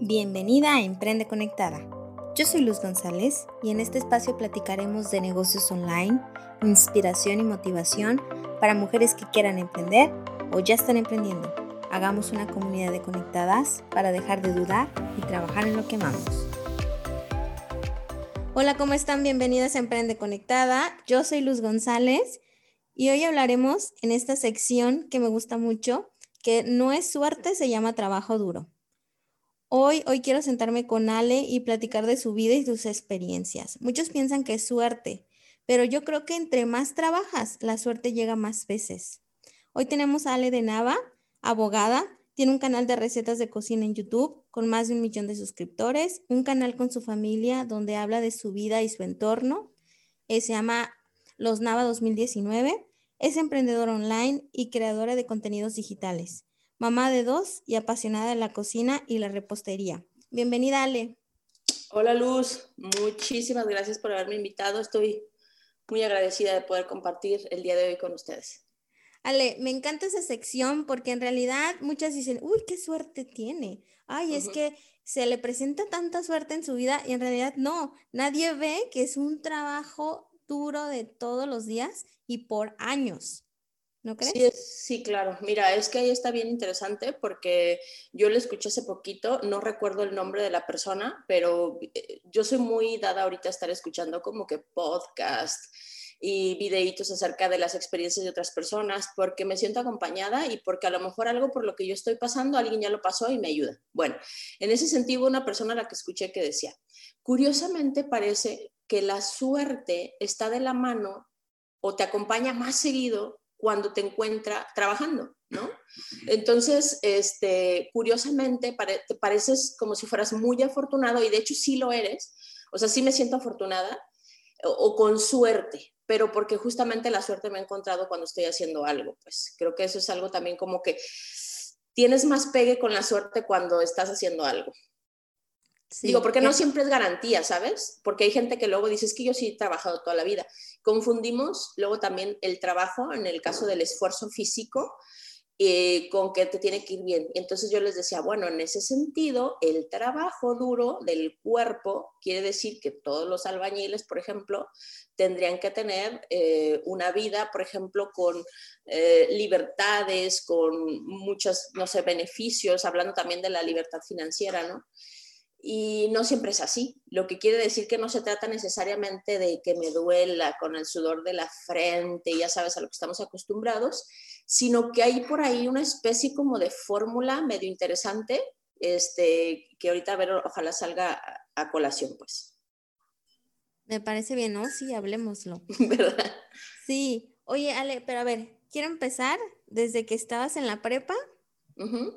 Bienvenida a Emprende Conectada. Yo soy Luz González y en este espacio platicaremos de negocios online, inspiración y motivación para mujeres que quieran emprender o ya están emprendiendo. Hagamos una comunidad de conectadas para dejar de dudar y trabajar en lo que amamos. Hola, ¿cómo están? Bienvenidas a Emprende Conectada. Yo soy Luz González y hoy hablaremos en esta sección que me gusta mucho, que no es suerte, se llama trabajo duro. Hoy, hoy quiero sentarme con Ale y platicar de su vida y sus experiencias. Muchos piensan que es suerte, pero yo creo que entre más trabajas, la suerte llega más veces. Hoy tenemos a Ale de Nava, abogada, tiene un canal de recetas de cocina en YouTube con más de un millón de suscriptores, un canal con su familia donde habla de su vida y su entorno. Eh, se llama Los Nava 2019. Es emprendedora online y creadora de contenidos digitales mamá de dos y apasionada de la cocina y la repostería. Bienvenida, Ale. Hola, Luz. Muchísimas gracias por haberme invitado. Estoy muy agradecida de poder compartir el día de hoy con ustedes. Ale, me encanta esa sección porque en realidad muchas dicen, uy, qué suerte tiene. Ay, es que se le presenta tanta suerte en su vida y en realidad no, nadie ve que es un trabajo duro de todos los días y por años. ¿No crees? Sí, claro. Mira, es que ahí está bien interesante porque yo le escuché hace poquito, no recuerdo el nombre de la persona, pero eh, yo soy muy dada ahorita a estar escuchando como que podcast y videitos acerca de las experiencias de otras personas porque me siento acompañada y porque a lo mejor algo por lo que yo estoy pasando, alguien ya lo pasó y me ayuda. Bueno, en ese sentido, una persona a la que escuché que decía, curiosamente parece que la suerte está de la mano o te acompaña más seguido cuando te encuentra trabajando, ¿no? Entonces, este, curiosamente, te pareces como si fueras muy afortunado y de hecho sí lo eres, o sea, sí me siento afortunada o, con suerte, pero porque justamente la suerte me ha encontrado cuando estoy haciendo algo, pues creo que eso es algo también como que tienes más pegue con la suerte cuando estás haciendo algo. Digo, porque no siempre es garantía, ¿sabes? Porque hay gente que luego dice, es que yo sí he trabajado toda la vida. Confundimos luego también el trabajo, en el caso del esfuerzo físico, eh, con que te tiene que ir bien. Entonces yo les decía, bueno, en ese sentido, el trabajo duro del cuerpo quiere decir que todos los albañiles, por ejemplo, tendrían que tener eh, una vida, por ejemplo, con eh, libertades, con muchos, no sé, beneficios, hablando también de la libertad financiera, ¿no? Y no siempre es así, lo que quiere decir que no se trata necesariamente de que me duela con el sudor de la frente, ya sabes a lo que estamos acostumbrados, sino que hay por ahí una especie como de fórmula medio interesante, este, que ahorita a ver, ojalá salga a colación, pues. Me parece bien, ¿no? Sí, hablemoslo. ¿Verdad? Sí. Oye, Ale, pero a ver, quiero empezar desde que estabas en la prepa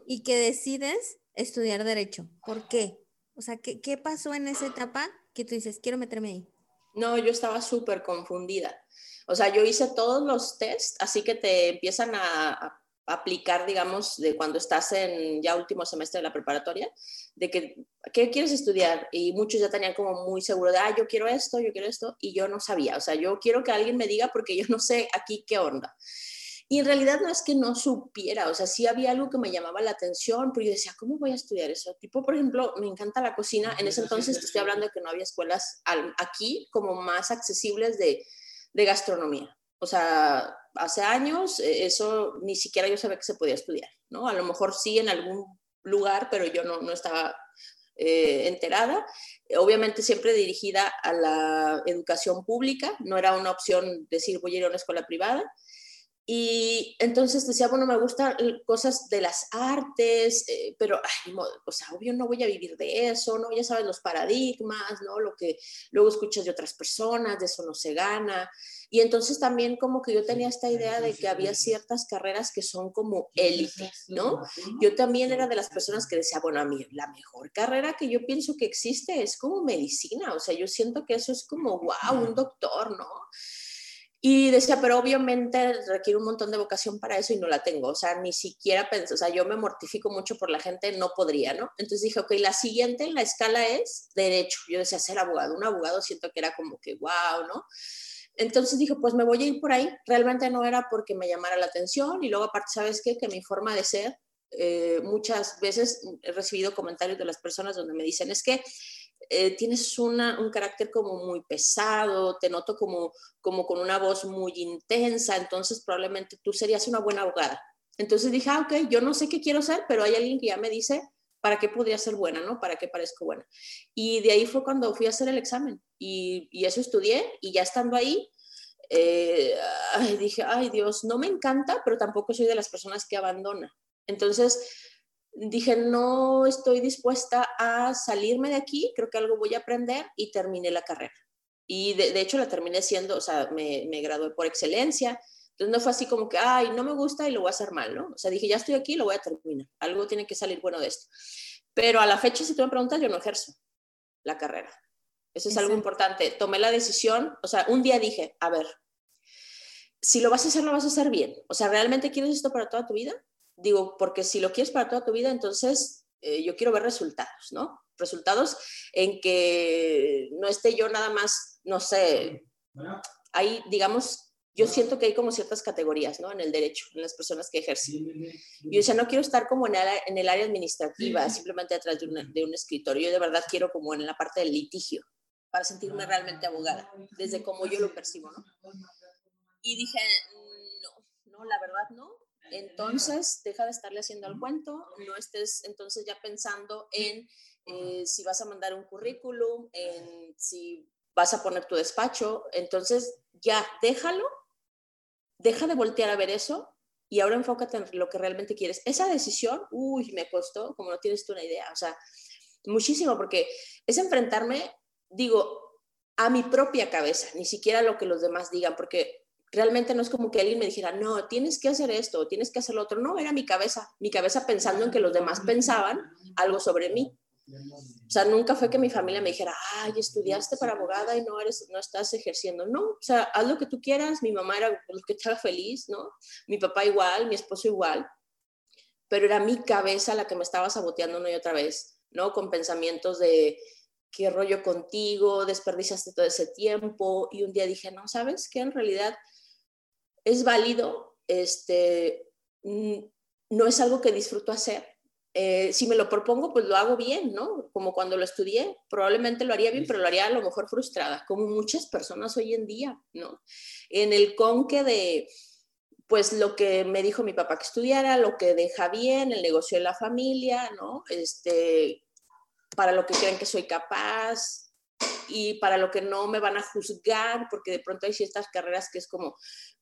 y que decides estudiar derecho. ¿Por qué? O sea, ¿qué, ¿qué, pasó en esa etapa que tú dices, quiero meterme ahí? No, yo estaba súper confundida. O sea, yo hice todos los tests, así que te empiezan a, aplicar, digamos, de cuando estás en ya último semestre de la preparatoria, de que, ¿qué quieres estudiar? Y muchos ya tenían como muy seguro de, ah, yo quiero esto, yo quiero esto, y yo no sabía. O sea, yo quiero que alguien me diga porque yo no sé aquí qué onda. Y en realidad no es que no supiera, o sea, sí había algo que me llamaba la atención, pero yo decía, ¿cómo voy a estudiar eso? Tipo, por ejemplo, me encanta la cocina. En ese entonces te estoy hablando de que no había escuelas aquí como más accesibles de, de gastronomía. O sea, hace años eh, eso ni siquiera yo sabía que se podía estudiar, ¿no? A lo mejor sí en algún lugar, pero yo no, no estaba eh, enterada. Obviamente siempre dirigida a la educación pública, no era una opción decir voy a ir a una escuela privada. Y entonces decía, bueno, me gustan cosas de las artes, eh, pero, ay, o sea, obvio no voy a vivir de eso, ¿no? Ya sabes, los paradigmas, ¿no? Lo que luego escuchas de otras personas, de eso no se gana. Y entonces también como que yo tenía esta idea de que había ciertas carreras que son como élites, ¿no? Yo también era de las personas que decía, bueno, a mí la mejor carrera que yo pienso que existe es como medicina, o sea, yo siento que eso es como, wow, un doctor, ¿no? Y decía, pero obviamente requiere un montón de vocación para eso y no la tengo. O sea, ni siquiera pensé, o sea, yo me mortifico mucho por la gente, no podría, ¿no? Entonces dije, ok, la siguiente en la escala es derecho. Yo decía, ser abogado. Un abogado siento que era como que, wow, ¿no? Entonces dije, pues me voy a ir por ahí. Realmente no era porque me llamara la atención y luego aparte, ¿sabes qué? Que mi forma de ser eh, muchas veces he recibido comentarios de las personas donde me dicen, es que eh, tienes una, un carácter como muy pesado, te noto como, como con una voz muy intensa, entonces probablemente tú serías una buena abogada. Entonces dije, ah, ok, yo no sé qué quiero ser, pero hay alguien que ya me dice para qué podría ser buena, ¿no? Para qué parezco buena. Y de ahí fue cuando fui a hacer el examen y, y eso estudié y ya estando ahí, eh, dije, ay Dios, no me encanta, pero tampoco soy de las personas que abandona. Entonces dije, no estoy dispuesta a salirme de aquí, creo que algo voy a aprender y terminé la carrera. Y de, hecho la terminé siendo, o sea, me, me, gradué por excelencia. Entonces no fue así como que, ay, no me gusta y lo voy a hacer mal, ¿no? O sea, dije, ya estoy aquí, lo voy a terminar. Algo tiene que salir bueno de esto. Pero a la fecha, si tú me preguntas, yo no ejerzo la carrera. Eso es algo importante. Tomé la decisión, o sea, un día dije, a ver, si lo vas a hacer, lo vas a hacer bien. O sea, ¿realmente quieres esto para toda tu vida? Digo, porque si lo quieres para toda tu vida, entonces eh, yo quiero ver resultados, ¿no? Resultados en que no esté yo nada más, no sé, hay, digamos, yo siento que hay como ciertas categorías, ¿no? En el derecho, en las personas que ejercen. Yo decía, no quiero estar como en el, en el área administrativa, simplemente detrás de, de un escritorio. Yo de verdad quiero como en la parte del litigio, para sentirme realmente abogada, desde como yo lo percibo, ¿no? Y dije, no, no, la verdad no. Entonces, deja de estarle haciendo al cuento, no estés entonces ya pensando en eh, si vas a mandar un currículum, en si vas a poner tu despacho. Entonces, ya, déjalo, deja de voltear a ver eso y ahora enfócate en lo que realmente quieres. Esa decisión, uy, me costó, como no tienes tú una idea, o sea, muchísimo, porque es enfrentarme, digo, a mi propia cabeza, ni siquiera lo que los demás digan, porque realmente no es como que alguien me dijera, no, tienes que hacer esto, tienes que hacer lo otro. No, era mi cabeza, mi cabeza pensando en que los demás pensaban algo sobre mí. O sea, nunca fue que mi familia me dijera, ay, estudiaste para abogada y no, eres, no estás ejerciendo. No, o sea, haz lo que tú quieras. Mi mamá era lo que estaba feliz, ¿no? Mi papá igual, mi esposo igual. Pero era mi cabeza la que me estaba saboteando una y otra vez, ¿no? Con pensamientos de, qué rollo contigo, desperdiciaste todo ese tiempo. Y un día dije, no, ¿sabes qué? En realidad es válido, este, no es algo que disfruto hacer. Eh, si me lo propongo, pues lo hago bien, ¿no? Como cuando lo estudié, probablemente lo haría bien, pero lo haría a lo mejor frustrada, como muchas personas hoy en día, ¿no? En el conque de, pues lo que me dijo mi papá que estudiara, lo que deja bien, el negocio de la familia, ¿no? Este, para lo que creen que soy capaz, y para lo que no me van a juzgar, porque de pronto hay ciertas carreras que es como,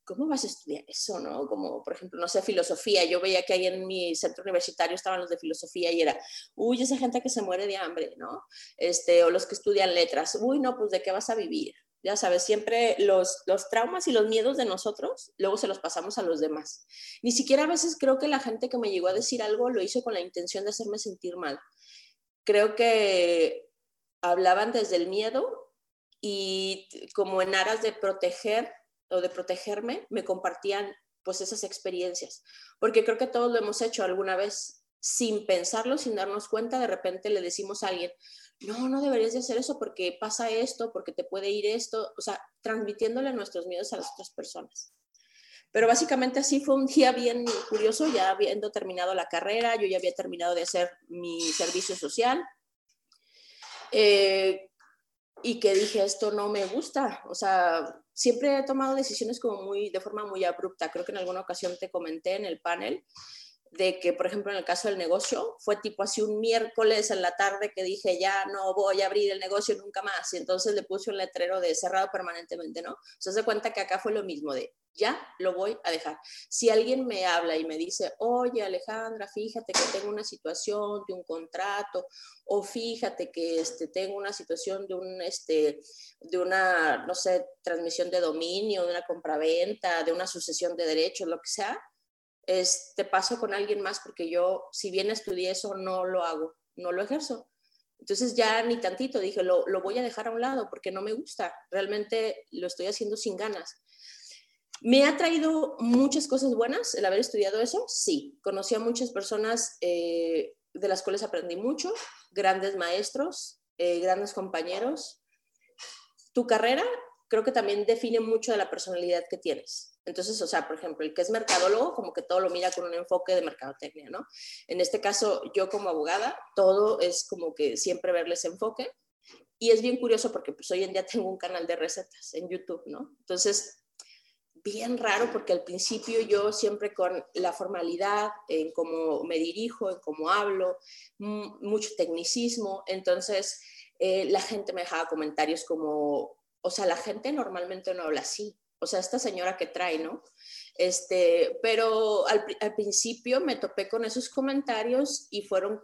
¿cómo vas a estudiar eso? ¿no? Como, por ejemplo, no sé, filosofía. Yo veía que ahí en mi centro universitario estaban los de filosofía y era, uy, esa gente que se muere de hambre, ¿no? Este, o los que estudian letras, uy, no, pues de qué vas a vivir. Ya sabes, siempre los, los traumas y los miedos de nosotros, luego se los pasamos a los demás. Ni siquiera a veces creo que la gente que me llegó a decir algo lo hizo con la intención de hacerme sentir mal. Creo que hablaban desde el miedo y como en aras de proteger o de protegerme, me compartían pues esas experiencias, porque creo que todos lo hemos hecho alguna vez sin pensarlo, sin darnos cuenta, de repente le decimos a alguien, no, no deberías de hacer eso porque pasa esto, porque te puede ir esto, o sea, transmitiéndole nuestros miedos a las otras personas. Pero básicamente así fue un día bien curioso, ya habiendo terminado la carrera, yo ya había terminado de hacer mi servicio social, eh, y que dije, esto no me gusta, o sea, siempre he tomado decisiones como muy, de forma muy abrupta. Creo que en alguna ocasión te comenté en el panel de que, por ejemplo, en el caso del negocio, fue tipo así un miércoles en la tarde que dije, ya no voy a abrir el negocio nunca más. Y entonces le puse un letrero de cerrado permanentemente, ¿no? Se hace cuenta que acá fue lo mismo de, ya lo voy a dejar. Si alguien me habla y me dice, oye Alejandra, fíjate que tengo una situación de un contrato, o fíjate que este, tengo una situación de, un, este, de una, no sé, transmisión de dominio, de una compraventa, de una sucesión de derechos, lo que sea, te paso con alguien más porque yo, si bien estudié eso, no lo hago, no lo ejerzo. Entonces ya ni tantito dije, lo, lo voy a dejar a un lado porque no me gusta, realmente lo estoy haciendo sin ganas. ¿Me ha traído muchas cosas buenas el haber estudiado eso? Sí, conocí a muchas personas eh, de las cuales aprendí mucho, grandes maestros, eh, grandes compañeros. Tu carrera creo que también define mucho de la personalidad que tienes. Entonces, o sea, por ejemplo, el que es mercadólogo, como que todo lo mira con un enfoque de mercadotecnia, ¿no? En este caso, yo como abogada, todo es como que siempre verles enfoque. Y es bien curioso porque pues hoy en día tengo un canal de recetas en YouTube, ¿no? Entonces, bien raro porque al principio yo siempre con la formalidad, en cómo me dirijo, en cómo hablo, mucho tecnicismo, entonces eh, la gente me dejaba comentarios como, o sea, la gente normalmente no habla así, o sea, esta señora que trae, ¿no? Este, pero al, principio me topé con esos comentarios y fueron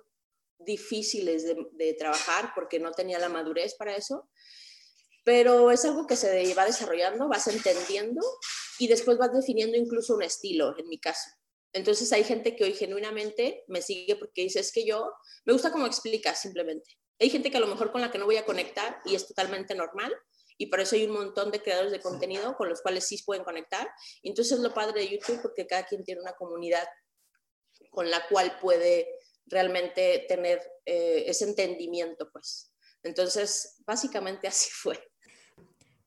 difíciles de, de, trabajar porque no tenía la madurez para eso, pero es algo que se va desarrollando, vas entendiendo y después vas definiendo incluso un estilo, en mi caso. Entonces hay gente que hoy genuinamente me sigue porque dice, es que yo, me gusta cómo explicas simplemente. Hay gente que a lo mejor con la que no voy a conectar y es totalmente normal, y por eso hay un montón de creadores de contenido con los cuales sí pueden conectar. Entonces es lo padre de YouTube porque cada quien tiene una comunidad con la cual puede realmente tener eh, ese entendimiento, pues. Entonces, básicamente así fue.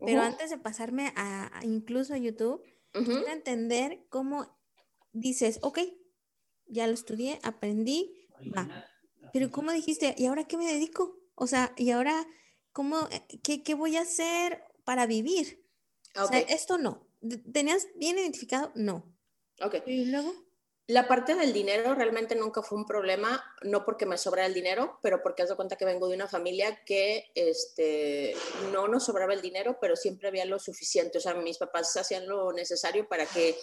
Pero antes de pasarme a, incluso a YouTube, quiero entender cómo dices, ok, ya lo estudié, aprendí, va. Pero ¿cómo dijiste? ¿Y ahora qué me dedico? O sea, ¿y ahora ¿Cómo, eh, qué, qué voy a hacer para vivir? O sea, esto no. ¿Tenías bien identificado? No. Ok. ¿Y luego? La parte del dinero realmente nunca fue un problema, no porque me sobra el dinero, pero porque has de cuenta que vengo de una familia que este, no nos sobraba el dinero, pero siempre había lo suficiente. O sea, mis papás hacían lo necesario para que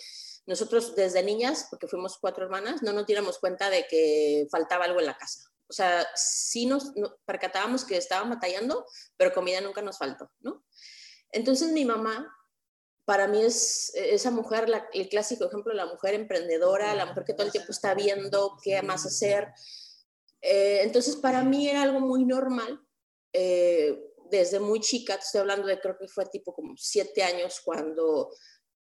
nosotros desde niñas, porque fuimos cuatro hermanas, no nos diéramos cuenta de que faltaba algo en la casa. O sea, sí nos, percatábamos que estaban batallando, pero comida nunca nos faltó, ¿no? Entonces mi mamá, para mí es esa mujer, el clásico ejemplo la mujer emprendedora, la mujer que todo el tiempo está viendo qué más hacer. Eh, entonces para mí era algo muy normal. Eh, desde muy chica, estoy hablando de creo que fue tipo como siete años cuando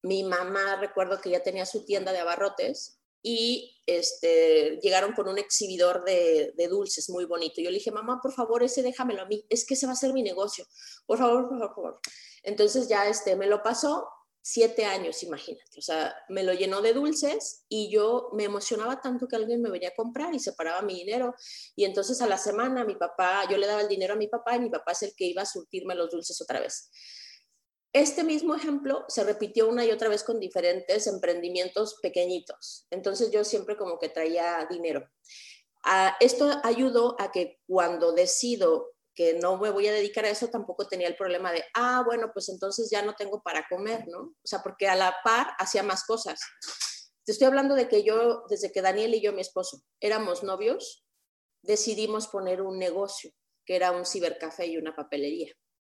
mi mamá, recuerdo que ya tenía su tienda de abarrotes y este, llegaron con un exhibidor de, dulces muy bonito. Yo le dije, mamá, por favor, ese déjamelo a mí, es que ese va a ser mi negocio, por favor, por favor. Entonces ya este, me lo pasó siete años, imagínate, o sea, me lo llenó de dulces y yo me emocionaba tanto que alguien me venía a comprar y separaba mi dinero. Y entonces a la semana mi papá, yo le daba el dinero a mi papá y mi papá es el que iba a surtirme los dulces otra vez. Este mismo ejemplo se repitió una y otra vez con diferentes emprendimientos pequeñitos. Entonces yo siempre como que traía dinero. Ah, esto ayudó a que cuando decido que no me voy a dedicar a eso, tampoco tenía el problema de, ah, bueno, pues entonces ya no tengo para comer, ¿no? O sea, porque a la par hacía más cosas. Te estoy hablando de que yo, desde que Daniel y yo, mi esposo, éramos novios, decidimos poner un negocio, que era un cibercafé y una papelería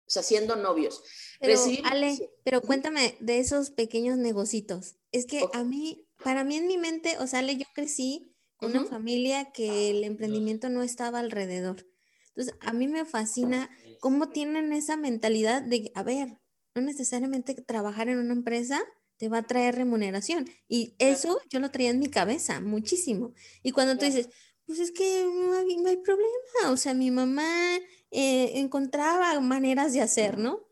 o sea, siendo novios. Pero, Ale, pero cuéntame de esos pequeños negocitos. Es que a mí, para mí en mi mente, o sea, Ale, yo crecí con una familia que el emprendimiento no estaba alrededor. Entonces, a mí me fascina cómo tienen esa mentalidad de, a ver, no necesariamente trabajar en una empresa te va a traer remuneración. Y eso yo lo traía en mi cabeza muchísimo. Y cuando tú dices, pues es que no hay, no hay problema, o sea, mi mamá eh, encontraba maneras de hacer, ¿no?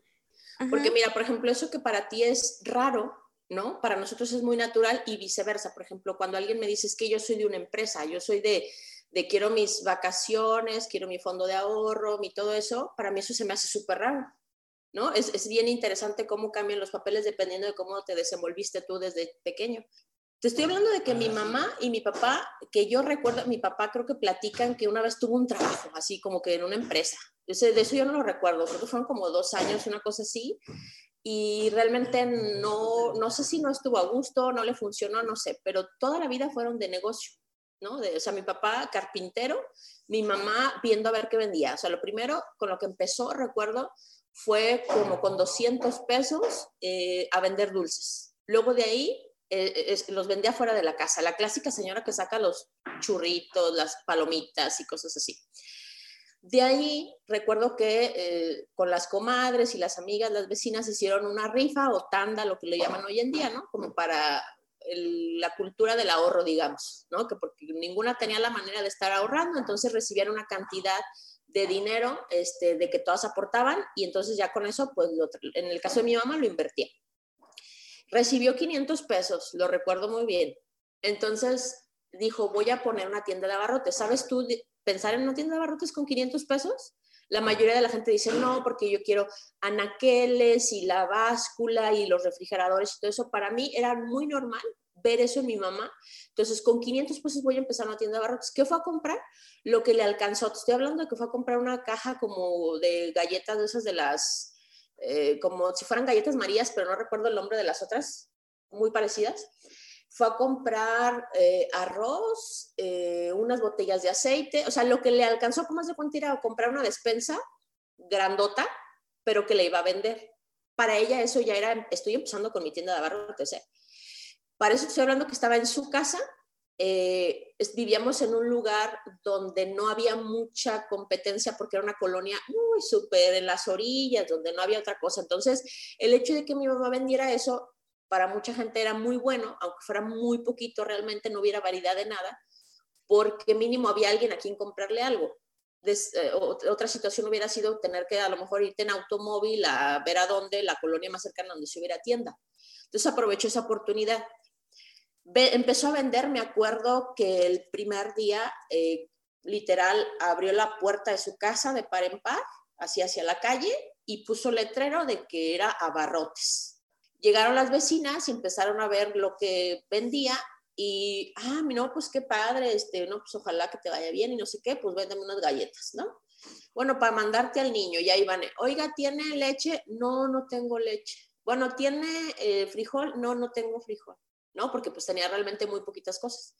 Porque mira, por ejemplo, eso que para ti es raro, ¿no? Para nosotros es muy natural y viceversa. Por ejemplo, cuando alguien me dice es que yo soy de una empresa, yo soy de, de quiero mis vacaciones, quiero mi fondo de ahorro, mi todo eso, para mí eso se me hace súper raro, ¿no? Es, es, bien interesante cómo cambian los papeles dependiendo de cómo te desenvolviste tú desde pequeño. Te estoy hablando de que mi mamá y mi papá, que yo recuerdo, mi papá creo que platican que una vez tuvo un trabajo, así como que en una empresa. Ese, de eso yo no lo recuerdo, creo que fueron como dos años, una cosa así. Y realmente no, no sé si no estuvo a gusto, no le funcionó, no sé, pero toda la vida fueron de negocio, ¿no? De, o sea, mi papá carpintero, mi mamá viendo a ver qué vendía. O sea, lo primero con lo que empezó, recuerdo, fue como con 200 pesos eh, a vender dulces. Luego de ahí eh, los vendía fuera de la casa, la clásica señora que saca los churritos, las palomitas y cosas así. De ahí recuerdo que eh, con las comadres y las amigas, las vecinas hicieron una rifa o tanda, lo que le llaman hoy en día, ¿no? Como para la cultura del ahorro, digamos, ¿no? Que porque ninguna tenía la manera de estar ahorrando, entonces recibían una cantidad de dinero, este, de que todas aportaban y entonces ya con eso, pues en el caso de mi mamá lo invertía. Recibió 500 pesos, lo recuerdo muy bien. Entonces dijo, voy a poner una tienda de abarrotes. ¿Sabes tú pensar en una tienda de abarrotes con 500 pesos? La mayoría de la gente dice, no, porque yo quiero anaqueles y la báscula y los refrigeradores y todo eso. Para mí era muy normal ver eso en mi mamá. Entonces, con 500 pesos voy a empezar una tienda de abarrotes. ¿Qué fue a comprar? Lo que le alcanzó. Te estoy hablando de que fue a comprar una caja como de galletas de esas de las, eh, como si fueran galletas marías, pero no recuerdo el nombre de las otras, muy parecidas. Fue a comprar eh, arroz, eh, unas botellas de aceite, o sea, lo que le alcanzó, ¿cómo se cuenta ir a comprar una despensa grandota, pero que le iba a vender? Para ella eso ya era, estoy empezando con mi tienda de abarrotes. Para eso estoy hablando que estaba en su casa. Eh, vivíamos en un lugar donde no había mucha competencia porque era una colonia muy súper en las orillas, donde no había otra cosa. Entonces, el hecho de que mi mamá vendiera eso, para mucha gente era muy bueno, aunque fuera muy poquito, realmente no hubiera variedad de nada, porque mínimo había alguien a quien comprarle algo. Eh, otra situación hubiera sido tener que a lo mejor irte en automóvil a ver a dónde, la colonia más cercana donde se hubiera tienda. Entonces aprovechó esa oportunidad empezó a vender, me acuerdo que el primer día, eh, literal, abrió la puerta de su casa de par en par, así hacia la calle, y puso letrero de que era abarrotes. Llegaron las vecinas y empezaron a ver lo que vendía y, ah, no, pues qué padre, este, no, pues ojalá que te vaya bien y no sé qué, pues véndeme unas galletas, ¿no? Bueno, para mandarte al niño, ya iban, oiga, ¿tiene leche? No, no tengo leche. Bueno, ¿tiene eh, frijol? No, no tengo frijol. ¿No? Porque pues tenía realmente muy poquitas cosas.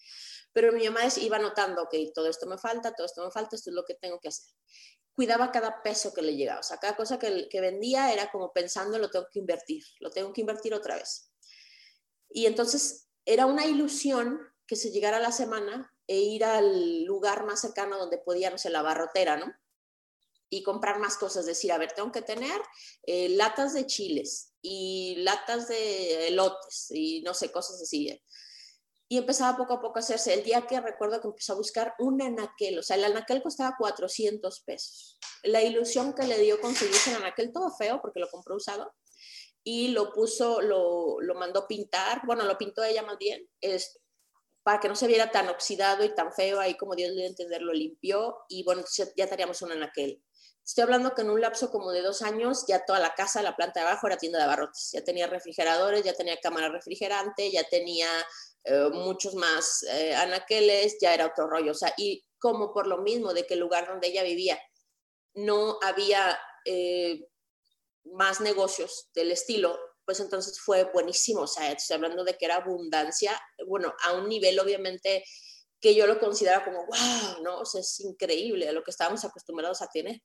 Pero mi mamá iba notando, ok, todo esto me falta, todo esto me falta, esto es lo que tengo que hacer. Cuidaba cada peso que le llegaba, o sea, cada cosa que, que vendía era como pensando, lo tengo que invertir, lo tengo que invertir otra vez. Y entonces era una ilusión que se llegara la semana e ir al lugar más cercano donde podía, no sé, la barrotera, ¿no? Y comprar más cosas, decir, a ver, tengo que tener eh, latas de chiles y latas de elotes y no sé, cosas así. Y empezaba poco a poco a hacerse. El día que recuerdo que empezó a buscar un anaquel, o sea, el anaquel costaba 400 pesos. La ilusión que le dio conseguirse el anaquel, todo feo porque lo compró usado, y lo puso, lo, lo mandó pintar, bueno, lo pintó ella más bien, es, para que no se viera tan oxidado y tan feo, ahí como Dios le entender, lo limpió y bueno, ya teníamos un anaquel. Estoy hablando que en un lapso como de dos años ya toda la casa, la planta de abajo era tienda de abarrotes. Ya tenía refrigeradores, ya tenía cámara refrigerante, ya tenía eh, muchos más eh, anaqueles, ya era otro rollo. O sea, y como por lo mismo de que el lugar donde ella vivía no había eh, más negocios del estilo, pues entonces fue buenísimo. O sea, estoy hablando de que era abundancia, bueno, a un nivel obviamente que yo lo considero como, wow, ¿no? O sea, es increíble lo que estábamos acostumbrados a tener.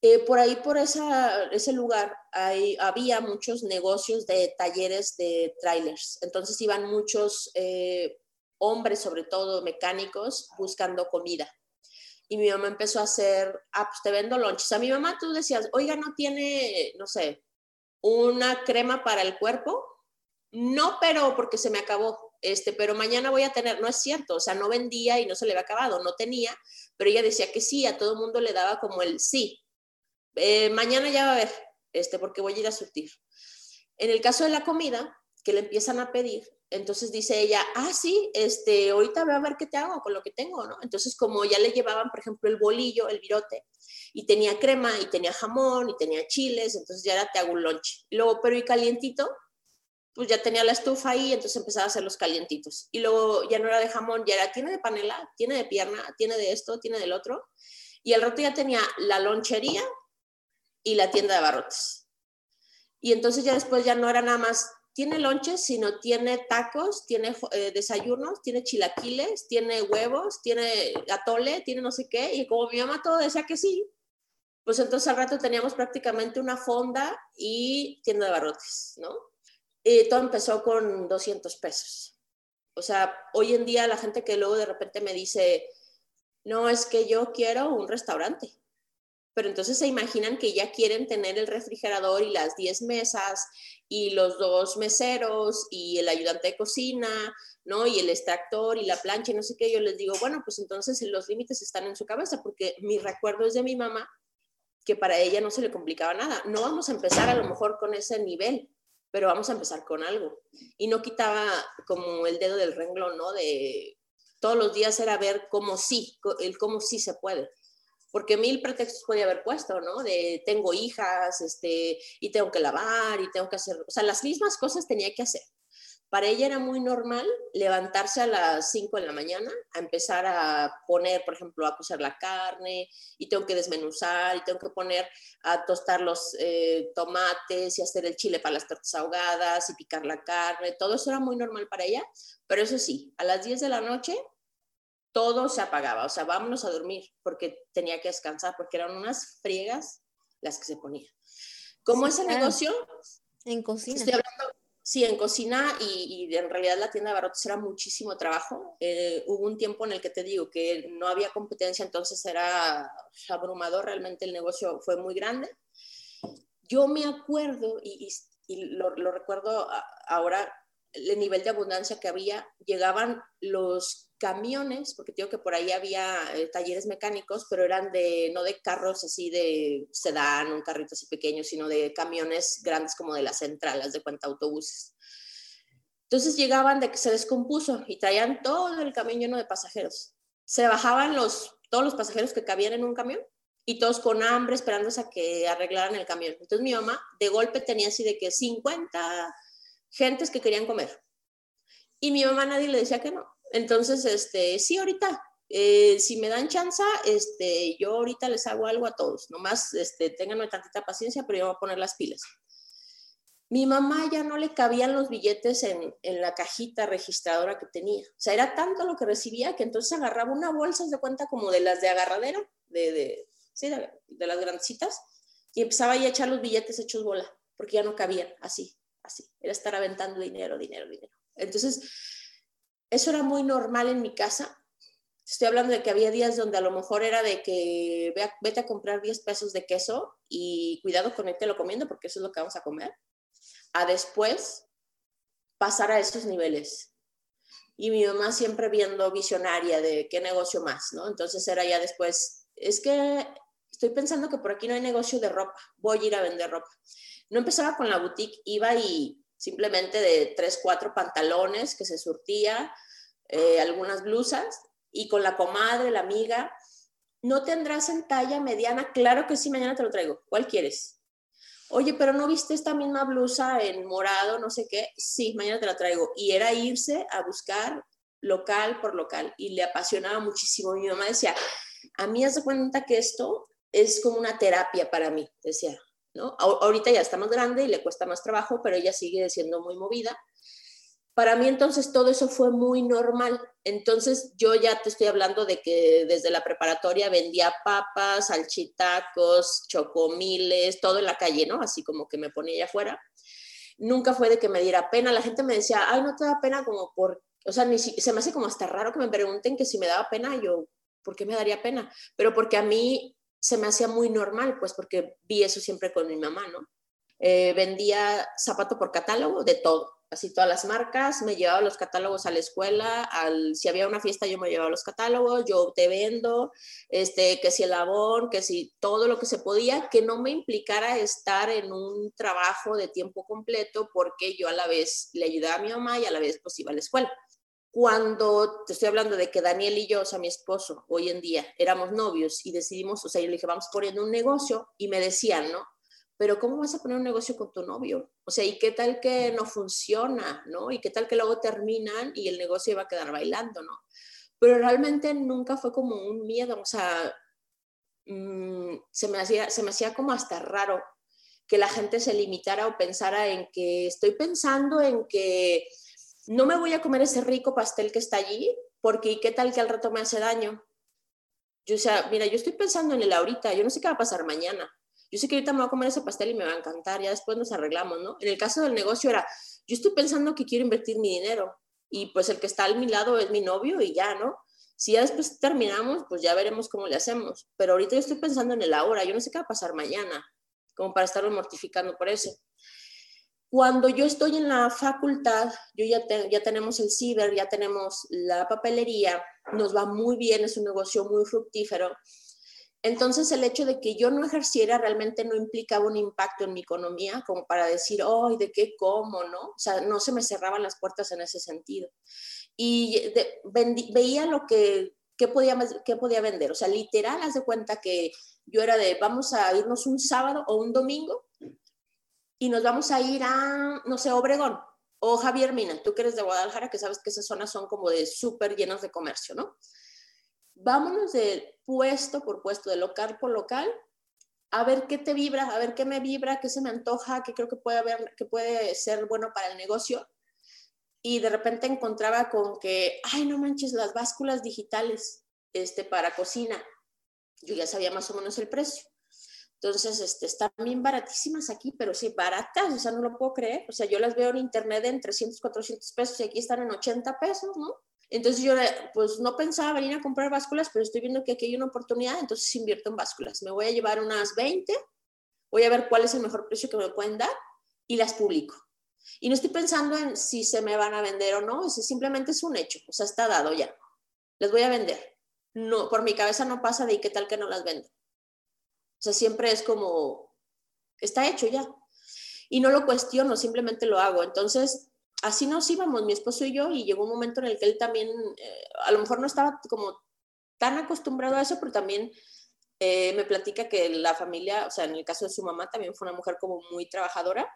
Eh, por ahí, por esa, ese lugar, hay, había muchos negocios de talleres de trailers. Entonces iban muchos eh, hombres, sobre todo mecánicos, buscando comida. Y mi mamá empezó a hacer, ah, pues te vendo lonches. A mi mamá tú decías, oiga, ¿no tiene, no sé, una crema para el cuerpo? No, pero porque se me acabó. Este, pero mañana voy a tener, no es cierto, o sea, no vendía y no se le había acabado, no tenía, pero ella decía que sí, a todo el mundo le daba como el sí, eh, mañana ya va a haber, este, porque voy a ir a surtir. En el caso de la comida, que le empiezan a pedir, entonces dice ella, ah, sí, este, ahorita voy a ver qué te hago con lo que tengo, ¿no? Entonces, como ya le llevaban, por ejemplo, el bolillo, el virote, y tenía crema, y tenía jamón, y tenía chiles, entonces ya era, te hago un lunch. Luego, pero y calientito, pues ya tenía la estufa ahí, entonces empezaba a hacer los calientitos. Y luego ya no era de jamón, ya era, tiene de panela, tiene de pierna, tiene de esto, tiene del otro. Y al rato ya tenía la lonchería y la tienda de abarrotes. Y entonces ya después ya no era nada más, tiene lonches, sino tiene tacos, tiene eh, desayunos, tiene chilaquiles, tiene huevos, tiene atole, tiene no sé qué. Y como mi mamá todo decía que sí, pues entonces al rato teníamos prácticamente una fonda y tienda de abarrotes, ¿no? Y todo empezó con 200 pesos. O sea, hoy en día la gente que luego de repente me dice, no, es que yo quiero un restaurante pero entonces se imaginan que ya quieren tener el refrigerador y las 10 mesas y los dos meseros y el ayudante de cocina, ¿no? Y el extractor y la plancha y no sé qué, yo les digo, bueno, pues entonces los límites están en su cabeza, porque mi recuerdo es de mi mamá, que para ella no se le complicaba nada. No vamos a empezar a lo mejor con ese nivel, pero vamos a empezar con algo. Y no quitaba como el dedo del renglón, ¿no? De todos los días era ver cómo sí, el cómo sí se puede. Porque mil pretextos podía haber puesto, ¿no? De tengo hijas, este, y tengo que lavar, y tengo que hacer, o sea, las mismas cosas tenía que hacer. Para ella era muy normal levantarse a las 5 de la mañana, a empezar a poner, por ejemplo, a cocer la carne y tengo que desmenuzar y tengo que poner a tostar los eh, tomates y hacer el chile para las tortas ahogadas y picar la carne. Todo eso era muy normal para ella, pero eso sí, a las 10 de la noche todo se apagaba, o sea, vámonos a dormir porque tenía que descansar, porque eran unas friegas las que se ponía. ¿Cómo ese negocio? En cocina. Estoy hablando, Sí, en cocina y, en realidad la tienda de barrotes era muchísimo trabajo. Eh, hubo un tiempo en el que te digo que no había competencia, entonces era abrumador, realmente el negocio fue muy grande. Yo me acuerdo, y, lo, recuerdo ahora, el nivel de abundancia que había, llegaban los camiones, porque digo que por ahí había eh, talleres mecánicos, pero eran de, no de carros así de sedán, un carrito así pequeño, sino de camiones grandes como de las centrales, de cuenta autobuses. Entonces llegaban de que se descompuso y traían todo el camión lleno de pasajeros. Se bajaban los, todos los pasajeros que cabían en un camión y todos con hambre esperándose a que arreglaran el camión. Entonces mi mamá de golpe tenía así de que 50 gentes que querían comer. Y mi mamá nadie le decía que no. Entonces, este, sí, ahorita, eh, si me dan chance, este, yo ahorita les hago algo a todos. Nomás, este, ténganme tantita paciencia, pero yo voy a poner las pilas. Mi mamá ya no le cabían los billetes en, en, la cajita registradora que tenía. O sea, era tanto lo que recibía que entonces agarraba una bolsa de cuenta como de las de agarradera, de, de, de, las grandecitas, y empezaba ahí a echar los billetes hechos bola, porque ya no cabían, así, así. Era estar aventando dinero, dinero, dinero. Entonces, eso era muy normal en mi casa. Estoy hablando de que había días donde a lo mejor era de que vete a comprar 10 pesos de queso y cuidado con lo comiendo porque eso es lo que vamos a comer. A después pasar a esos niveles. Y mi mamá siempre viendo visionaria de qué negocio más, ¿no? Entonces era ya después, es que estoy pensando que por aquí no hay negocio de ropa, voy a ir a vender ropa. No empezaba con la boutique, iba y simplemente de tres, cuatro pantalones que se surtía, eh, algunas blusas, y con la comadre, la amiga, ¿no tendrás en talla mediana? Claro que sí, mañana te lo traigo. ¿Cuál quieres? Oye, pero ¿no viste esta misma blusa en morado, no sé qué? Sí, mañana te la traigo. Y era irse a buscar local por local y le apasionaba muchísimo. Mi mamá decía, a mí hace cuenta que esto es como una terapia para mí, decía, Ahorita ya está más grande y le cuesta más trabajo, pero ella sigue siendo muy movida. Para mí entonces todo eso fue muy normal. Entonces yo ya te estoy hablando de que desde la preparatoria vendía papas, salchitacos, chocomiles, todo en la calle, ¿no? Así como que me ponía allá afuera. Nunca fue de que me diera pena. La gente me decía, ay, no te da pena como por... O sea, se me hace como hasta raro que me pregunten que si me daba pena. Yo, ¿por qué me daría pena? Pero porque a mí se me hacía muy normal, pues porque vi eso siempre con mi mamá, ¿no? Eh, vendía zapato por catálogo de todo, así todas las marcas, me llevaba los catálogos a la escuela, al, si había una fiesta yo me llevaba los catálogos, yo te vendo, este, que si el labor, que si todo lo que se podía, que no me implicara estar en un trabajo de tiempo completo porque yo a la vez le ayudaba a mi mamá y a la vez pues iba a la escuela cuando te estoy hablando de que Daniel y yo, o sea, mi esposo, hoy en día éramos novios y decidimos, o sea, yo le dije, vamos poniendo un negocio y me decían, ¿no? Pero ¿cómo vas a poner un negocio con tu novio? O sea, ¿y qué tal que no funciona, ¿no? ¿Y qué tal que luego terminan y el negocio iba a quedar bailando, ¿no? Pero realmente nunca fue como un miedo, o sea, mm, se, me hacía, se me hacía como hasta raro que la gente se limitara o pensara en que estoy pensando en que no me voy a comer ese rico pastel que está allí, porque ¿qué tal que al rato me hace daño? Yo, o sea, mira, yo estoy pensando en el ahorita, yo no sé qué va a pasar mañana. Yo sé que ahorita me voy a comer ese pastel y me va a encantar, ya después nos arreglamos, ¿no? En el caso del negocio era, yo estoy pensando que quiero invertir mi dinero y pues el que está a mi lado es mi novio y ya, ¿no? Si ya después terminamos, pues ya veremos cómo le hacemos. Pero ahorita yo estoy pensando en el ahora, yo no sé qué va a pasar mañana, como para estarme mortificando por eso. Cuando yo estoy en la facultad, yo ya, ya tenemos el ciber, ya tenemos la papelería, nos va muy bien, es un negocio muy fructífero. Entonces, el hecho de que yo no ejerciera realmente no implicaba un impacto en mi economía, como para decir, ¡ay, de qué cómo, ¿no? O sea, no se me cerraban las puertas en ese sentido. Y veía lo que, podía, qué podía vender. O sea, literal, haz de cuenta que yo era de, vamos a irnos un sábado o un domingo y nos vamos a ir a, no sé, Obregón o Javier Mina, tú que eres de Guadalajara, que sabes que esas zonas son como de súper llenas de comercio, ¿no? Vámonos de puesto por puesto, de local por local, a ver qué te vibra, a ver qué me vibra, qué se me antoja, qué creo que puede, haber, que puede ser bueno para el negocio. Y de repente encontraba con que, ay, no manches, las básculas digitales este, para cocina. Yo ya sabía más o menos el precio. Entonces, este, están bien baratísimas aquí, pero sí, baratas, o sea, no lo puedo creer. O sea, yo las veo en internet en 300, 400 pesos y aquí están en 80 pesos, ¿no? Entonces yo, pues no pensaba venir a comprar básculas, pero estoy viendo que aquí hay una oportunidad, entonces invierto en básculas. Me voy a llevar unas 20, voy a ver cuál es el mejor precio que me pueden dar y las publico. Y no estoy pensando en si se me van a vender o no, ese simplemente es un hecho, o sea, está dado ya. Les voy a vender. No, por mi cabeza no pasa de qué tal que no las vendo. O sea, siempre es como, está hecho ya. Y no lo cuestiono, simplemente lo hago. Entonces, así nos íbamos, mi esposo y yo, y llegó un momento en el que él también, eh, a lo mejor no estaba como tan acostumbrado a eso, pero también eh, me platica que la familia, o sea, en el caso de su mamá, también fue una mujer como muy trabajadora.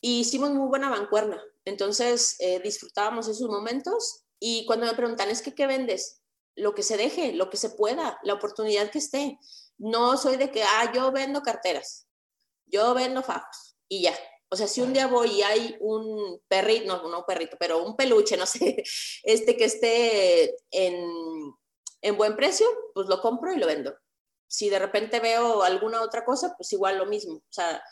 Y hicimos muy buena bancuerna. Entonces, eh, disfrutábamos esos momentos. Y cuando me preguntan, es que, ¿qué vendes? Lo que se deje, lo que se pueda, la oportunidad que esté. No soy de que, ah, yo vendo carteras, yo vendo fajos y ya. O sea, si un día voy y hay un perrito, no, no un perrito, pero un peluche, no sé, este que esté en, en buen precio, pues lo compro y lo vendo. Si de repente veo alguna otra cosa, pues igual lo mismo. O sea,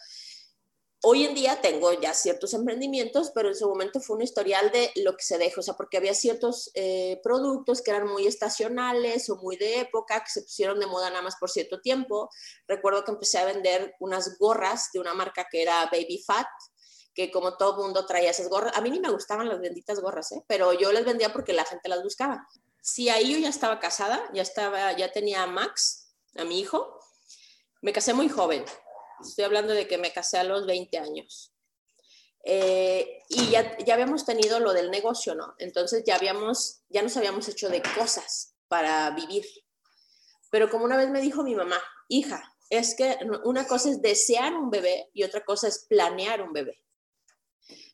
Hoy en día tengo ya ciertos emprendimientos, pero en su momento fue un historial de lo que se deja, o sea, porque había ciertos eh, productos que eran muy estacionales o muy de época, que se pusieron de moda nada más por cierto tiempo. Recuerdo que empecé a vender unas gorras de una marca que era Baby Fat, que como todo mundo traía esas gorras, a mí ni me gustaban las benditas gorras, ¿eh? pero yo les vendía porque la gente las buscaba. Si ahí yo ya estaba casada, ya, estaba, ya tenía a Max, a mi hijo, me casé muy joven, Estoy hablando de que me casé a los 20 años. Eh, y ya, ya habíamos tenido lo del negocio, ¿no? Entonces ya habíamos, ya nos habíamos hecho de cosas para vivir. Pero como una vez me dijo mi mamá, hija, es que una cosa es desear un bebé y otra cosa es planear un bebé.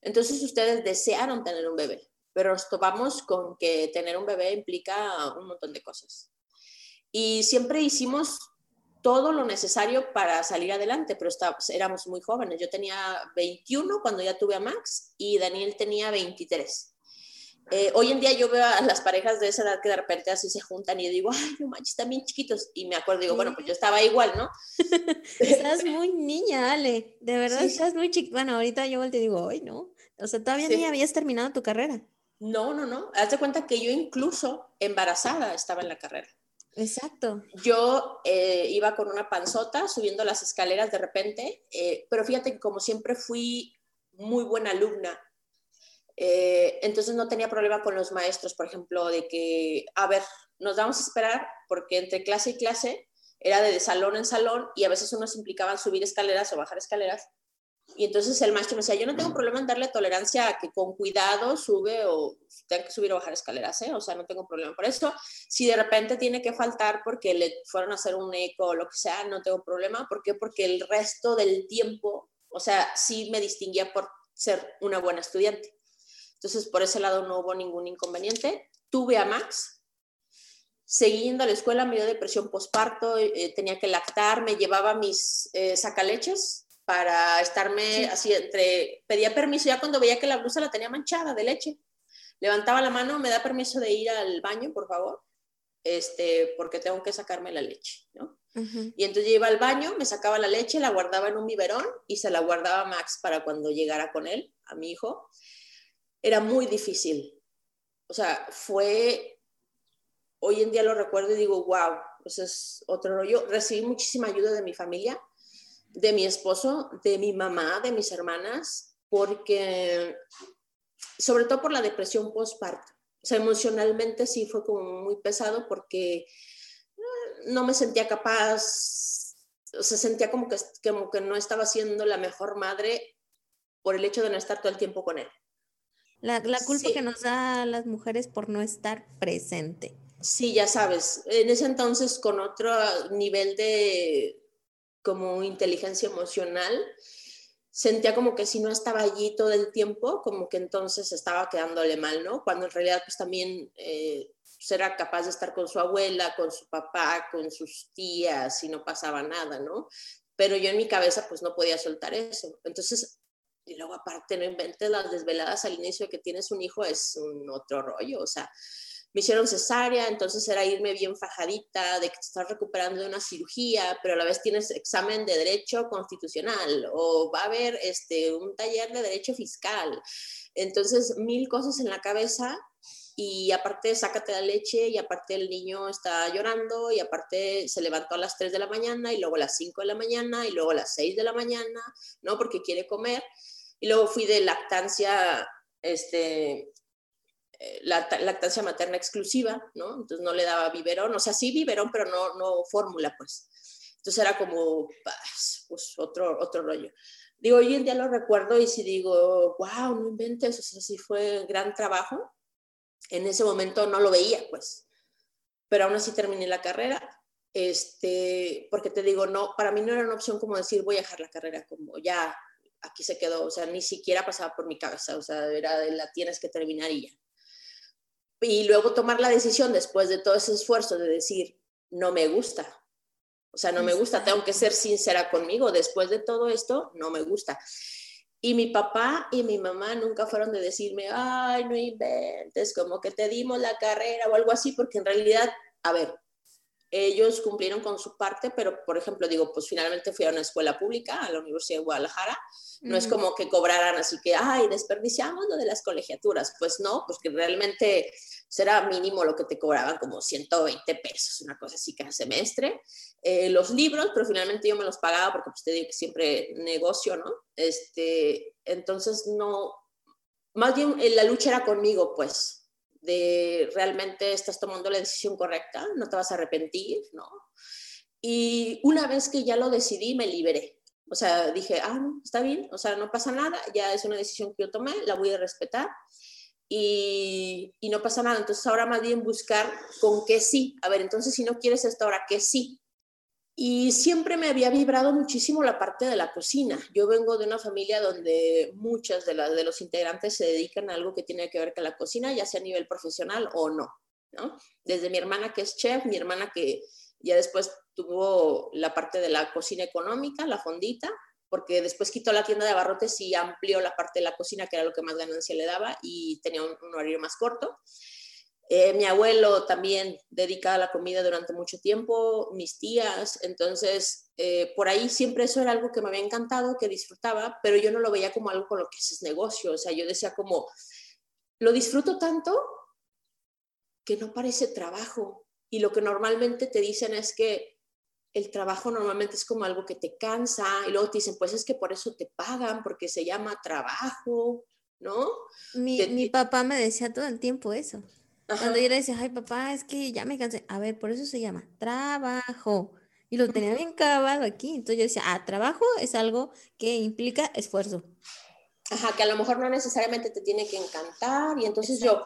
Entonces ustedes desearon tener un bebé, pero nos topamos con que tener un bebé implica un montón de cosas. Y siempre hicimos todo lo necesario para salir adelante, pero estábamos, éramos muy jóvenes. Yo tenía 21 cuando ya tuve a Max y Daniel tenía 23. Eh, hoy en día yo veo a las parejas de esa edad que de repente así se juntan y yo digo, ay, no manches, están bien chiquitos. Y me acuerdo, digo, bueno, pues yo estaba igual, ¿no? estás muy niña, Ale. De verdad, estás muy chiquita. Bueno, ahorita yo te digo, ay, no. O sea, todavía ni habías terminado tu carrera. No, no, no. Haz de cuenta que yo incluso embarazada estaba en la carrera. Exacto. Yo eh, iba con una panzota subiendo las escaleras de repente, eh, pero fíjate que como siempre fui muy buena alumna, eh, entonces no tenía problema con los maestros, por ejemplo, de que, a ver, nos vamos a esperar porque entre clase y clase era de salón en salón y a veces unos implicaban subir escaleras o bajar escaleras y entonces el maestro me decía, yo no tengo problema en darle tolerancia a que con cuidado sube o tenga que subir o bajar escaleras, ¿eh? o sea, no tengo problema por eso. Si de repente tiene que faltar porque le fueron a hacer un eco o lo que sea, no tengo problema. ¿Por qué? Porque el resto del tiempo, o sea, sí me distinguía por ser una buena estudiante. Entonces, por ese lado no hubo ningún inconveniente. Tuve a Max, seguí yendo a la escuela, me dio depresión postparto, eh, tenía que lactar, me llevaba mis eh, sacaleches para estarme así entre, pedía permiso ya cuando veía que la blusa la tenía manchada de leche. Levantaba la mano, me da permiso de ir al baño, por favor, este, porque tengo que sacarme la leche, ¿no? Y entonces yo iba al baño, me sacaba la leche, la guardaba en un biberón y se la guardaba Max para cuando llegara con él, a mi hijo. Era muy difícil. O sea, fue, hoy en día lo recuerdo y digo, wow, pues es otro rollo. Recibí muchísima ayuda de mi familia de mi esposo, de mi mamá, de mis hermanas. porque, sobre todo por la depresión postparto. O sea, emocionalmente sí fue como muy pesado porque eh, no me sentía capaz, o sea, sentía como que, como que no estaba siendo la mejor madre por el hecho de no estar todo el tiempo con él. La, la culpa que nos da a las mujeres por no estar presente. Sí, ya sabes, en ese entonces con otro nivel de como inteligencia emocional, sentía como que si no estaba allí todo el tiempo, como que entonces estaba quedándole mal, ¿no? Cuando en realidad pues también eh, pues, era capaz de estar con su abuela, con su papá, con sus tías y no pasaba nada, ¿no? Pero yo en mi cabeza pues no podía soltar eso. Entonces, y luego aparte no inventes las desveladas al inicio de que tienes un hijo, es un otro rollo, o sea, me hicieron cesárea, entonces era irme bien fajadita de que te estás recuperando de una cirugía, pero a la vez tienes examen de derecho constitucional o va a haber este, un taller de derecho fiscal. Entonces, mil cosas en la cabeza y aparte sácate la leche y aparte el niño está llorando y aparte se levantó a las 3 de la mañana y luego a las 5 de la mañana y luego a las 6 de la mañana, ¿no? Porque quiere comer. Y luego fui de lactancia este, la lactancia materna exclusiva, ¿no? Entonces no le daba biberón, o sea, sí biberón, pero no, no fórmula, pues. Entonces era como, pues, otro, otro rollo. Digo, hoy en día lo recuerdo y si digo, wow, no inventes, o sea, sí fue gran trabajo. En ese momento no lo veía, pues. Pero aún así terminé la carrera, este, porque te digo, no, para mí no era una opción como decir, voy a dejar la carrera, como ya, aquí se quedó, o sea, ni siquiera pasaba por mi cabeza, o sea, era de la tienes que terminar y ya y luego tomar la decisión después de todo ese esfuerzo de decir, no me gusta. O sea, no me gusta, tengo que ser sincera conmigo, después de todo esto, no me gusta. Y mi papá y mi mamá nunca fueron de decirme, ay, no inventes, como que te dimos la carrera o algo así, porque en realidad, a ver, ellos cumplieron con su parte, pero por ejemplo, digo, pues finalmente fui a una escuela pública, a la Universidad de Guadalajara, no es como que cobraran así que, ay, desperdiciamos lo de las colegiaturas, pues no, pues que realmente será mínimo lo que te cobraban, como 120 pesos, una cosa así cada semestre. Eh, los libros, pero finalmente yo me los pagaba porque pues te digo que siempre negocio, ¿no? Este, entonces no, más bien eh, la lucha era conmigo, pues, de realmente estás tomando la decisión correcta, no te vas a arrepentir, ¿no? Y una vez que ya lo decidí, me liberé. O sea, dije, ah, está bien, o sea, no pasa nada, ya es una decisión que yo tomé, la voy a respetar y, y no pasa nada. Entonces ahora más bien buscar con qué sí. A ver, entonces si no quieres esto ahora, ¿qué sí? Y siempre me había vibrado muchísimo la parte de la cocina. Yo vengo de una familia donde muchas de, las de los integrantes se dedican a algo que tiene que ver con la cocina, ya sea a nivel profesional o no, ¿no? Desde mi hermana que es chef, mi hermana que ya después tuvo la parte de la cocina económica, la fondita, porque después quitó la tienda de abarrotes y amplió la parte de la cocina, que era lo que más ganancia le daba, y tenía un, un horario más corto. Eh, mi abuelo también dedicaba a la comida durante mucho tiempo, mis tías, entonces eh, por ahí siempre eso era algo que me había encantado, que disfrutaba, pero yo no lo veía como algo con lo que haces negocio, o sea, yo decía como, lo disfruto tanto que no parece trabajo y lo que normalmente te dicen es que el trabajo normalmente es como algo que te cansa y luego te dicen, pues es que por eso te pagan, porque se llama trabajo, ¿no? Mi, mi papá me decía todo el tiempo eso. Cuando yo le decía, ay papá, es que ya me cansé. A ver, por eso se llama trabajo. Y lo tenía bien cavado aquí. Entonces yo decía, ah, trabajo es algo que implica esfuerzo. Ajá, que a lo mejor no necesariamente te tiene que encantar. Y entonces yo,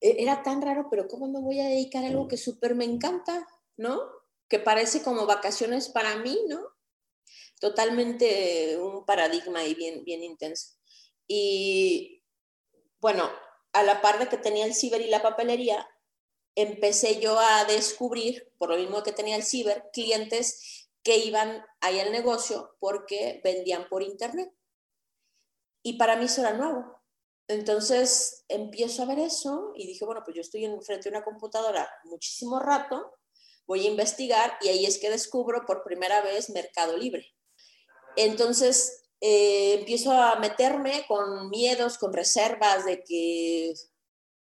e, era tan raro, pero ¿cómo me voy a dedicar a algo que súper me encanta? ¿No? Que parece como vacaciones para mí, ¿no? Totalmente un paradigma y bien, bien intenso. Y bueno, a la par de que tenía el ciber y la papelería, empecé yo a descubrir, por lo mismo que tenía el ciber, clientes que iban ahí al negocio porque vendían por internet. Y para mí eso era nuevo. Entonces empiezo a ver eso y dije, bueno, pues yo estoy en frente a una computadora muchísimo rato, voy a investigar y ahí es que descubro por primera vez Mercado Libre. Entonces eh, empiezo a meterme con miedos, con reservas de que,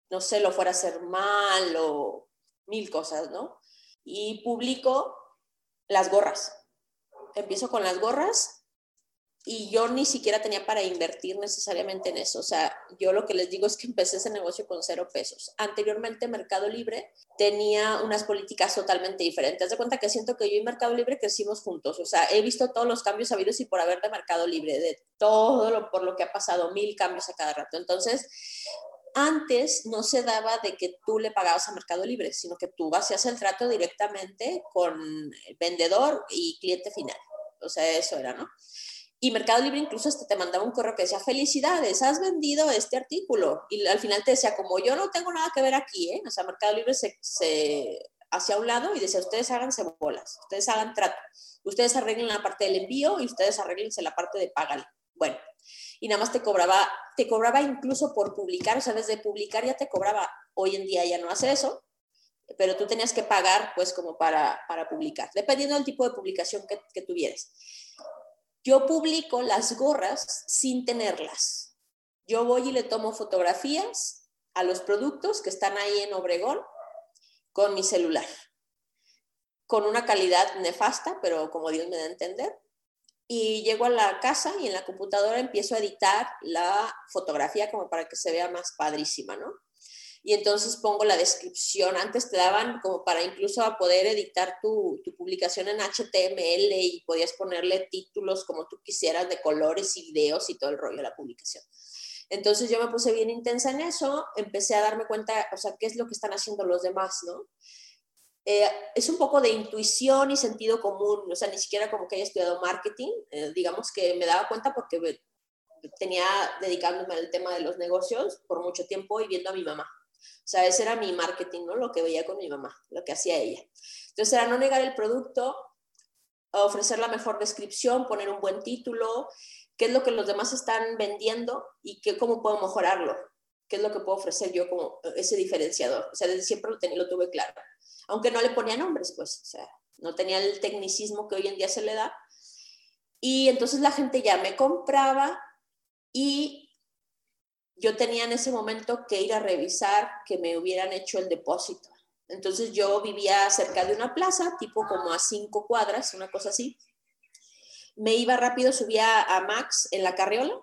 no sé, lo fuera a hacer mal o mil cosas, ¿no? Y publico las gorras. Empiezo con las gorras y yo ni siquiera tenía para invertir necesariamente en eso. O sea, yo lo que les digo es que empecé ese negocio con cero pesos. Anteriormente Mercado Libre tenía unas políticas totalmente diferentes. de cuenta que siento que yo y Mercado Libre crecimos juntos. O sea, he visto todos los cambios habidos y por haber de Mercado Libre, de todo lo, por lo que ha pasado, mil cambios a cada rato. Entonces, antes no se daba de que tú le pagabas a Mercado Libre, sino que tú hacías el trato directamente con el vendedor y cliente final. O sea, eso era, ¿no? Y Mercado Libre incluso hasta te mandaba un correo que decía, felicidades, has vendido este artículo. Y al final te decía, como yo no tengo nada que ver aquí, ¿eh? O sea, Mercado Libre se, se hacia un lado y decía, ustedes háganse bolas, ustedes hagan trato, ustedes arreglen la parte del envío y ustedes arreglense la parte de págale. Bueno, y nada más te cobraba, te cobraba incluso por publicar, o sea, desde publicar ya te cobraba. Hoy en día ya no hace eso, pero tú tenías que pagar pues como para, para publicar, dependiendo del tipo de publicación que, que tuvieras. Yo publico las gorras sin tenerlas. Yo voy y le tomo fotografías a los productos que están ahí en Obregón con mi celular, con una calidad nefasta, pero como Dios me da a entender. Y llego a la casa y en la computadora empiezo a editar la fotografía como para que se vea más padrísima, ¿no? Y entonces pongo la descripción. Antes te daban como para incluso a poder editar tu, tu, publicación en HTML y podías ponerle títulos como tú quisieras de colores y videos y todo el rollo de la publicación. Entonces yo me puse bien intensa en eso, empecé a darme cuenta, o sea, qué es lo que están haciendo los demás, ¿no? Eh, es un poco de intuición y sentido común, o sea, ni siquiera como que haya estudiado marketing, eh, digamos que me daba cuenta porque tenía dedicándome al tema de los negocios por mucho tiempo y viendo a mi mamá. O sea, ese era mi marketing, ¿no? Lo que veía con mi mamá, lo que hacía ella. Entonces era no negar el producto, ofrecer la mejor descripción, poner un buen título, qué es lo que los demás están vendiendo y qué, cómo puedo mejorarlo, qué es lo que puedo ofrecer yo como ese diferenciador. O sea, desde siempre lo, tenía, lo tuve claro. Aunque no le ponía nombres, pues, o sea, no tenía el tecnicismo que hoy en día se le da. Y entonces la gente ya me compraba y yo tenía en ese momento que ir a revisar que me hubieran hecho el depósito. Entonces yo vivía cerca de una plaza, tipo como a cinco cuadras, una cosa así. Me iba rápido, subía a Max en la carriola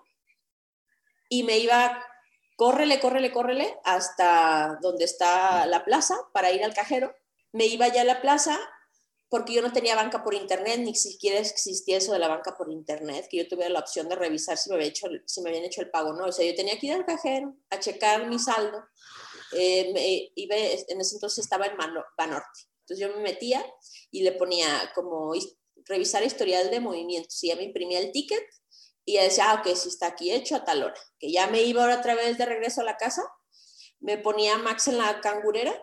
y me iba, córrele, córrele, córrele hasta donde está la plaza para ir al cajero. Me iba ya a la plaza porque yo no tenía banca por internet, ni siquiera existía eso de la banca por internet, que yo tuviera la opción de revisar si me, había hecho, si me habían hecho el pago, ¿no? O sea, yo tenía que ir al cajero a checar mi saldo. Eh, en ese entonces estaba en Banorte. Entonces yo me metía y le ponía como revisar historial de movimientos. Y ya me imprimía el ticket y ya decía, ah, ok, si está aquí hecho a tal hora. Que ya me iba ahora otra vez de regreso a la casa, me ponía Max en la cangurera,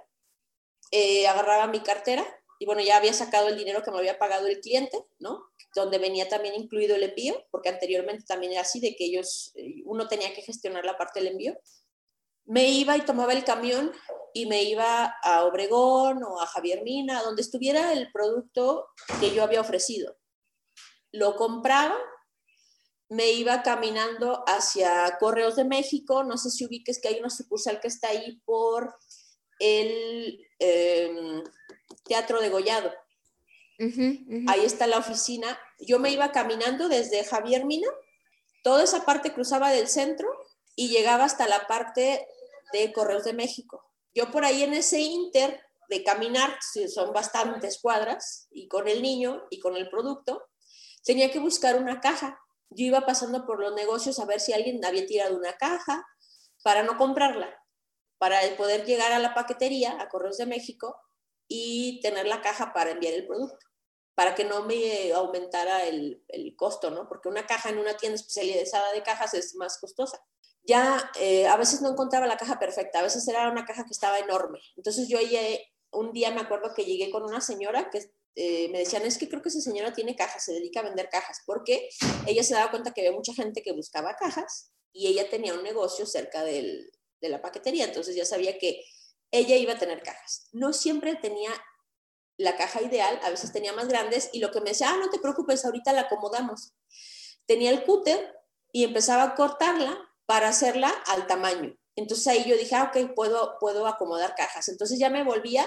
eh, agarraba mi cartera y bueno, ya había sacado el dinero que me había pagado el cliente, ¿no? Donde venía también incluido el envío, porque anteriormente también era así, de que ellos, eh, uno tenía que gestionar la parte del envío. Me iba y tomaba el camión y me iba a Obregón o a Javier Mina, donde estuviera el producto que yo había ofrecido. Lo compraba, me iba caminando hacia Correos de México, no sé si ubiques que hay una sucursal que está ahí por el... Em, Teatro de Gollado. Ahí está la oficina. Yo me iba caminando desde Javier Mina, toda esa parte cruzaba del centro y llegaba hasta la parte de Correos de México. Yo por ahí en ese inter de caminar, son bastantes cuadras, y con el niño y con el producto, tenía que buscar una caja. Yo iba pasando por los negocios a ver si alguien había tirado una caja para no comprarla, para poder llegar a la paquetería, a Correos de México, y tener la caja para enviar el producto, para que no me aumentara el, el costo, ¿no? Porque una caja en una tienda especializada de cajas es más costosa. Ya eh, a veces no encontraba la caja perfecta, a veces era una caja que estaba enorme. Entonces yo un día me acuerdo que llegué con una señora que eh, me decían, es que creo que esa señora tiene cajas, se dedica a vender cajas, porque ella se daba cuenta que había mucha gente que buscaba cajas y ella tenía un negocio cerca del, de la paquetería, entonces ya sabía que ella iba a tener cajas. No siempre tenía la caja ideal, a veces tenía más grandes y lo que me decía, ah, no te preocupes, ahorita la acomodamos. Tenía el cúter y empezaba a cortarla para hacerla al tamaño. Entonces ahí yo dije, ah, ok, puedo, puedo acomodar cajas. Entonces ya me volvía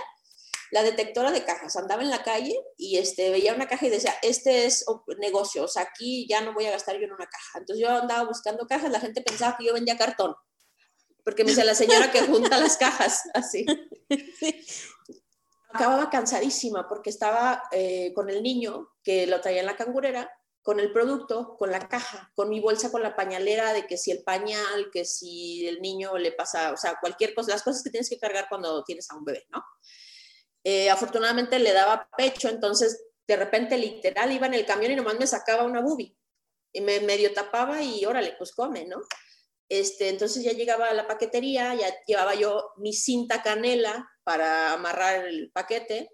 la detectora de cajas. Andaba en la calle y este, veía una caja y decía, este es negocio, o sea, aquí ya no voy a gastar yo en una caja. Entonces yo andaba buscando cajas, la gente pensaba que yo vendía cartón, porque me dice la señora que junta las cajas, así. Acababa cansadísima porque estaba eh, con el niño que lo traía en la cangurera con el producto, con la caja, con mi bolsa, con la pañalera, de que si el pañal, que si el niño le pasa, o sea, cualquier cosa, las cosas que tienes que cargar cuando tienes a un bebé, ¿no? Eh, afortunadamente le daba pecho, entonces de repente literal iba en el camión y nomás me sacaba una bubi y me medio tapaba y órale, pues come, ¿no? Este, entonces ya llegaba a la paquetería, ya llevaba yo mi cinta canela para amarrar el paquete,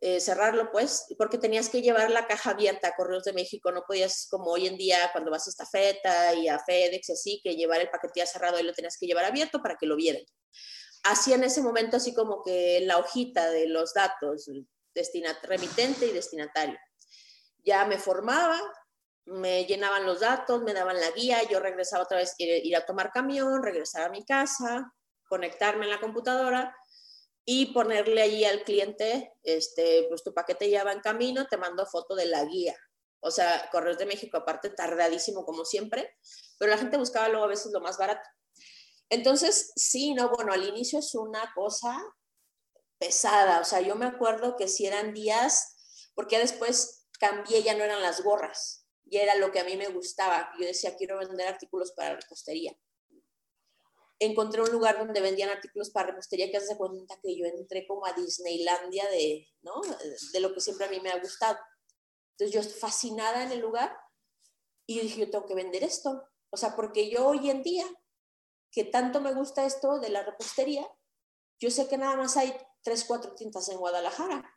eh, cerrarlo, pues, porque tenías que llevar la caja abierta a Correos de México, no podías, como hoy en día, cuando vas a esta feta y a FedEx, así, que llevar el paquete ya cerrado y lo tenías que llevar abierto para que lo vieran. Así en ese momento, así como que la hojita de los datos, remitente y destinatario. Ya me formaba, me llenaban los datos, me daban la guía, yo regresaba otra vez, ir, ir a tomar camión, regresar a mi casa, conectarme en la computadora y ponerle allí al cliente, este, pues tu paquete ya va en camino, te mando foto de la guía. O sea, Correos de México, aparte, tardadísimo como siempre, pero la gente buscaba luego a veces lo más barato. Entonces, sí, no, bueno, al inicio es una cosa pesada. O sea, yo me acuerdo que si eran días, porque después cambié, ya no eran las gorras, y era lo que a mí me gustaba. Yo decía, quiero vender artículos para repostería encontré un lugar donde vendían artículos para repostería que hace cuenta que yo entré como a Disneylandia de, ¿no? de lo que siempre a mí me ha gustado. Entonces yo fascinada en el lugar y dije, yo tengo que vender esto. O sea, porque yo hoy en día, que tanto me gusta esto de la repostería, yo sé que nada más hay tres, cuatro tintas en Guadalajara.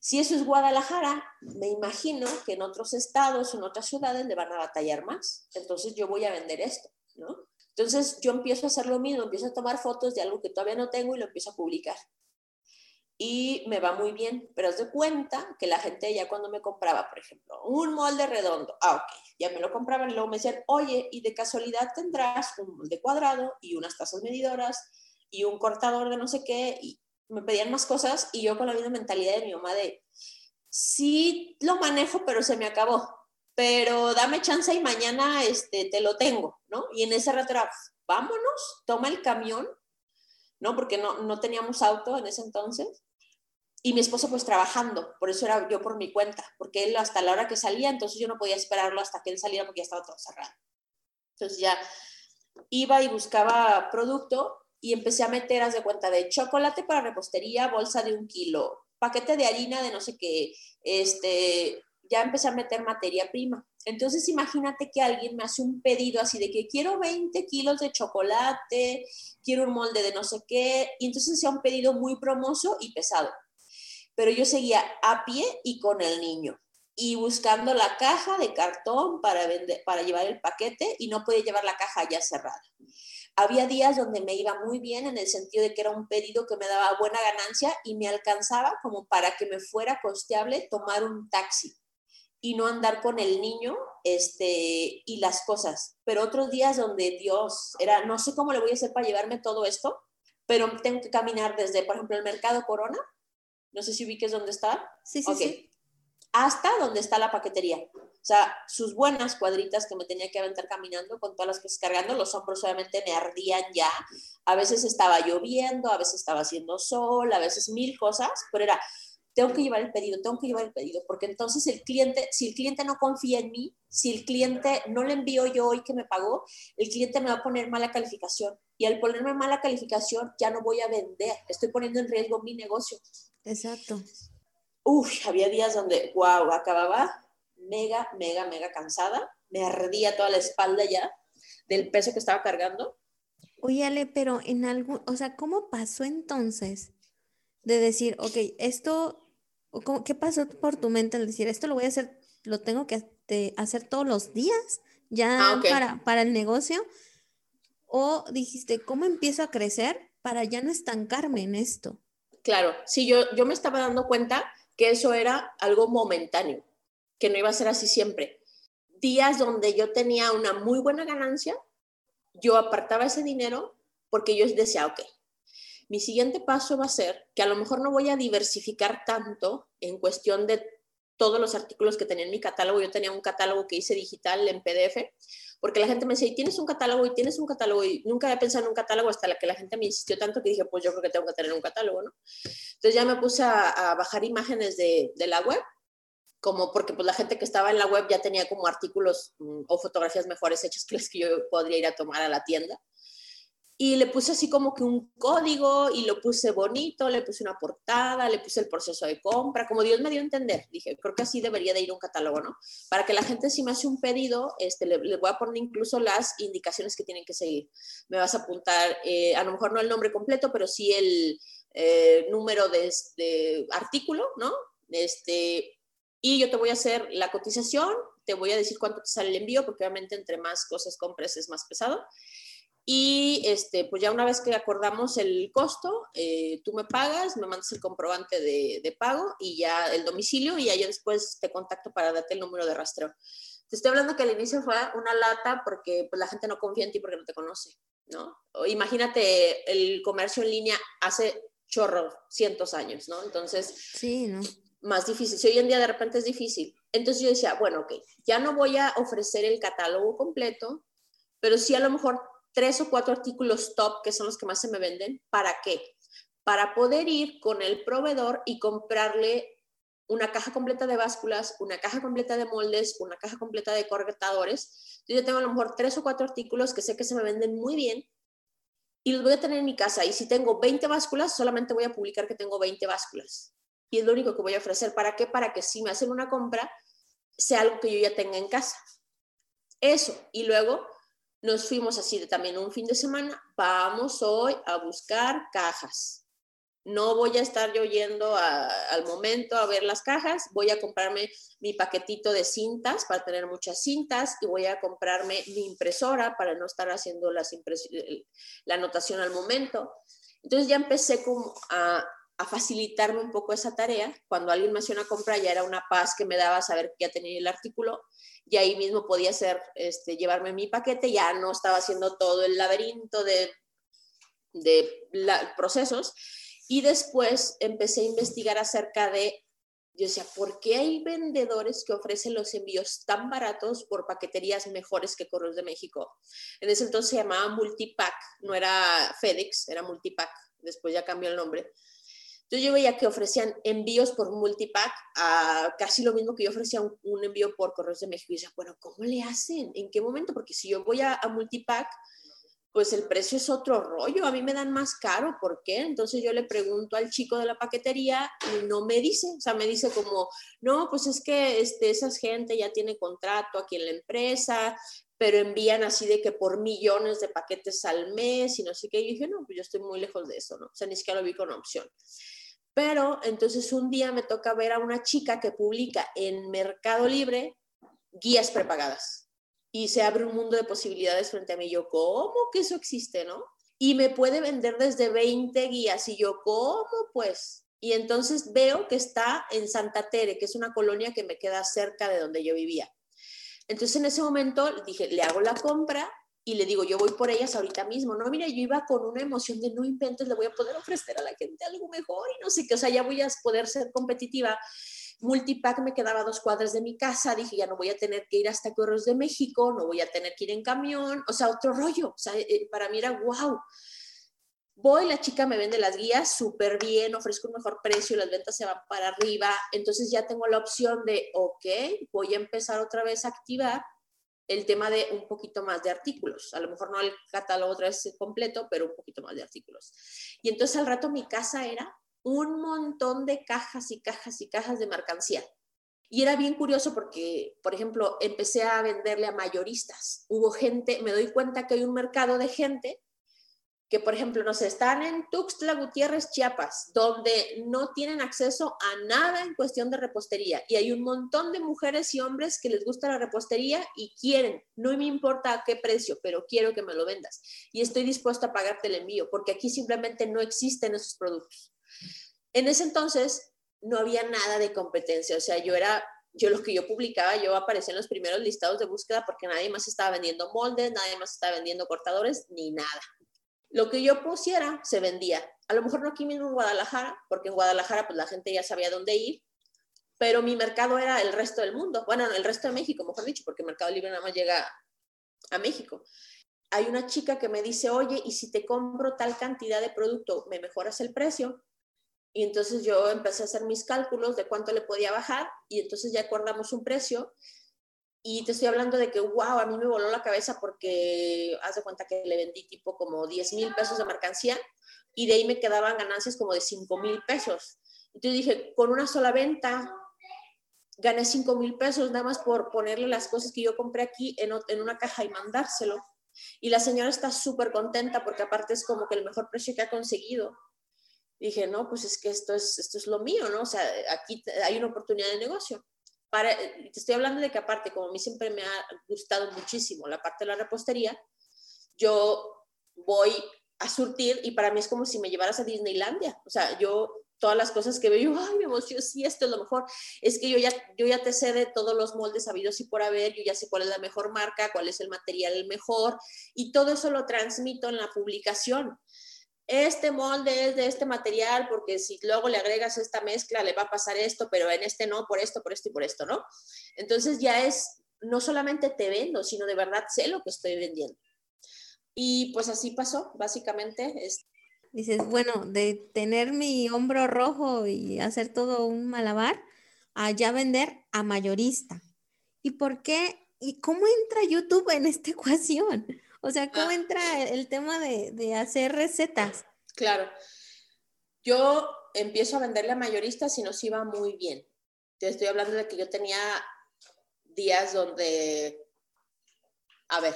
Si eso es Guadalajara, me imagino que en otros estados, en otras ciudades le van a batallar más. Entonces yo voy a vender esto, ¿no? Entonces yo empiezo a hacer lo mismo, empiezo a tomar fotos de algo que todavía no tengo y lo empiezo a publicar. Y me va muy bien, pero os de cuenta que la gente ya cuando me compraba, por ejemplo, un molde redondo, ah, ok, ya me lo compraban y luego me decían, oye, y de casualidad tendrás un molde cuadrado y unas tazas medidoras y un cortador de no sé qué, y me pedían más cosas y yo con la misma mentalidad de mi mamá de, sí lo manejo, pero se me acabó pero dame chance y mañana este, te lo tengo, ¿no? Y en ese rato era, vámonos, toma el camión, ¿no? Porque no, no teníamos auto en ese entonces. Y mi esposo pues trabajando, por eso era yo por mi cuenta, porque él hasta la hora que salía, entonces yo no podía esperarlo hasta que él saliera porque ya estaba todo cerrado. Entonces ya iba y buscaba producto y empecé a meter, haz de cuenta, de chocolate para repostería, bolsa de un kilo, paquete de harina de no sé qué, este, ya empecé a meter materia prima. Entonces imagínate que alguien me hace un pedido así de que quiero 20 kilos de chocolate, quiero un molde de no sé qué, y entonces sea un pedido muy promoso y pesado. Pero yo seguía a pie y con el niño y buscando la caja de cartón para, vender, para llevar el paquete y no podía llevar la caja ya cerrada. Había días donde me iba muy bien en el sentido de que era un pedido que me daba buena ganancia y me alcanzaba como para que me fuera costeable tomar un taxi y no andar con el niño este, y las cosas. Pero otros días donde Dios era, no sé cómo le voy a hacer para llevarme todo esto, pero tengo que caminar desde, por ejemplo, el Mercado Corona, no sé si ubiques dónde está. Sí, sí, sí. Hasta donde está la paquetería. O sea, sus buenas cuadritas que me tenía que aventar caminando con todas las cosas cargando, los hombros obviamente me ardían ya. A veces estaba lloviendo, a veces estaba haciendo sol, a veces mil cosas, pero era, tengo que llevar el pedido, tengo que llevar el pedido, porque entonces el cliente, si el cliente no confía en mí, si el cliente no le envío yo hoy que me pagó, el cliente me va a poner mala calificación. Y al ponerme mala calificación ya no voy a vender, estoy poniendo en riesgo mi negocio. Exacto. Uf, había días donde, wow, acababa mega, mega, mega cansada, me ardía toda la espalda ya del peso que estaba cargando. Oye, Ale, pero en algún, o sea, ¿cómo pasó entonces? de decir, ok, esto, ¿qué pasó por tu mente al decir, esto lo voy a hacer, lo tengo que hacer todos los días ya ah, para, para el negocio? O dijiste, ¿cómo empiezo a crecer para ya no estancarme en esto? Claro, sí, yo, yo me estaba dando cuenta que eso era algo momentáneo, que no iba a ser así siempre. Días donde yo tenía una muy buena ganancia, yo apartaba ese dinero porque yo decía, ok, mi siguiente paso va a ser que a lo mejor no voy a diversificar tanto en cuestión de todos los artículos que tenía en mi catálogo. Yo tenía un catálogo que hice digital en PDF, porque la gente me decía, ¿y tienes un catálogo? ¿Y tienes un catálogo? Y nunca había pensado en un catálogo hasta la que la gente me insistió tanto que dije, pues yo creo que tengo que tener un catálogo, ¿no? Entonces ya me puse a, bajar imágenes de, de, la web, como porque pues la gente que estaba en la web ya tenía como artículos mm, o fotografías mejores hechas que las que yo podría ir a tomar a la tienda y le puse así como que un código y lo puse bonito, le puse una portada, le puse el proceso de compra, como Dios me dio a entender. Dije, creo que así debería de ir un catálogo, ¿no? Para que la gente si me hace un pedido, este, le, voy a poner incluso las indicaciones que tienen que seguir. Me vas a apuntar, eh, a lo mejor no el nombre completo, pero sí el eh, número de, de, artículo, ¿no? Este, y yo te voy a hacer la cotización, te voy a decir cuánto te sale el envío, porque obviamente entre más cosas compres es más pesado. Y este, pues ya una vez que acordamos el costo, eh, tú me pagas, me mandas el comprobante de, de, pago y ya el domicilio y ya yo después te contacto para darte el número de rastreo. Te estoy hablando que al inicio fue una lata porque pues, la gente no confía en ti porque no te conoce, ¿no? O imagínate el comercio en línea hace chorro, cientos años, ¿no? Entonces, sí, ¿no? Más difícil. Si hoy en día de repente es difícil. Entonces yo decía, bueno, ok, ya no voy a ofrecer el catálogo completo, pero sí a lo mejor tres o cuatro artículos top, que son los que más se me venden. ¿Para qué? Para poder ir con el proveedor y comprarle una caja completa de básculas, una caja completa de moldes, una caja completa de correctadores. Yo tengo a lo mejor tres o cuatro artículos que sé que se me venden muy bien y los voy a tener en mi casa. Y si tengo 20 básculas, solamente voy a publicar que tengo 20 básculas. Y es lo único que voy a ofrecer. ¿Para qué? Para que si me hacen una compra, sea algo que yo ya tenga en casa. Eso. Y luego nos fuimos así de también un fin de semana, vamos hoy a buscar cajas. No voy a estar yo yendo al momento a ver las cajas, voy a comprarme mi paquetito de cintas para tener muchas cintas y voy a comprarme mi impresora para no estar haciendo las la anotación al momento. Entonces ya empecé como a, a facilitarme un poco esa tarea. Cuando alguien me hacía una compra ya era una paz que me daba saber que ya tenía el artículo y ahí mismo podía hacer, este, llevarme mi paquete, ya no estaba haciendo todo el laberinto de, de procesos. Y después empecé a investigar acerca de, yo decía, ¿por qué hay vendedores que ofrecen los envíos tan baratos por paqueterías mejores que Correos de México? En ese entonces se llamaba Multipack, no era FedEx, era Multipack, después ya cambió el nombre. Entonces yo veía que ofrecían envíos por multipack a casi lo mismo que yo ofrecía un, envío por correos de México. Y decía, bueno, ¿cómo le hacen? ¿En qué momento? Porque si yo voy a, a multipack, pues el precio es otro rollo, a mí me dan más caro, ¿por qué? Entonces yo le pregunto al chico de la paquetería y no me dice, o sea, me dice como, no, pues es que este, esa gente ya tiene contrato aquí en la empresa, pero envían así de que por millones de paquetes al mes y no sé qué. Y yo dije, no, pues yo estoy muy lejos de eso, ¿no? O sea, ni siquiera lo vi con opción. Pero entonces un día me toca ver a una chica que publica en Mercado Libre guías prepagadas y se abre un mundo de posibilidades frente a mí. Yo, ¿cómo que eso existe, no? Y me puede vender desde 20 guías y yo, ¿cómo pues? Y entonces veo que está en Santa Tere, que es una colonia que me queda cerca de donde yo vivía. Entonces en ese momento dije, le hago la compra y le digo, yo voy por ellas ahorita mismo. No, mira, yo iba con una emoción de no inventes, le voy a poder ofrecer a la gente algo mejor y no sé qué, o sea, ya voy a poder ser competitiva. Multipack me quedaba dos cuadras de mi casa, dije, ya no voy a tener que ir hasta Correos de México, no voy a tener que ir en camión, o sea, otro rollo, o sea, eh, para mí era wow. Voy, la chica me vende las guías súper bien, ofrezco un mejor precio, las ventas se van para arriba, entonces ya tengo la opción de, ok, voy a empezar otra vez a activar el tema de un poquito más de artículos. A lo mejor no el catálogo otra vez completo, pero un poquito más de artículos. Y entonces al rato mi casa era un montón de cajas y cajas y cajas de mercancía. Y era bien curioso porque, por ejemplo, empecé a venderle a mayoristas. Hubo gente, me doy cuenta que hay un mercado de gente que, por ejemplo, nos están en Tuxtla Gutiérrez, Chiapas, donde no tienen acceso a nada en cuestión de repostería. Y hay un montón de mujeres y hombres que les gusta la repostería y quieren, no me importa a qué precio, pero quiero que me lo vendas. Y estoy dispuesto a pagarte el envío, porque aquí simplemente no existen esos productos. En ese entonces no había nada de competencia, o sea, yo era yo lo que yo publicaba, yo aparecía en los primeros listados de búsqueda porque nadie más estaba vendiendo moldes, nadie más estaba vendiendo cortadores, ni nada. Lo que yo pusiera se vendía. A lo mejor no aquí mismo en Guadalajara, porque en Guadalajara pues la gente ya sabía dónde ir, pero mi mercado era el resto del mundo, bueno, el resto de México, mejor dicho, porque Mercado Libre nada más llega a México. Hay una chica que me dice, oye, ¿y si te compro tal cantidad de producto, me mejoras el precio? Y entonces yo empecé a hacer mis cálculos de cuánto le podía bajar y entonces ya acordamos un precio. Y te estoy hablando de que, wow, a mí me voló la cabeza porque haz de cuenta que le vendí tipo como 10 mil pesos de mercancía y de ahí me quedaban ganancias como de 5 mil pesos. Entonces dije, con una sola venta gané 5 mil pesos nada más por ponerle las cosas que yo compré aquí en, en una caja y mandárselo. Y la señora está súper contenta porque aparte es como que el mejor precio que ha conseguido dije, no, pues es que esto es, esto es lo mío, ¿no? O sea, aquí hay una oportunidad de negocio. Para, te estoy hablando de que aparte, como a mí siempre me ha gustado muchísimo la parte de la repostería, yo voy a surtir y para mí es como si me llevaras a Disneylandia. O sea, yo todas las cosas que veo, yo, ay, me emociono, sí, esto es lo mejor. Es que yo ya, yo ya te sé de todos los moldes habidos y por haber, yo ya sé cuál es la mejor marca, cuál es el material el mejor, y todo eso lo transmito en la publicación este molde es de este material porque si luego le agregas esta mezcla le va a pasar esto, pero en este no, por esto, por esto y por esto, ¿no? Entonces ya es, no solamente te vendo, sino de verdad sé lo que estoy vendiendo. Y pues así pasó, básicamente. Dices, bueno, de tener mi hombro rojo y hacer todo un malabar, a ya vender a mayorista. ¿Y por qué? ¿Y cómo entra YouTube en esta ecuación? O sea, ¿cómo ah. entra el tema de, hacer recetas? Claro. Yo empiezo a venderle a mayoristas y nos iba muy bien. Te estoy hablando de que yo tenía días donde, a ver,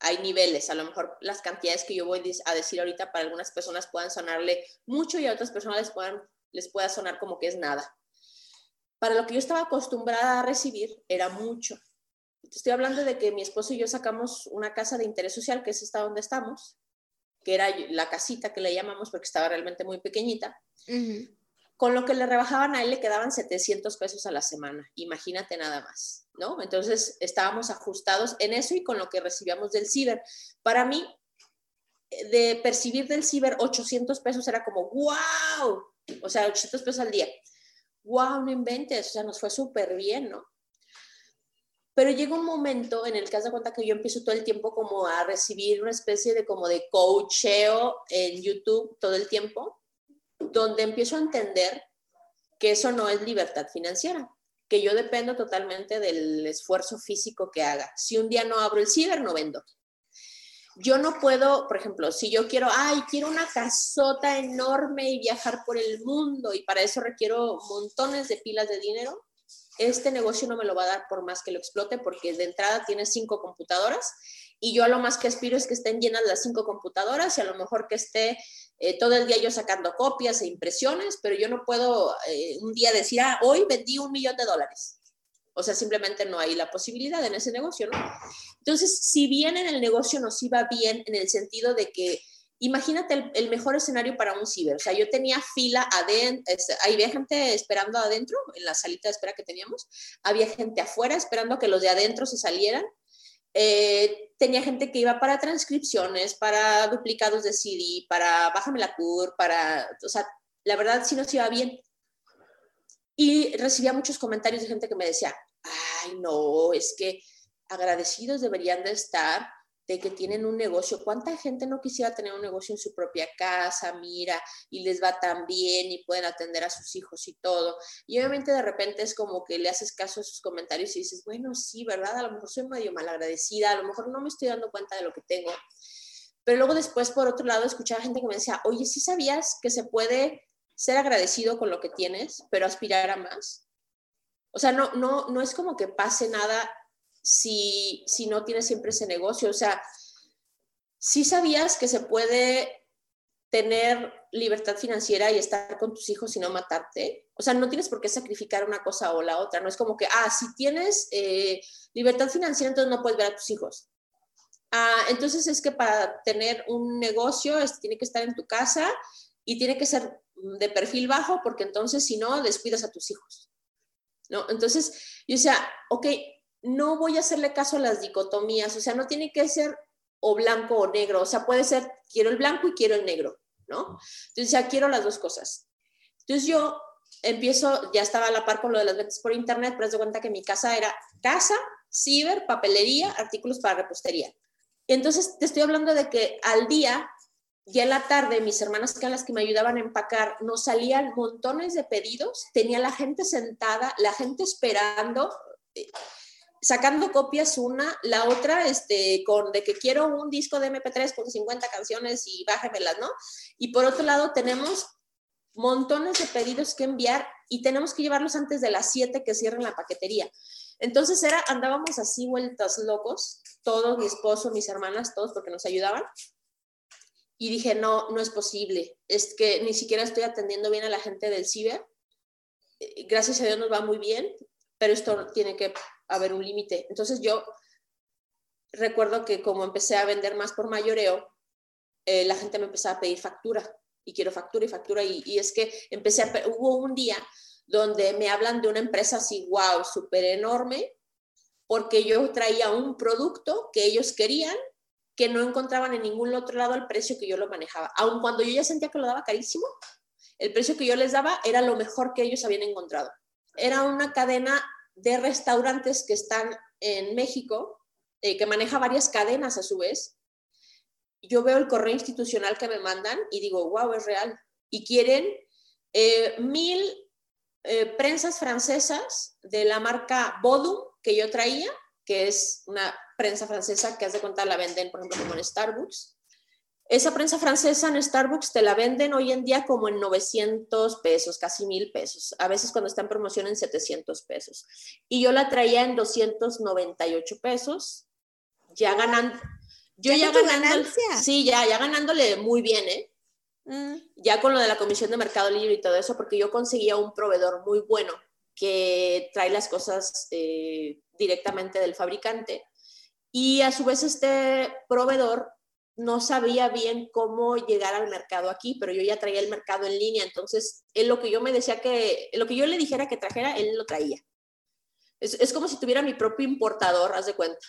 hay niveles. A lo mejor las cantidades que yo voy a decir ahorita para algunas personas puedan sonarle mucho y a otras personas les, puedan, les pueda sonar como que es nada. Para lo que yo estaba acostumbrada a recibir era mucho. Estoy hablando de que mi esposo y yo sacamos una casa de interés social, que es esta donde estamos, que era la casita que le llamamos porque estaba realmente muy pequeñita. Con lo que le rebajaban a él le quedaban 700 pesos a la semana, imagínate nada más, ¿no? Entonces estábamos ajustados en eso y con lo que recibíamos del ciber. Para mí, de percibir del ciber 800 pesos era como, wow, o sea, 800 pesos al día. Wow, no inventes, o sea, nos fue súper bien, ¿no? Pero llega un momento en el que has de cuenta que yo empiezo todo el tiempo como a recibir una especie de como de coacheo en YouTube todo el tiempo, donde empiezo a entender que eso no es libertad financiera, que yo dependo totalmente del esfuerzo físico que haga. Si un día no abro el ciber, no vendo. Yo no puedo, por ejemplo, si yo quiero, ay, quiero una casota enorme y viajar por el mundo y para eso requiero montones de pilas de dinero, este negocio no me lo va a dar por más que lo explote, porque de entrada tiene cinco computadoras y yo a lo más que aspiro es que estén llenas las cinco computadoras y a lo mejor que esté eh, todo el día yo sacando copias e impresiones, pero yo no puedo eh, un día decir, ah, hoy vendí un millón de dólares. O sea, simplemente no hay la posibilidad en ese negocio, ¿no? Entonces, si bien en el negocio nos iba bien en el sentido de que imagínate el, mejor escenario para un ciber. O sea, yo tenía fila adentro, había gente esperando adentro, en la salita de espera que teníamos, había gente afuera esperando que los de adentro se salieran. Eh, tenía gente que iba para transcripciones, para duplicados de CD, para bájame la CUR, para, o sea, la verdad sí nos iba bien. Y recibía muchos comentarios de gente que me decía, ay, no, es que agradecidos deberían de estar de que tienen un negocio. ¿Cuánta gente no quisiera tener un negocio en su propia casa, mira, y les va tan bien y pueden atender a sus hijos y todo? Y obviamente de repente es como que le haces caso a sus comentarios y dices, bueno, sí, ¿verdad? A lo mejor soy medio malagradecida, a lo mejor no me estoy dando cuenta de lo que tengo. Pero luego después, por otro lado, escuchaba gente que me decía, oye, ¿sí sabías que se puede ser agradecido con lo que tienes, pero aspirar a más? O sea, no, no, no es como que pase nada si, si no tienes siempre ese negocio. O sea, si sabías que se puede tener libertad financiera y estar con tus hijos y no matarte. O sea, no tienes por qué sacrificar una cosa o la otra. No es como que, ah, si tienes eh, libertad financiera, entonces no puedes ver a tus hijos. Ah, entonces es que para tener un negocio este, tiene que estar en tu casa y tiene que ser de perfil bajo porque entonces si no, descuidas a tus hijos. ¿No? Entonces, yo decía, ok, no voy a hacerle caso a las dicotomías, o sea, no tiene que ser o blanco o negro. O sea, puede ser, quiero el blanco y quiero el negro, ¿no? Entonces ya quiero las dos cosas. Entonces yo empiezo, ya estaba a la par con lo de las ventas por internet, pero de cuenta que mi casa era casa, ciber, papelería, artículos para repostería. Entonces te estoy hablando de que al día, ya en la tarde, mis hermanas que las que me ayudaban a empacar, nos salían montones de pedidos, tenía la gente sentada, la gente esperando, eh, sacando copias una, la otra, este, con de que quiero un disco de MP3 con 50 canciones y bájemelas, ¿no? Y por otro lado tenemos montones de pedidos que enviar y tenemos que llevarlos antes de las 7 que cierren la paquetería. Entonces era, andábamos así vueltas locos, todos, mi esposo, mis hermanas, todos porque nos ayudaban. Y dije, no, no es posible, es que ni siquiera estoy atendiendo bien a la gente del ciber. Eh, gracias a Dios nos va muy bien, pero esto tiene que haber un límite. Entonces yo recuerdo que como empecé a vender más por mayoreo, eh, la gente me empezaba a pedir factura y quiero factura y factura. Y, es que empecé a, hubo un día donde me hablan de una empresa así, wow, súper enorme, porque yo traía un producto que ellos querían que no encontraban en ningún otro lado el precio que yo lo manejaba. Aun cuando yo ya sentía que lo daba carísimo, el precio que yo les daba era lo mejor que ellos habían encontrado. Era una cadena de restaurantes que están en México, eh, que maneja varias cadenas a su vez, yo veo el correo institucional que me mandan y digo, wow, es real. Y quieren eh, mil eh, prensas francesas de la marca Bodum que yo traía, que es una prensa francesa que has de contar la venden, por ejemplo, como en Starbucks. Esa prensa francesa en Starbucks te la venden hoy en día como en 900 pesos, casi mil pesos. A veces cuando está en promoción en 700 pesos. Y yo la traía en 298 pesos, ya ganando, yo ya, ganándole, sí, ya, ya ganándole muy bien, ¿eh? Mm. Ya con lo de la Comisión de Mercado Libre y todo eso, porque yo conseguía un proveedor muy bueno que trae las cosas eh, directamente del fabricante. Y a su vez este proveedor no sabía bien cómo llegar al mercado aquí, pero yo ya traía el mercado en línea, entonces él lo que yo me decía que, lo que yo le dijera que trajera, él lo traía. Es, es como si tuviera mi propio importador, haz de cuenta.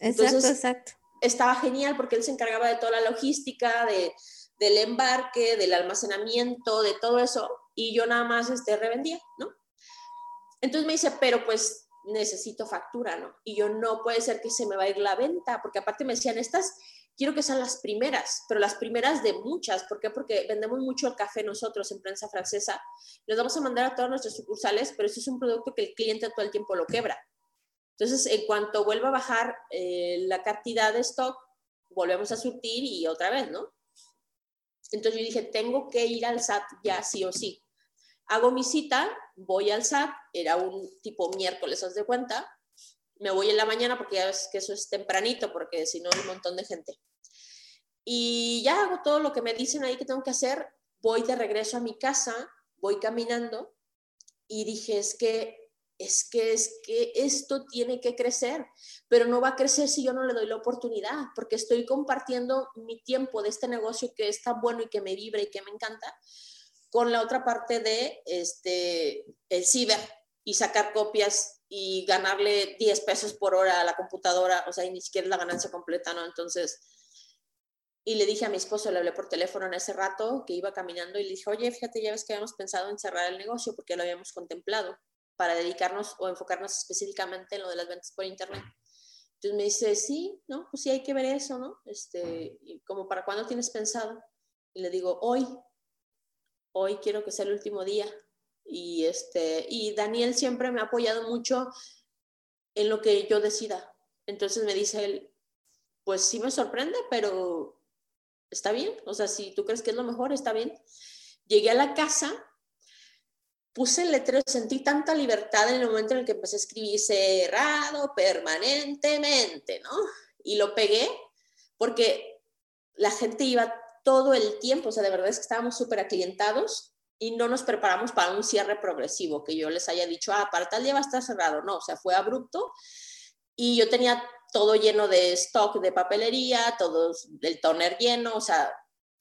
Exacto, exacto estaba genial porque él se encargaba de toda la logística, de, del embarque, del almacenamiento, de todo eso, y yo nada más este, revendía, ¿no? Entonces me dice, pero pues necesito factura, ¿no? Y yo no puede ser que se me va a ir la venta, porque aparte me decían, estas quiero que sean las primeras, pero las primeras de muchas. ¿Por qué? Porque vendemos mucho el café nosotros en prensa francesa. Los vamos a mandar a todos nuestros sucursales, pero eso es un producto que el cliente todo el tiempo lo quebra. Entonces, en cuanto vuelva a bajar eh, la cantidad de stock, volvemos a surtir y otra vez, ¿no? Entonces yo dije, tengo que ir al SAT ya sí o sí. Hago mi cita, voy al SAT, era un tipo miércoles, haz de cuenta, me voy en la mañana porque ya ves que eso es tempranito, porque si no hay un montón de gente. Y ya hago todo lo que me dicen ahí que tengo que hacer, voy de regreso a mi casa, voy caminando y dije, es que es que es que esto tiene que crecer, pero no va a crecer si yo no le doy la oportunidad, porque estoy compartiendo mi tiempo de este negocio que es tan bueno y que me vibra y que me encanta, con la otra parte de este el ciber y sacar copias y ganarle 10 pesos por hora a la computadora, o sea, y ni siquiera la ganancia completa, ¿no? Entonces, y le dije a mi esposo, le hablé por teléfono en ese rato que iba caminando y le dije, oye, fíjate, ya ves que habíamos pensado en cerrar el negocio porque lo habíamos contemplado para dedicarnos o enfocarnos específicamente en lo de las ventas por internet. Entonces me dice, sí, ¿no? Pues sí, hay que ver eso, ¿no? Este, y como para cuándo tienes pensado. Y le digo, hoy, hoy quiero que sea el último día. Y, este, y Daniel siempre me ha apoyado mucho en lo que yo decida. Entonces me dice él, pues sí me sorprende, pero está bien. O sea, si tú crees que es lo mejor, está bien. Llegué a la casa puse el letrero, sentí tanta libertad en el momento en el que empecé a escribir cerrado permanentemente, ¿no? Y lo pegué porque la gente iba todo el tiempo, o sea, de verdad es que estábamos súper aclientados y no nos preparamos para un cierre progresivo, que yo les haya dicho, ah, para tal día va a estar cerrado, no, o sea, fue abrupto y yo tenía todo lleno de stock de papelería, todo el toner lleno, o sea,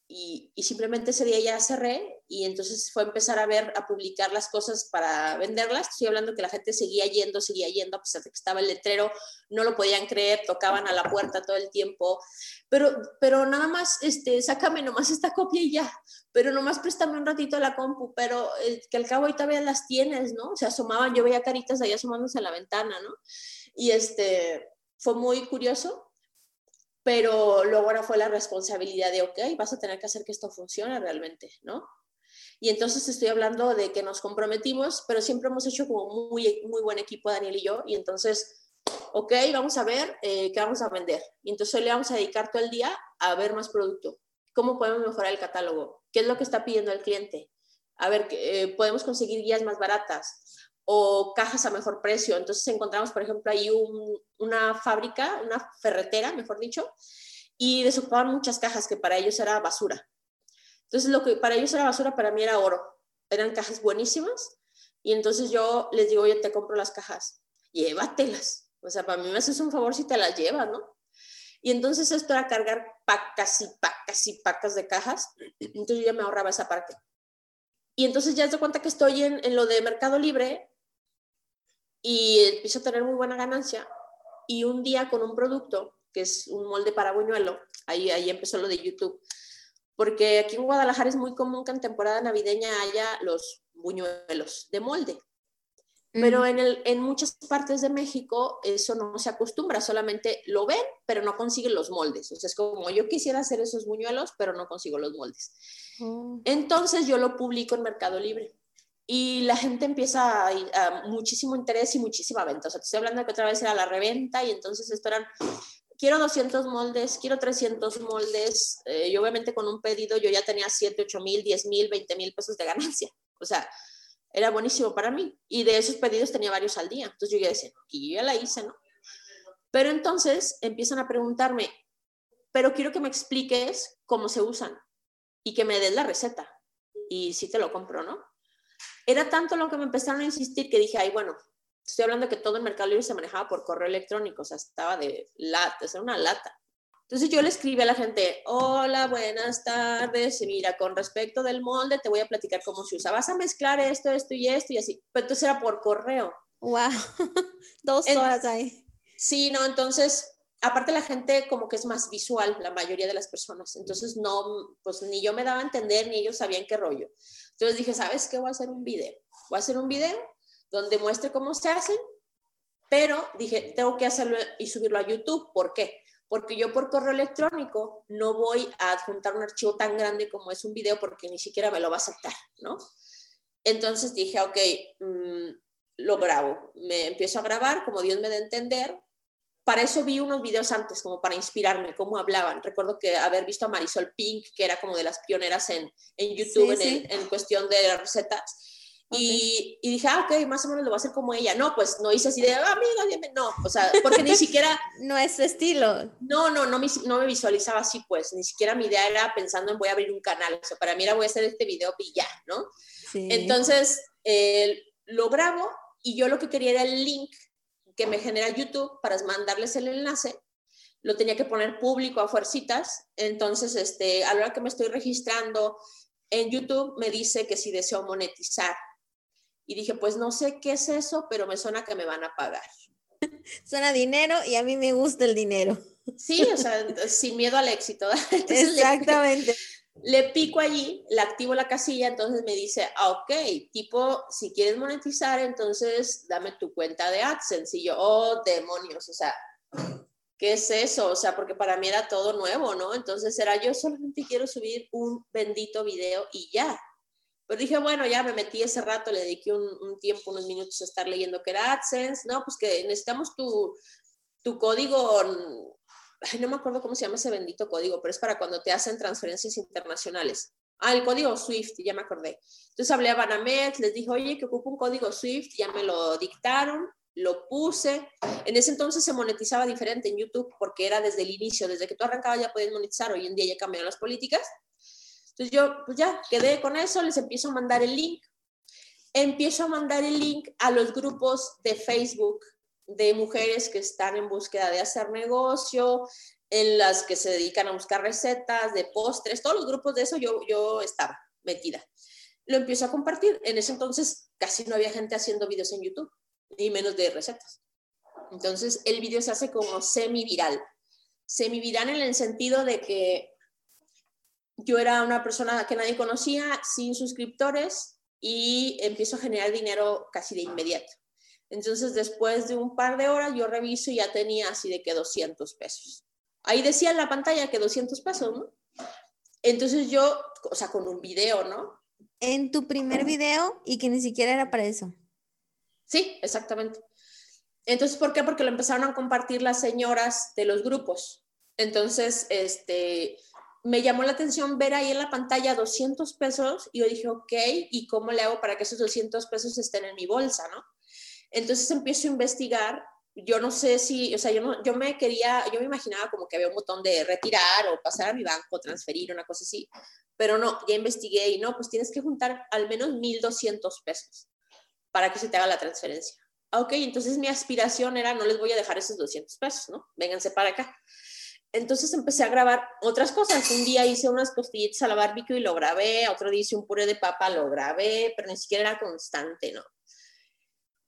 y, simplemente ese día ya cerré y entonces fue empezar a ver, a publicar las cosas para venderlas. Estoy hablando que la gente seguía yendo, seguía yendo, a pesar de que estaba el letrero, no lo podían creer, tocaban a la puerta todo el tiempo, pero, pero nada más, este, sácame nomás esta copia y ya, pero nomás préstame un ratito la compu, pero eh, que al cabo ahí todavía las tienes, ¿no? Se asomaban, yo veía caritas ahí asomándose a la ventana, ¿no? Y este, fue muy curioso pero luego ahora fue la responsabilidad de, ok, vas a tener que hacer que esto funcione realmente, ¿no? Y entonces estoy hablando de que nos comprometimos, pero siempre hemos hecho como muy, muy buen equipo, Daniel y yo, y entonces, ok, vamos a ver eh, qué vamos a vender. Y entonces le vamos a dedicar todo el día a ver más producto. ¿Cómo podemos mejorar el catálogo? ¿Qué es lo que está pidiendo el cliente? A ver, eh, podemos conseguir guías más baratas o cajas a mejor precio. Entonces encontramos, por ejemplo, ahí una fábrica, una ferretera, mejor dicho, y desocupaban muchas cajas que para ellos era basura. Entonces lo que para ellos era basura, para mí era oro. Eran cajas buenísimas y entonces yo les digo, oye, te compro las cajas, llévatelas. O sea, para mí me haces un favor si te las llevas, ¿no? Y entonces esto era cargar pacas y pacas y pacas de cajas. Entonces yo ya me ahorraba esa parte. Y entonces ya te cuenta que estoy en, en, lo de Mercado Libre y empiezo a tener muy buena ganancia. Y un día con un producto, que es un molde para buñuelo, ahí, ahí empezó lo de YouTube, porque aquí en Guadalajara es muy común que en temporada navideña haya los buñuelos de molde. Pero en, el, en muchas partes de México eso no se acostumbra, solamente lo ven, pero no consiguen los moldes. O sea, es como yo quisiera hacer esos buñuelos, pero no consigo los moldes. Oh. Entonces yo lo publico en Mercado Libre y la gente empieza a, muchísimo interés y muchísima venta. O sea, te estoy hablando que otra vez era la reventa y entonces esto eran, quiero 200 moldes, quiero 300 moldes. Eh, obviamente con un pedido yo ya tenía 7, 8 mil, 10 mil, 20 mil pesos de ganancia. O sea, era buenísimo para mí. Y de esos pedidos tenía varios al día. Entonces yo ya decía, y yo ya la hice, ¿no? Pero entonces empiezan a preguntarme, pero quiero que me expliques cómo se usan y que me des la receta. Y si te lo compro, ¿no? Era tanto lo que me empezaron a insistir que dije, ay, bueno, estoy hablando que todo el mercado libre se manejaba por correo electrónico, o sea, estaba de lata, era una lata. Entonces yo le escribí a la gente, hola, buenas tardes, mira, con respecto del molde te voy a platicar cómo se usa. Vas a mezclar esto, esto y esto y así. Pero entonces era por correo. Wow, dos horas ahí. Sí, no, entonces, aparte la gente como que es más visual, la mayoría de las personas. Entonces no, pues ni yo me daba a entender, ni ellos sabían qué rollo. Entonces dije, ¿sabes qué? Voy a hacer un video. Voy a hacer un video donde muestre cómo se hacen, pero dije, tengo que hacerlo y subirlo a YouTube. ¿Por qué? porque yo por correo electrónico no voy a adjuntar un archivo tan grande como es un video porque ni siquiera me lo va a aceptar, ¿no? Entonces dije, ok, mm, lo grabo, me empiezo a grabar como Dios me da a entender. Para eso vi unos videos antes, como para inspirarme, cómo hablaban. Recuerdo que haber visto a Marisol Pink, que era como de las pioneras en, en YouTube en, en cuestión de recetas y, y, dije, ah, ok, más o menos lo voy a hacer como ella. No, pues no hice así de, ah, amiga, no, o sea, porque ni siquiera... no es su estilo. No, no, no me, no me visualizaba así, pues, ni siquiera mi idea era pensando en voy a abrir un canal, o sea, para mí era voy a hacer este video y ya, ¿no? Sí. Entonces, eh, lo grabo y yo lo que quería era el link que me genera YouTube para mandarles el enlace lo tenía que poner público a fuercitas. Entonces, este, a la hora que me estoy registrando en YouTube, me dice que si deseo monetizar. Y dije, pues no sé qué es eso, pero me suena que me van a pagar. Suena dinero y a mí me gusta el dinero. Sí, o sea, sin miedo al éxito. Exactamente. Le, pico allí, le activo la casilla, entonces me dice, ah, ok, tipo, si quieres monetizar, entonces dame tu cuenta de AdSense. Y yo, oh, demonios, o sea, ¿qué es eso? O sea, porque para mí era todo nuevo, ¿no? Entonces era, yo solamente quiero subir un bendito video y ya. Pero dije, bueno, ya me metí ese rato, le dediqué un, tiempo, unos minutos a estar leyendo que era AdSense, ¿no? Pues que necesitamos tu, tu código, no me acuerdo cómo se llama ese bendito código, pero es para cuando te hacen transferencias internacionales. Ah, el código SWIFT, ya me acordé. Entonces hablé a Banamex, les dije, oye, que ocupo un código SWIFT, ya me lo dictaron, lo puse. En ese entonces se monetizaba diferente en YouTube porque era desde el inicio, desde que tú arrancabas ya podías monetizar, hoy en día ya cambiaron las políticas. Entonces yo, pues ya, quedé con eso, les empiezo a mandar el link. Empiezo a mandar el link a los grupos de Facebook de mujeres que están en búsqueda de hacer negocio, en las que se dedican a buscar recetas de postres, todos los grupos de eso yo, yo estaba metida. Lo empiezo a compartir. En ese entonces casi no había gente haciendo videos en YouTube, ni menos de recetas. Entonces el video se hace como semi-viral. Semi-viral en el sentido de que yo era una persona que nadie conocía, sin suscriptores, y empiezo a generar dinero casi de inmediato. Entonces, después de un par de horas, yo reviso y ya tenía así de que 200 pesos. Ahí decía en la pantalla que 200 pesos, ¿no? Entonces yo, o sea, con un video, ¿no? En tu primer video y que ni siquiera era para eso. Sí, exactamente. Entonces, ¿por qué? Porque lo empezaron a compartir las señoras de los grupos. Entonces, este, me llamó la atención ver ahí en la pantalla 200 pesos y yo dije, ok, ¿y cómo le hago para que esos 200 pesos estén en mi bolsa, no? Entonces empiezo a investigar yo no sé si, o sea, yo, me quería, yo me imaginaba como que había un botón de retirar o pasar a mi banco, transferir, una cosa así, pero no, ya investigué y no, pues tienes que juntar al menos 1.200 pesos para que se te haga la transferencia. Ah, ok, entonces mi aspiración era, no les voy a dejar esos 200 pesos, ¿no? Vénganse para acá. Entonces empecé a grabar otras cosas. Un día hice unas costillitas a la barbecue y lo grabé, otro día hice un puré de papa, lo grabé, pero ni siquiera era constante, ¿no?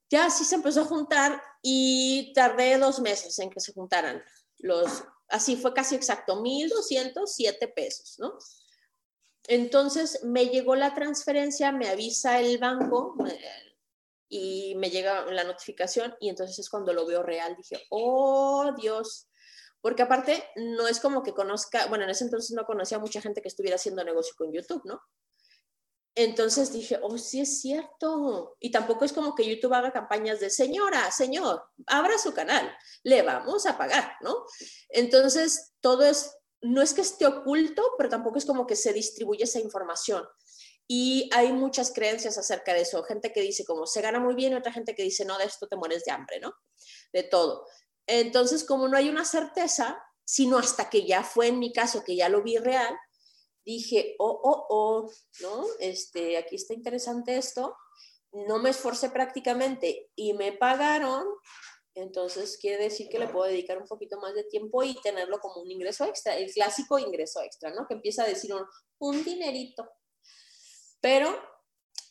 Ya así se empezó a juntar y tardé dos meses en que se juntaran los, así fue casi exacto, 1.207 pesos, ¿no? Entonces me llegó la transferencia, me avisa el banco y me llega la notificación y entonces es cuando lo veo real. Dije, oh Dios, porque aparte no es como que conozca, bueno, en ese entonces no conocía a mucha gente que estuviera haciendo negocio con YouTube, ¿no? Entonces dije, oh, sí es cierto. Y tampoco es como que YouTube haga campañas de, señora, señor, abra su canal, le vamos a pagar, ¿no? Entonces, todo es, no es que esté oculto, pero tampoco es como que se distribuye esa información. Y hay muchas creencias acerca de eso. Gente que dice como se gana muy bien y otra gente que dice no, de esto te mueres de hambre, ¿no? De todo. Entonces, como no hay una certeza, sino hasta que ya fue en mi caso, que ya lo vi real, dije, oh, oh, oh, ¿no? Este, aquí está interesante esto, no me esforcé prácticamente y me pagaron, entonces quiere decir que le puedo dedicar un poquito más de tiempo y tenerlo como un ingreso extra, el clásico ingreso extra, ¿no? Que empieza a decir un, un dinerito. Pero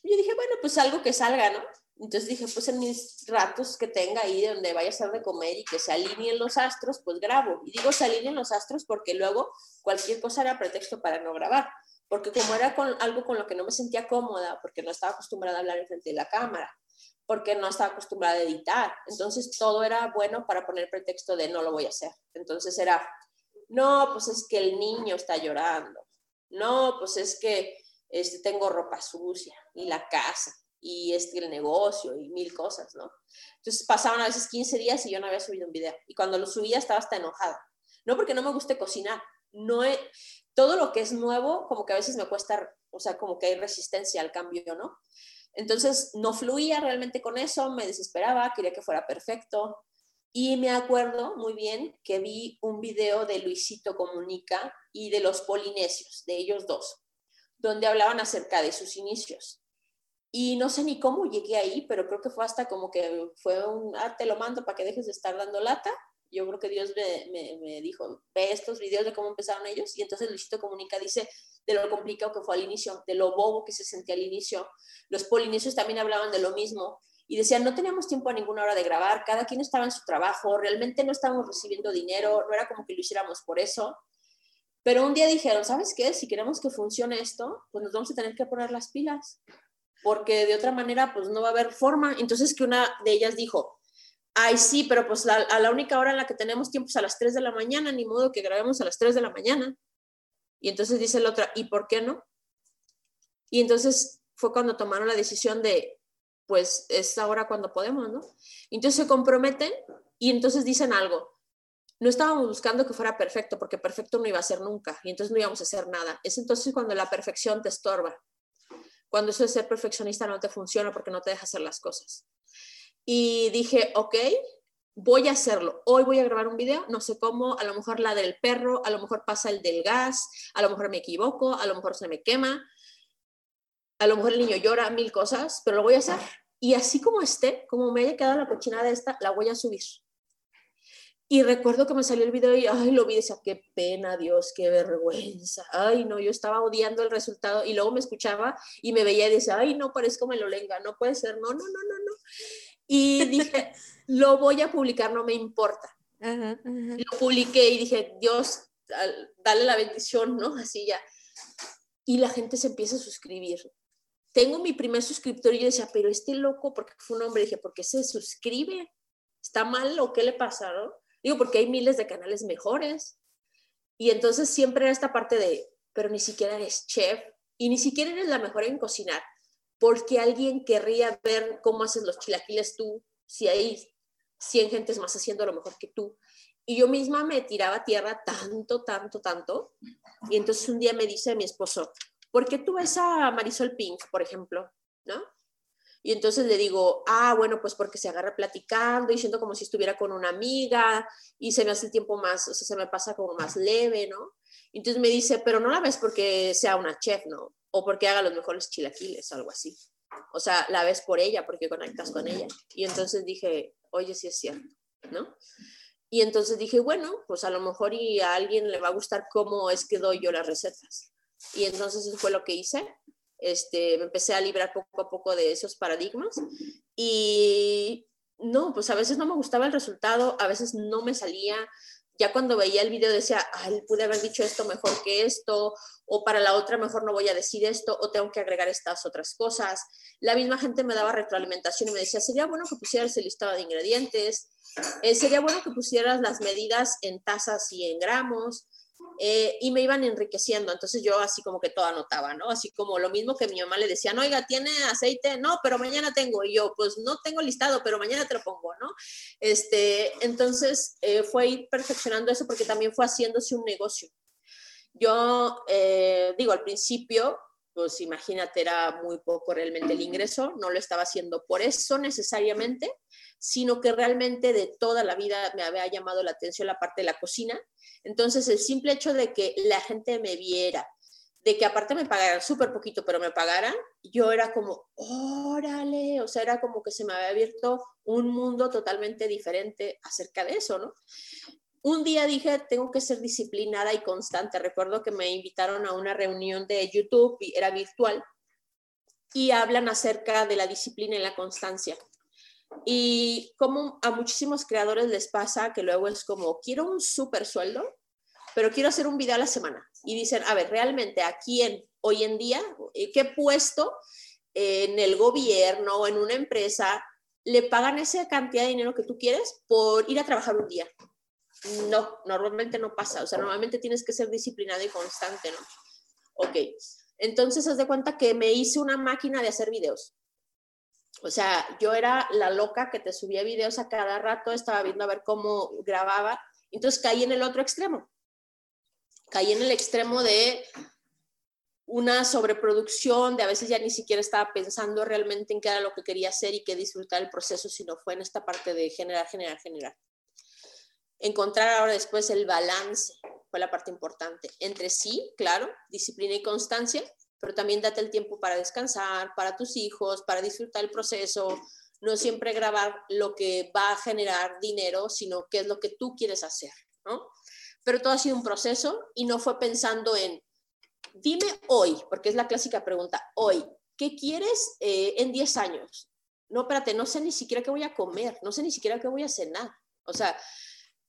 yo dije, bueno, pues algo que salga, ¿no? Entonces dije, pues en mis ratos que tenga ahí donde vaya a ser de comer y que se alineen los astros, pues grabo. Y digo se alineen los astros porque luego cualquier cosa era pretexto para no grabar. Porque como era con, algo con lo que no me sentía cómoda, porque no estaba acostumbrada a hablar frente de la cámara, porque no estaba acostumbrada a editar, entonces todo era bueno para poner pretexto de no lo voy a hacer. Entonces era, no, pues es que el niño está llorando. No, pues es que este, tengo ropa sucia y la casa y este, el negocio y mil cosas, ¿no? Entonces pasaban a veces 15 días y yo no había subido un video. Y cuando lo subía estaba hasta enojada. No porque no me guste cocinar, no he, todo lo que es nuevo, como que a veces me cuesta, o sea, como que hay resistencia al cambio, ¿no? Entonces no fluía realmente con eso, me desesperaba, quería que fuera perfecto. Y me acuerdo muy bien que vi un video de Luisito Comunica y de los polinesios, de ellos dos, donde hablaban acerca de sus inicios. Y no sé ni cómo llegué ahí, pero creo que fue hasta como que fue un, ah, te lo mando para que dejes de estar dando lata. Yo creo que Dios me, me, dijo, ve estos videos de cómo empezaron ellos. Y entonces Luisito Comunica dice de lo complicado que fue al inicio, de lo bobo que se sentía al inicio. Los polinesios también hablaban de lo mismo y decían, no teníamos tiempo a ninguna hora de grabar, cada quien estaba en su trabajo, realmente no estábamos recibiendo dinero, no era como que lo hiciéramos por eso. Pero un día dijeron, ¿sabes qué? Si queremos que funcione esto, pues nos vamos a tener que poner las pilas porque de otra manera pues no va a haber forma. Entonces que una de ellas dijo, ay sí, pero pues a la única hora en la que tenemos tiempo es a las 3 de la mañana, ni modo que grabemos a las 3 de la mañana. Y entonces dice la otra, ¿y por qué no? Y entonces fue cuando tomaron la decisión de, pues es ahora cuando podemos, ¿no? Entonces se comprometen y entonces dicen algo. No estábamos buscando que fuera perfecto, porque perfecto no iba a ser nunca, y entonces no íbamos a hacer nada. Es entonces cuando la perfección te estorba cuando eso de ser perfeccionista no te funciona porque no te deja hacer las cosas. Y dije, ok, voy a hacerlo. Hoy voy a grabar un video, no sé cómo, a lo mejor la del perro, a lo mejor pasa el del gas, a lo mejor me equivoco, a lo mejor se me quema, a lo mejor el niño llora, mil cosas, pero lo voy a hacer. Y así como esté, como me haya quedado la cochinada esta, la voy a subir. Y recuerdo que me salió el video y, ay, lo vi y decía, qué pena, Dios, qué vergüenza. Ay, no, yo estaba odiando el resultado y luego me escuchaba y me veía y decía, ay, no, parezco melolenga, no puede ser, no, no, no, no, no. Y dije, lo voy a publicar, no me importa. Lo publiqué y dije, Dios, dale la bendición, ¿no? Así ya. Y la gente se empieza a suscribir. Tengo mi primer suscriptor y yo decía, pero este loco, porque fue un hombre, dije, ¿por qué se suscribe? ¿Está mal o qué le pasa, no? Digo, porque hay miles de canales mejores. Y entonces siempre era esta parte de, pero ni siquiera eres chef y ni siquiera eres la mejor en cocinar. porque alguien querría ver cómo haces los chilaquiles tú si hay 100 gentes más haciendo lo mejor que tú? Y yo misma me tiraba tierra tanto, tanto, tanto. Y entonces un día me dice mi esposo, ¿por qué tú ves a Marisol Pink, por ejemplo? ¿No? Y entonces le digo, ah, bueno, pues porque se agarra platicando y siento como si estuviera con una amiga y se me hace el tiempo más, o sea, se me pasa como más leve, ¿no? Entonces me dice, pero no la ves porque sea una chef, ¿no? O porque haga los mejores chilaquiles, algo así. O sea, la ves por ella, porque conectas con ella. Y entonces dije, oye, sí es cierto, ¿no? Y entonces dije, bueno, pues a lo mejor y a alguien le va a gustar cómo es que doy yo las recetas. Y entonces eso fue lo que hice este, me empecé a librar poco a poco de esos paradigmas y no, pues a veces no me gustaba el resultado, a veces no me salía. Ya cuando veía el video decía, ay, pude haber dicho esto mejor que esto, o para la otra mejor no voy a decir esto, o tengo que agregar estas otras cosas. La misma gente me daba retroalimentación y me decía, sería bueno que pusieras el listado de ingredientes, eh, sería bueno que pusieras las medidas en tazas y en gramos, eh, y me iban enriqueciendo. Entonces yo así como que todo anotaba, ¿no? Así como lo mismo que mi mamá le decía, no, oiga, ¿tiene aceite? No, pero mañana tengo. Y yo, pues no tengo listado, pero mañana te lo pongo, ¿no? Este, entonces eh, fue ir perfeccionando eso porque también fue haciéndose un negocio. Yo eh, digo, al principio, pues imagínate, era muy poco realmente el ingreso, no lo estaba haciendo por eso necesariamente, sino que realmente de toda la vida me había llamado la atención la parte de la cocina. Entonces, el simple hecho de que la gente me viera, de que aparte me pagaran súper poquito, pero me pagaran, yo era como, órale, o sea, era como que se me había abierto un mundo totalmente diferente acerca de eso, ¿no? Un día dije, tengo que ser disciplinada y constante. Recuerdo que me invitaron a una reunión de YouTube, era virtual, y hablan acerca de la disciplina y la constancia. Y como a muchísimos creadores les pasa que luego es como, quiero un súper sueldo, pero quiero hacer un video a la semana. Y dicen, a ver, realmente a quién hoy en día, eh, qué puesto en el gobierno o en una empresa le pagan esa cantidad de dinero que tú quieres por ir a trabajar un día. No, normalmente no pasa. O sea, normalmente tienes que ser disciplinado y constante, ¿no? Ok. Entonces, haz de cuenta que me hice una máquina de hacer videos. O sea, yo era la loca que te subía videos a cada rato, estaba viendo a ver cómo grababa. Entonces caí en el otro extremo. Caí en el extremo de una sobreproducción, de a veces ya ni siquiera estaba pensando realmente en qué era lo que quería hacer y qué disfrutar el proceso, sino fue en esta parte de generar, generar, generar. Encontrar ahora después el balance fue la parte importante. Entre sí, claro, disciplina y constancia, pero también date el tiempo para descansar, para tus hijos, para disfrutar el proceso, no siempre grabar lo que va a generar dinero, sino qué es lo que tú quieres hacer, ¿no? Pero todo ha sido un proceso y no fue pensando en, dime hoy, porque es la clásica pregunta, hoy, ¿qué quieres eh, en 10 años? No, espérate, no sé ni siquiera qué voy a comer, no sé ni siquiera qué voy a cenar. O sea,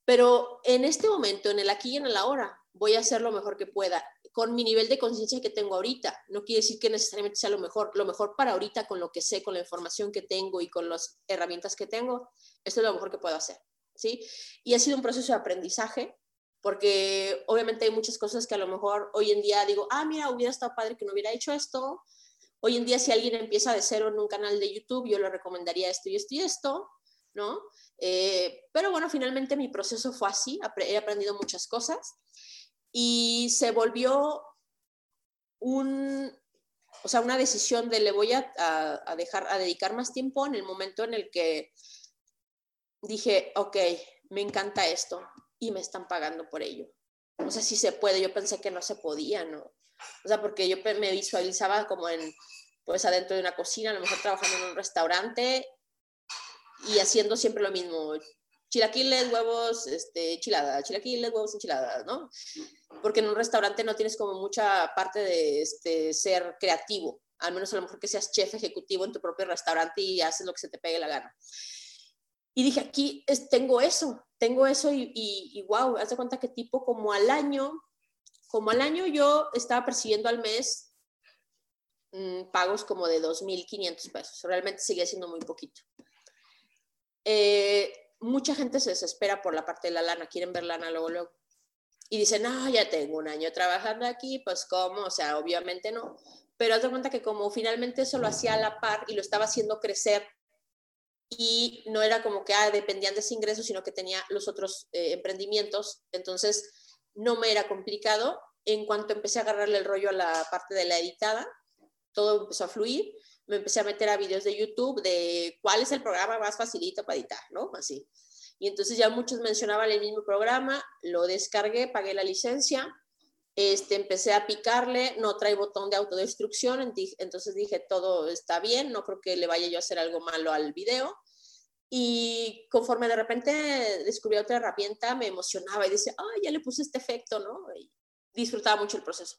pero en este momento, en el aquí y en el ahora, voy a hacer lo mejor que pueda con mi nivel de conciencia que tengo ahorita. No quiere decir que necesariamente sea lo mejor. Lo mejor para ahorita con lo que sé, con la información que tengo y con las herramientas que tengo, esto es lo mejor que puedo hacer. ¿sí? Y ha sido un proceso de aprendizaje porque obviamente hay muchas cosas que a lo mejor hoy en día digo, ah, mira, hubiera estado padre que no hubiera hecho esto. Hoy en día si alguien empieza de cero en un canal de YouTube, yo le recomendaría esto y esto y esto, ¿no? Eh, pero bueno, finalmente mi proceso fue así, he aprendido muchas cosas y se volvió un, o sea, una decisión de le voy a, dejar, a dedicar más tiempo en el momento en el que dije, ok, me encanta esto y me están pagando por ello. O sea, si se puede, yo pensé que no se podía, ¿no? O sea, porque yo me visualizaba como en, pues adentro de una cocina, a lo mejor trabajando en un restaurante y haciendo siempre lo mismo, chilaquiles, huevos, este, enchiladas, chilaquiles, huevos, enchiladas, ¿no? Porque en un restaurante no tienes como mucha parte de este, ser creativo, al menos a lo mejor que seas chef ejecutivo en tu propio restaurante y haces lo que se te pegue la gana. Y dije, aquí tengo eso, tengo eso y, y, wow, haz de cuenta que tipo como al año, como al año yo estaba percibiendo al mes mm, pagos como de 2.500 pesos, realmente sigue siendo muy poquito. Eh, mucha gente se desespera por la parte de la lana, quieren ver lana luego, luego. Y dicen, no, ya tengo un año trabajando aquí, pues cómo, o sea, obviamente no. Pero haz de cuenta que como finalmente eso lo hacía a la par y lo estaba haciendo crecer y no era como que ah, dependían de ese ingreso, sino que tenía los otros eh, emprendimientos, entonces no me era complicado. En cuanto empecé a agarrarle el rollo a la parte de la editada, todo empezó a fluir me empecé a meter a videos de YouTube de cuál es el programa más facilito para editar, ¿no? Así. Y entonces ya muchos mencionaban el mismo programa, lo descargué, pagué la licencia, este, empecé a picarle, no trae botón de autodestrucción, entonces dije, todo está bien, no creo que le vaya yo a hacer algo malo al video. Y conforme de repente descubrí otra herramienta, me emocionaba y decía, ay, ya le puse este efecto, ¿no? Y disfrutaba mucho el proceso.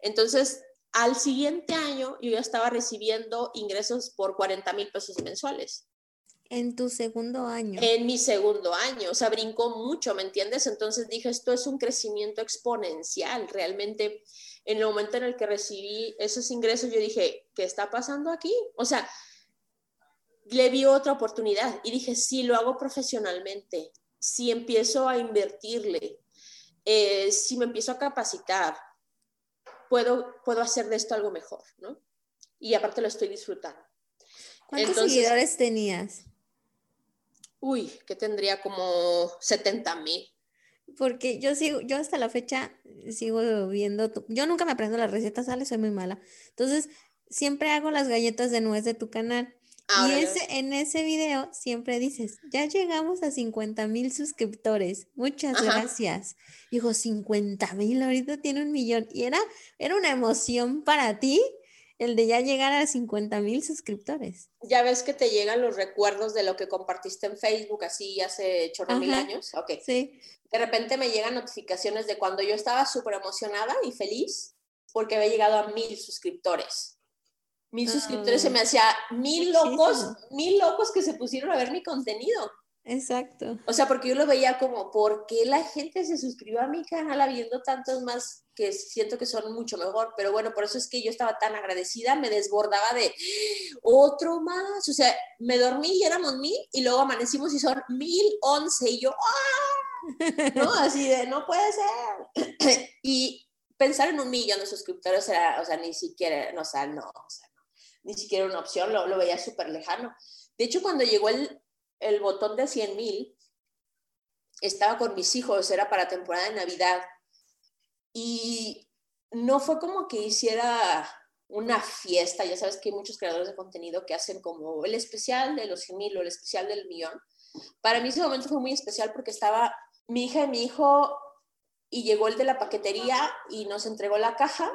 Entonces, al siguiente año yo ya estaba recibiendo ingresos por 40 mil pesos mensuales. En tu segundo año. En mi segundo año, o sea, brincó mucho, ¿me entiendes? Entonces dije, esto es un crecimiento exponencial. Realmente, en el momento en el que recibí esos ingresos, yo dije, ¿qué está pasando aquí? O sea, le vi otra oportunidad y dije, si lo hago profesionalmente, si empiezo a invertirle, eh, si me empiezo a capacitar, puedo, puedo hacer de esto algo mejor, ¿no? Y aparte lo estoy disfrutando. ¿Cuántos seguidores tenías? Uy, que tendría como 70 mil. Porque yo sigo, yo hasta la fecha sigo viendo, yo nunca me aprendo las recetas, sale, soy muy mala. Entonces, siempre hago las galletas de nuez de tu canal. Ah, y ese, en ese video siempre dices, ya llegamos a 50 mil suscriptores, muchas gracias. Dijo, 50 mil, ahorita tiene un millón. Y era, era una emoción para ti el de ya llegar a 50 mil suscriptores. Ya ves que te llegan los recuerdos de lo que compartiste en Facebook así hace chorro mil años. Ok. Sí. De repente me llegan notificaciones de cuando yo estaba súper emocionada y feliz porque había llegado a mil suscriptores mil suscriptores se me hacía mil locos, mil locos que se pusieron a ver mi contenido. Exacto. O sea, porque yo lo veía como, ¿por qué la gente se suscribió a mi canal habiendo tantos más que siento que son mucho mejor? Pero bueno, por eso es que yo estaba tan agradecida, me desbordaba de otro más. O sea, me dormí y éramos mil y luego amanecimos y son mil once y yo, ¡ah! ¿No? Así de, no puede ser. y pensar en un millón de suscriptores era, o sea, ni siquiera, no, o sea, no, o sea, ni siquiera una opción, lo, lo veía súper lejano. De hecho, cuando llegó el, el botón de 100 mil, estaba con mis hijos, era para temporada de Navidad. Y no fue como que hiciera una fiesta, ya sabes que hay muchos creadores de contenido que hacen como el especial de los 100 mil o el especial del millón. Para mí ese momento fue muy especial porque estaba mi hija y mi hijo y llegó el de la paquetería y nos entregó la caja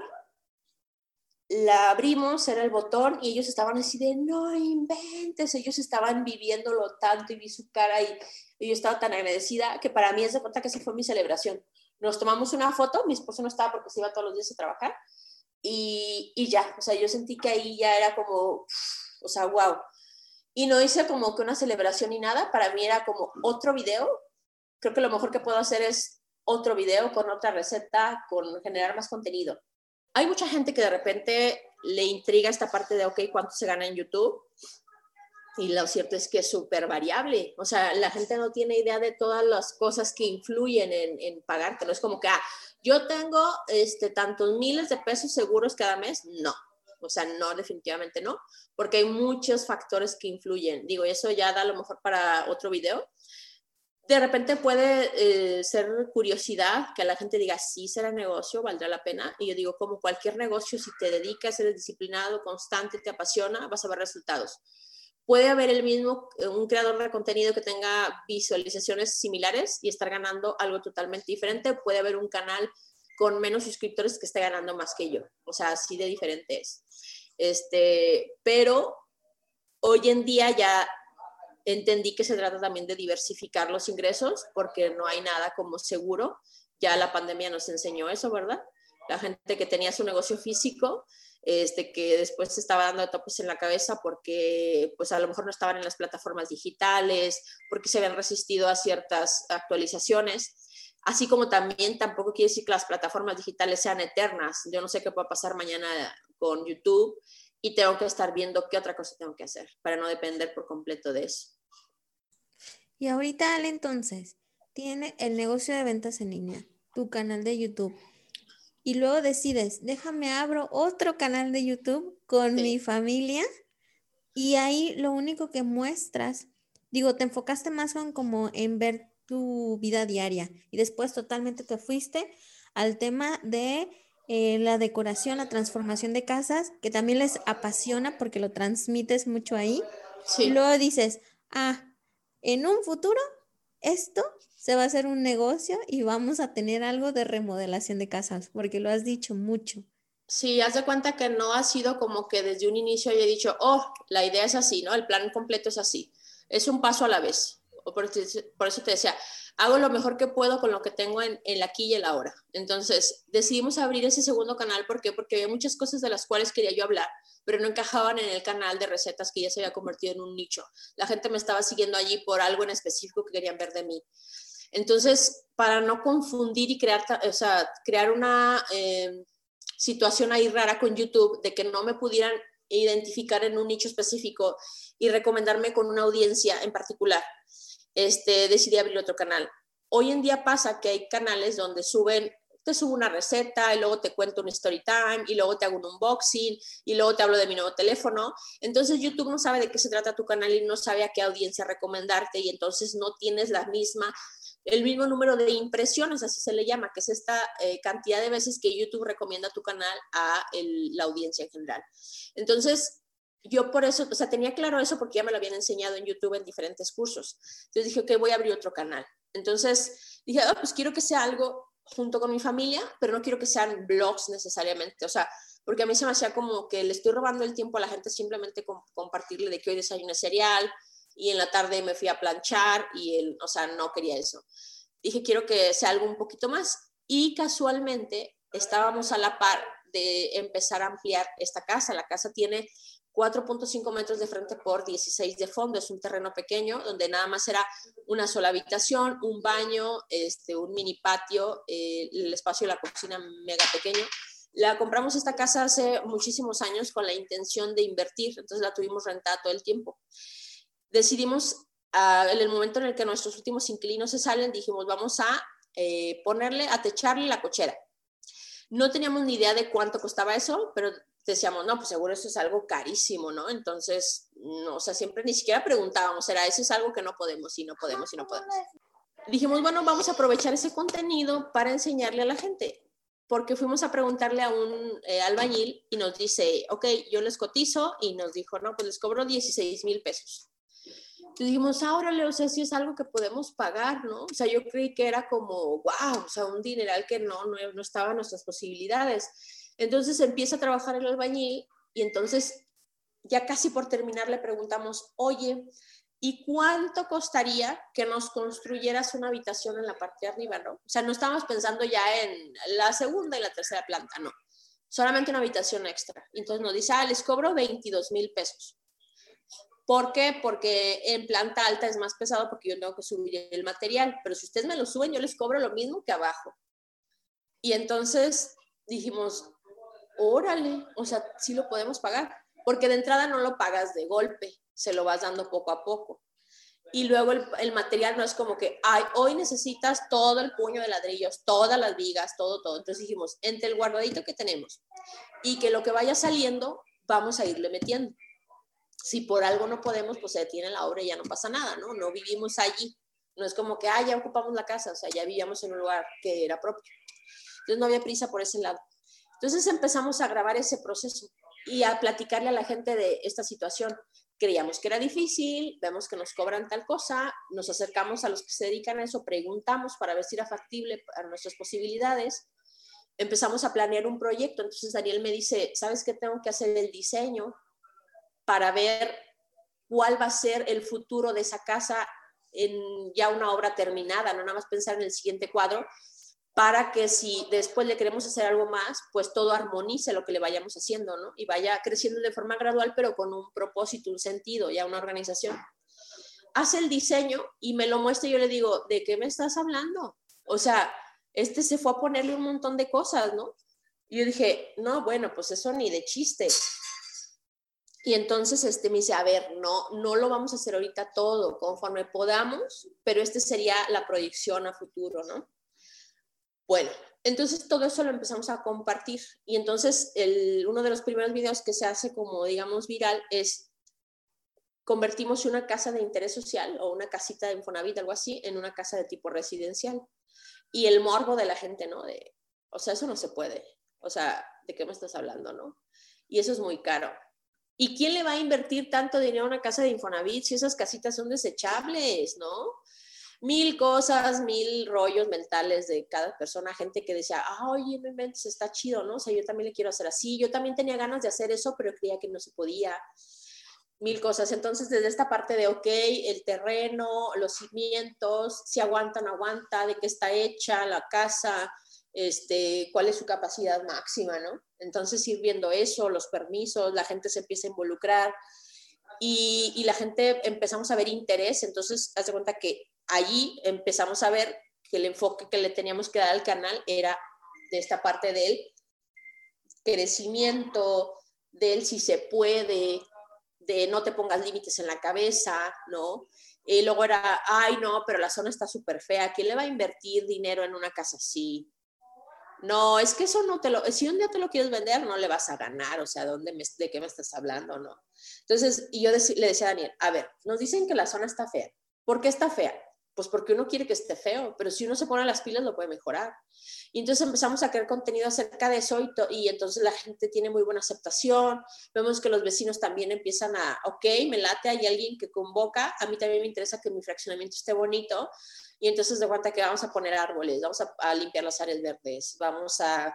la abrimos, era el botón y ellos estaban así de, no inventes, ellos estaban viviéndolo tanto y vi su cara y, yo estaba tan agradecida que para mí es de cuenta que esa fue mi celebración. Nos tomamos una foto, mi esposo no estaba porque se iba todos los días a trabajar y, y ya, o sea, yo sentí que ahí ya era como, o sea, wow. Y no hice como que una celebración ni nada, para mí era como otro video. Creo que lo mejor que puedo hacer es otro video con otra receta, con generar más contenido hay mucha gente que de repente le intriga esta parte de, ok, ¿cuánto se gana en YouTube? Y lo cierto es que es súper variable. O sea, la gente no tiene idea de todas las cosas que influyen en, en pagarte. No es como que, ah, yo tengo este, tantos miles de pesos seguros cada mes. No. O sea, no, definitivamente no. Porque hay muchos factores que influyen. Digo, eso ya da a lo mejor para otro video de repente puede eh, ser curiosidad que la gente diga, sí será negocio, valdrá la pena. Y yo digo, como cualquier negocio, si te dedicas, eres disciplinado, constante, te apasiona, vas a ver resultados. Puede haber el mismo, eh, un creador de contenido que tenga visualizaciones similares y estar ganando algo totalmente diferente. Puede haber un canal con menos suscriptores que esté ganando más que yo. O sea, así de diferente es. Este, pero hoy en día ya entendí que se trata también de diversificar los ingresos porque no hay nada como seguro. Ya la pandemia nos enseñó eso, ¿verdad? La gente que tenía su negocio físico, este, que después se estaba dando topes en la cabeza porque pues a lo mejor no estaban en las plataformas digitales, porque se habían resistido a ciertas actualizaciones así como también tampoco quiere decir que las plataformas digitales sean eternas. Yo no sé qué pueda pasar mañana con YouTube y tengo que estar viendo qué otra cosa tengo que hacer para no depender por completo de eso. Y ahorita, Ale, entonces, tiene el negocio de ventas en línea, tu canal de YouTube. Y luego decides, déjame abro otro canal de YouTube con mi familia y ahí lo único que muestras, digo, te enfocaste más en como en ver tu vida diaria y después totalmente te fuiste al tema de eh, la decoración, la transformación de casas, que también les apasiona porque lo transmites mucho ahí. Y luego dices, ah, en un futuro esto se va a hacer un negocio y vamos a tener algo de remodelación de casas, porque lo has dicho mucho. Sí, haz de cuenta que no ha sido como que desde un inicio haya dicho, oh, la idea es así, ¿no? El plan completo es así. Es un paso a la vez por, eso te decía, hago lo mejor que puedo con lo que tengo en, el aquí y el ahora. Entonces, decidimos abrir ese segundo canal, ¿por qué? Porque había muchas cosas de las cuales quería yo hablar, pero no encajaban en el canal de recetas que ya se había convertido en un nicho. La gente me estaba siguiendo allí por algo en específico que querían ver de mí. Entonces, para no confundir y crear, o sea, crear una eh, situación ahí rara con YouTube de que no me pudieran identificar en un nicho específico y recomendarme con una audiencia en particular este, decidí abrir otro canal. Hoy en día pasa que hay canales donde suben, te subo una receta y luego te cuento un story time y luego te hago un unboxing y luego te hablo de mi nuevo teléfono. Entonces YouTube no sabe de qué se trata tu canal y no sabe a qué audiencia recomendarte y entonces no tienes la misma el mismo número de impresiones, así se le llama, que es esta eh, cantidad de veces que YouTube recomienda tu canal a la audiencia en general. Entonces, yo por eso, o sea, tenía claro eso porque ya me lo habían enseñado en YouTube en diferentes cursos. Entonces dije, ok, voy a abrir otro canal. Entonces dije, oh, pues quiero que sea algo junto con mi familia, pero no quiero que sean blogs necesariamente, o sea, porque a mí se me hacía como que le estoy robando el tiempo a la gente simplemente compartirle de que hoy desayuné cereal y en la tarde me fui a planchar y él, o sea, no quería eso. Dije, quiero que sea algo un poquito más y casualmente estábamos a la par de empezar a ampliar esta casa. La casa tiene 4.5 metros de frente por 16 de fondo. Es un terreno pequeño donde nada más era una sola habitación, un baño, este, un mini patio, eh, el espacio de la cocina mega pequeño. La compramos esta casa hace muchísimos años con la intención de invertir, entonces la tuvimos rentada todo el tiempo. Decidimos, ah, en el momento en el que nuestros últimos inquilinos se salen, dijimos, vamos a eh, ponerle, a techarle la cochera. No teníamos ni idea de cuánto costaba eso, pero decíamos, no, pues seguro eso es algo carísimo, ¿no? Entonces, no, o sea, siempre ni siquiera preguntábamos, era, eso es algo que no podemos y no podemos y no podemos. Dijimos, bueno, vamos a aprovechar ese contenido para enseñarle a la gente, porque fuimos a preguntarle a un eh, albañil y nos dice, ok, yo les cotizo y nos dijo, no, pues les cobro 16 mil pesos. Dijimos, ahora, o sea, si es algo que podemos pagar, ¿no? O sea, yo creí que era como, wow, o sea, un dineral que no, no, no estaba en nuestras posibilidades. Entonces empieza a trabajar el albañil y entonces ya casi por terminar le preguntamos, oye, ¿y cuánto costaría que nos construyeras una habitación en la parte de arriba, no? O sea, no estábamos pensando ya en la segunda y la tercera planta, no. Solamente una habitación extra. Entonces nos dice, ah, les cobro 22 mil pesos. ¿Por qué? Porque en planta alta es más pesado porque yo tengo que subir el material, pero si ustedes me lo suben, yo les cobro lo mismo que abajo. Y entonces dijimos, órale, o sea, sí lo podemos pagar, porque de entrada no lo pagas de golpe, se lo vas dando poco a poco. Y luego el, material no es como que, ay, hoy necesitas todo el puño de ladrillos, todas las vigas, todo, todo. Entonces dijimos, entre el guardadito que tenemos y que lo que vaya saliendo, vamos a irle metiendo. Si por algo no podemos, pues se detiene la obra y ya no pasa nada, ¿no? No vivimos allí. No es como que, ah, ya ocupamos la casa, o sea, ya vivíamos en un lugar que era propio. Entonces no había prisa por ese lado. Entonces empezamos a grabar ese proceso y a platicarle a la gente de esta situación. Creíamos que era difícil, vemos que nos cobran tal cosa, nos acercamos a los que se dedican a eso, preguntamos para ver si era factible a nuestras posibilidades, empezamos a planear un proyecto. Entonces Daniel me dice, ¿sabes qué tengo que hacer el diseño para ver cuál va a ser el futuro de esa casa en ya una obra terminada, no nada más pensar en el siguiente cuadro, para que si después le queremos hacer algo más, pues todo armonice lo que le vayamos haciendo, ¿no? Y vaya creciendo de forma gradual, pero con un propósito, un sentido, ya una organización. Hace el diseño y me lo muestra y yo le digo, ¿de qué me estás hablando? O sea, este se fue a ponerle un montón de cosas, ¿no? Y yo dije, no, bueno, pues eso ni de chiste. Y entonces este me dice, a ver, no, no lo vamos a hacer ahorita todo, conforme podamos, pero este sería la proyección a futuro, ¿no? Bueno, entonces todo eso lo empezamos a compartir y entonces uno de los primeros videos que se hace como, digamos, viral es convertimos una casa de interés social o una casita de Infonavit, algo así, en una casa de tipo residencial. Y el morbo de la gente, ¿no? De, o sea, eso no se puede. O sea, ¿de qué me estás hablando, no? Y eso es muy caro. ¿Y quién le va a invertir tanto dinero a una casa de Infonavit si esas casitas son desechables, no? Mil cosas, mil rollos mentales de cada persona, gente que decía, ah, oye, no está chido, ¿no? O sea, yo también le quiero hacer así, yo también tenía ganas de hacer eso, pero creía que no se podía, mil cosas. Entonces, desde esta parte de, ok, el terreno, los cimientos, si aguanta, no aguanta, de qué está hecha la casa, este, cuál es su capacidad máxima, ¿no? Entonces, ir viendo eso, los permisos, la gente se empieza a involucrar. Y, y la gente empezamos a ver interés, entonces, haz de cuenta que allí empezamos a ver que el enfoque que le teníamos que dar al canal era de esta parte del crecimiento, del si se puede, de no te pongas límites en la cabeza, ¿no? Y luego era, ay, no, pero la zona está súper fea, ¿quién le va a invertir dinero en una casa así? No, es que eso no te lo, si un día te lo quieres vender, no le vas a ganar, o sea, ¿dónde ¿de qué me estás hablando, no? Entonces, y yo le decía a Daniel, a ver, nos dicen que la zona está fea. ¿Por qué está fea? Pues porque uno quiere que esté feo, pero si uno se pone las pilas lo puede mejorar. Y entonces empezamos a crear contenido acerca de eso y, entonces la gente tiene muy buena aceptación. Vemos que los vecinos también empiezan a, ok, me late, hay alguien que convoca, a mí también me interesa que mi fraccionamiento esté bonito. Y entonces de cuenta que vamos a poner árboles, vamos a limpiar las áreas verdes, vamos a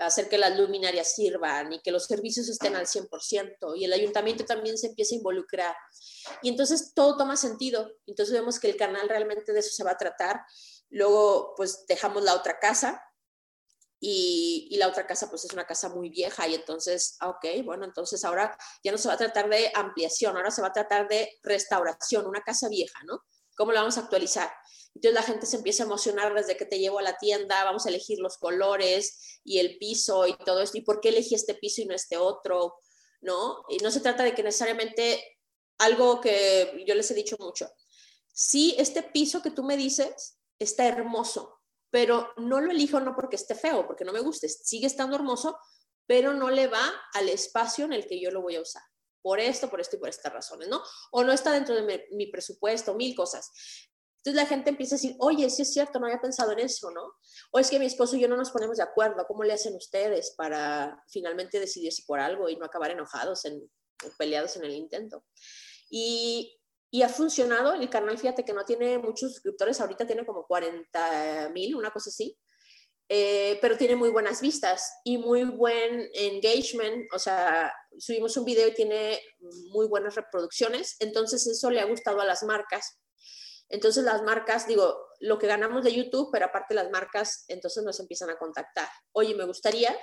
hacer que las luminarias sirvan y que los servicios estén al 100% y el ayuntamiento también se empieza a involucrar. Y entonces todo toma sentido. Entonces vemos que el canal realmente de eso se va a tratar. Luego pues dejamos la otra casa y, y la otra casa pues es una casa muy vieja y entonces, ah, ok, bueno, entonces ahora ya no se va a tratar de ampliación, ahora se va a tratar de restauración, una casa vieja, ¿no? ¿Cómo la vamos a actualizar? Entonces la gente se empieza a emocionar desde que te llevo a la tienda, vamos a elegir los colores y el piso y todo esto, y por qué elegí este piso y no este otro, ¿no? Y no se trata de que necesariamente algo que yo les he dicho mucho, sí, este piso que tú me dices está hermoso, pero no lo elijo no porque esté feo, porque no me guste, sigue estando hermoso, pero no le va al espacio en el que yo lo voy a usar por esto, por esto y por estas razones, ¿no? O no está dentro de mi, presupuesto, mil cosas. Entonces la gente empieza a decir, oye, sí es cierto, no había pensado en eso, ¿no? O es que mi esposo y yo no nos ponemos de acuerdo, ¿cómo le hacen ustedes para finalmente decidirse por algo y no acabar enojados en, peleados en el intento? Y, y, ha funcionado, el canal, fíjate que no tiene muchos suscriptores, ahorita tiene como 40 mil, una cosa así, eh, pero tiene muy buenas vistas y muy buen engagement, o sea, subimos un video y tiene muy buenas reproducciones, entonces eso le ha gustado a las marcas entonces las marcas, digo, lo que ganamos de YouTube, pero aparte las marcas, entonces nos empiezan a contactar. Oye, me gustaría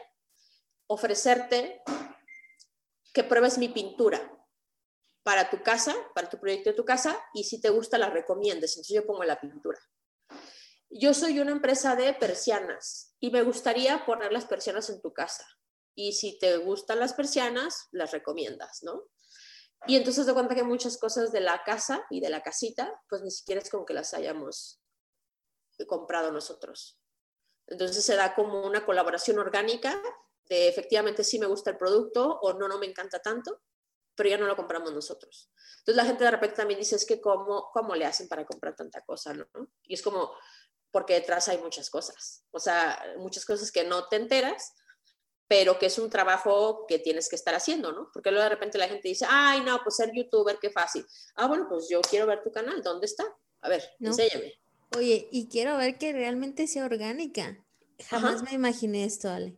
ofrecerte que pruebes mi pintura para tu casa, para tu proyecto de tu casa, y si te gusta la recomiendes. Entonces yo pongo la pintura. Yo soy una empresa de persianas y me gustaría poner las persianas en tu casa. Y si te gustan las persianas, las recomiendas, ¿no? Y entonces te cuenta que muchas cosas de la casa y de la casita, pues ni siquiera es como que las hayamos comprado nosotros. Entonces se da como una colaboración orgánica de efectivamente sí me gusta el producto o no, no me encanta tanto, pero ya no lo compramos nosotros. Entonces la gente de repente también dice, es que cómo, cómo le hacen para comprar tanta cosa, ¿no? Y es como, porque detrás hay muchas cosas, o sea, muchas cosas que no te enteras, pero que es un trabajo que tienes que estar haciendo, ¿no? Porque luego de repente la gente dice, ay, no, pues ser youtuber, qué fácil. Ah, bueno, pues yo quiero ver tu canal, ¿dónde está? A ver, enséñame. Oye, y quiero ver que realmente sea orgánica. Jamás me imaginé esto, Ale.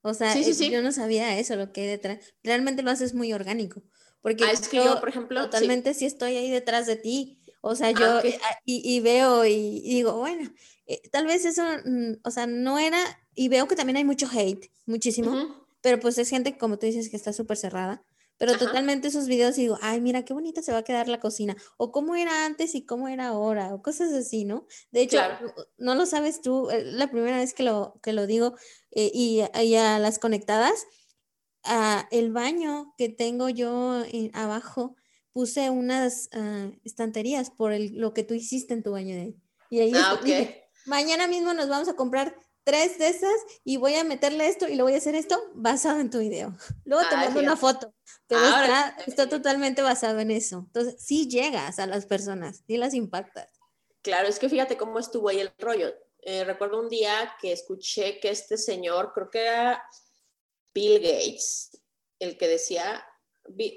O sea, yo no sabía eso, lo que hay detrás. Realmente lo haces muy orgánico. Porque ah, es que yo, por ejemplo, totalmente sí. estoy ahí detrás de ti. O sea, yo ah, eh, ah, y, veo y, digo, bueno, eh, tal vez eso, mm, o sea, no era, y veo que también hay mucho hate, muchísimo, pero pues es gente, como tú dices, que está súper cerrada. Pero totalmente esos videos digo, ay, mira qué bonita se va a quedar la cocina. O cómo era antes y cómo era ahora. O cosas así, ¿no? De hecho, no lo sabes tú, eh, la primera vez que lo, que lo digo y, y, a las conectadas, el baño que tengo yo abajo, puse unas ah, estanterías por lo que tú hiciste en tu baño de Y ahí ah, mañana mismo nos vamos a comprar tres de esas y voy a meterle esto y lo voy a hacer esto basado en tu video. Luego te mando una foto, pero está, está, totalmente basado en eso. Entonces, sí llegas a las personas, sí las impactas. Claro, es que fíjate cómo estuvo ahí el rollo. Eh, recuerdo un día que escuché que este señor, creo que era Bill Gates, el que decía,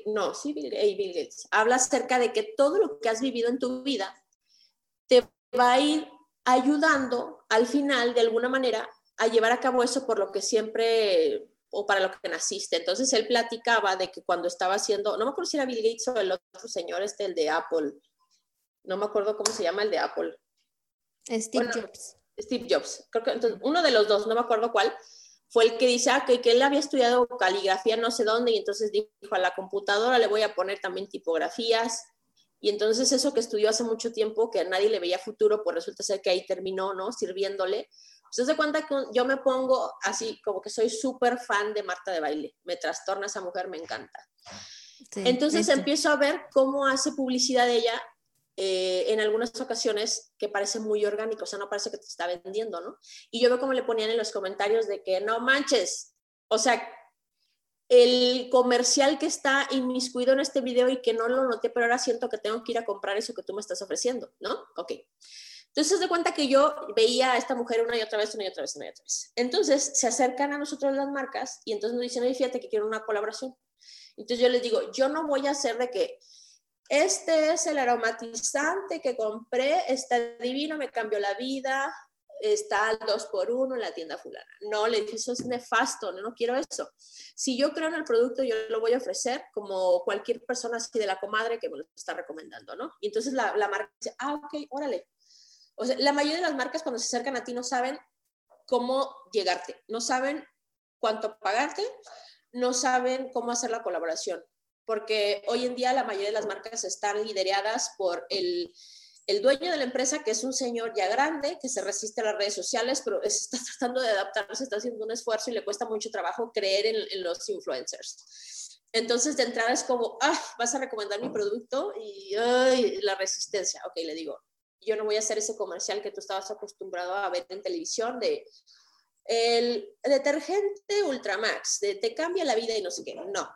no, sí, Bill, Gates, habla acerca de que todo lo que has vivido en tu vida te va a ir ayudando al final, de alguna manera, a llevar a cabo eso por lo que siempre o para lo que naciste. Entonces él platicaba de que cuando estaba haciendo, no me acuerdo si era Bill Gates o el otro señor, este, el de Apple, no me acuerdo cómo se llama el de Apple. Steve Jobs. Steve Jobs, creo que entonces, uno de los dos, no me acuerdo cuál, fue el que dice ah, que, que, él había estudiado caligrafía no sé dónde y entonces dijo a la computadora le voy a poner también tipografías y entonces eso que estudió hace mucho tiempo que a nadie le veía futuro pues resulta ser que ahí terminó no sirviéndole. Se hace cuenta que yo me pongo así como que soy súper fan de Marta de baile. Me trastorna esa mujer me encanta. Entonces empiezo a ver cómo hace publicidad de ella eh, en algunas ocasiones que parece muy orgánico, o sea, no parece que te está vendiendo, ¿no? Y yo veo como le ponían en los comentarios de que no manches, o sea, el comercial que está inmiscuido en este video y que no lo noté, pero ahora siento que tengo que ir a comprar eso que tú me estás ofreciendo, ¿no? Ok. Entonces, de cuenta que yo veía a esta mujer una y otra vez, una y otra vez, una y otra vez. Entonces, se acercan a nosotros las marcas y entonces nos dicen, oye, fíjate que quiero una colaboración. Entonces, yo les digo, yo no voy a hacer de que este es el aromatizante que compré, está divino, me cambió la vida, está al 2 por 1 en la tienda fulana. No, le dije, eso es nefasto, no, no quiero eso. Si yo creo en el producto, yo lo voy a ofrecer como cualquier persona así de la comadre que me lo está recomendando, ¿no? Y entonces la, la marca dice, ah, ok, órale. O sea, la mayoría de las marcas cuando se acercan a ti no saben cómo llegarte, no saben cuánto pagarte, no saben cómo hacer la colaboración porque hoy en día la mayoría de las marcas están lideradas por el, el dueño de la empresa, que es un señor ya grande, que se resiste a las redes sociales, pero está tratando de adaptarse, está haciendo un esfuerzo y le cuesta mucho trabajo creer en, los influencers. Entonces, de entrada es como, ah, vas a recomendar mi producto y ay, la resistencia. Ok, le digo, yo no voy a hacer ese comercial que tú estabas acostumbrado a ver en televisión de el detergente Ultramax, de te cambia la vida y no sé qué. No,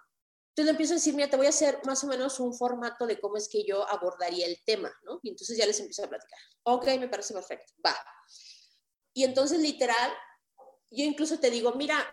entonces empiezo a decir, mira, te voy a hacer más o menos un formato de cómo es que yo abordaría el tema, ¿no? Y entonces ya les empiezo a platicar. Ok, me parece perfecto, va. Y entonces literal, yo incluso te digo, mira,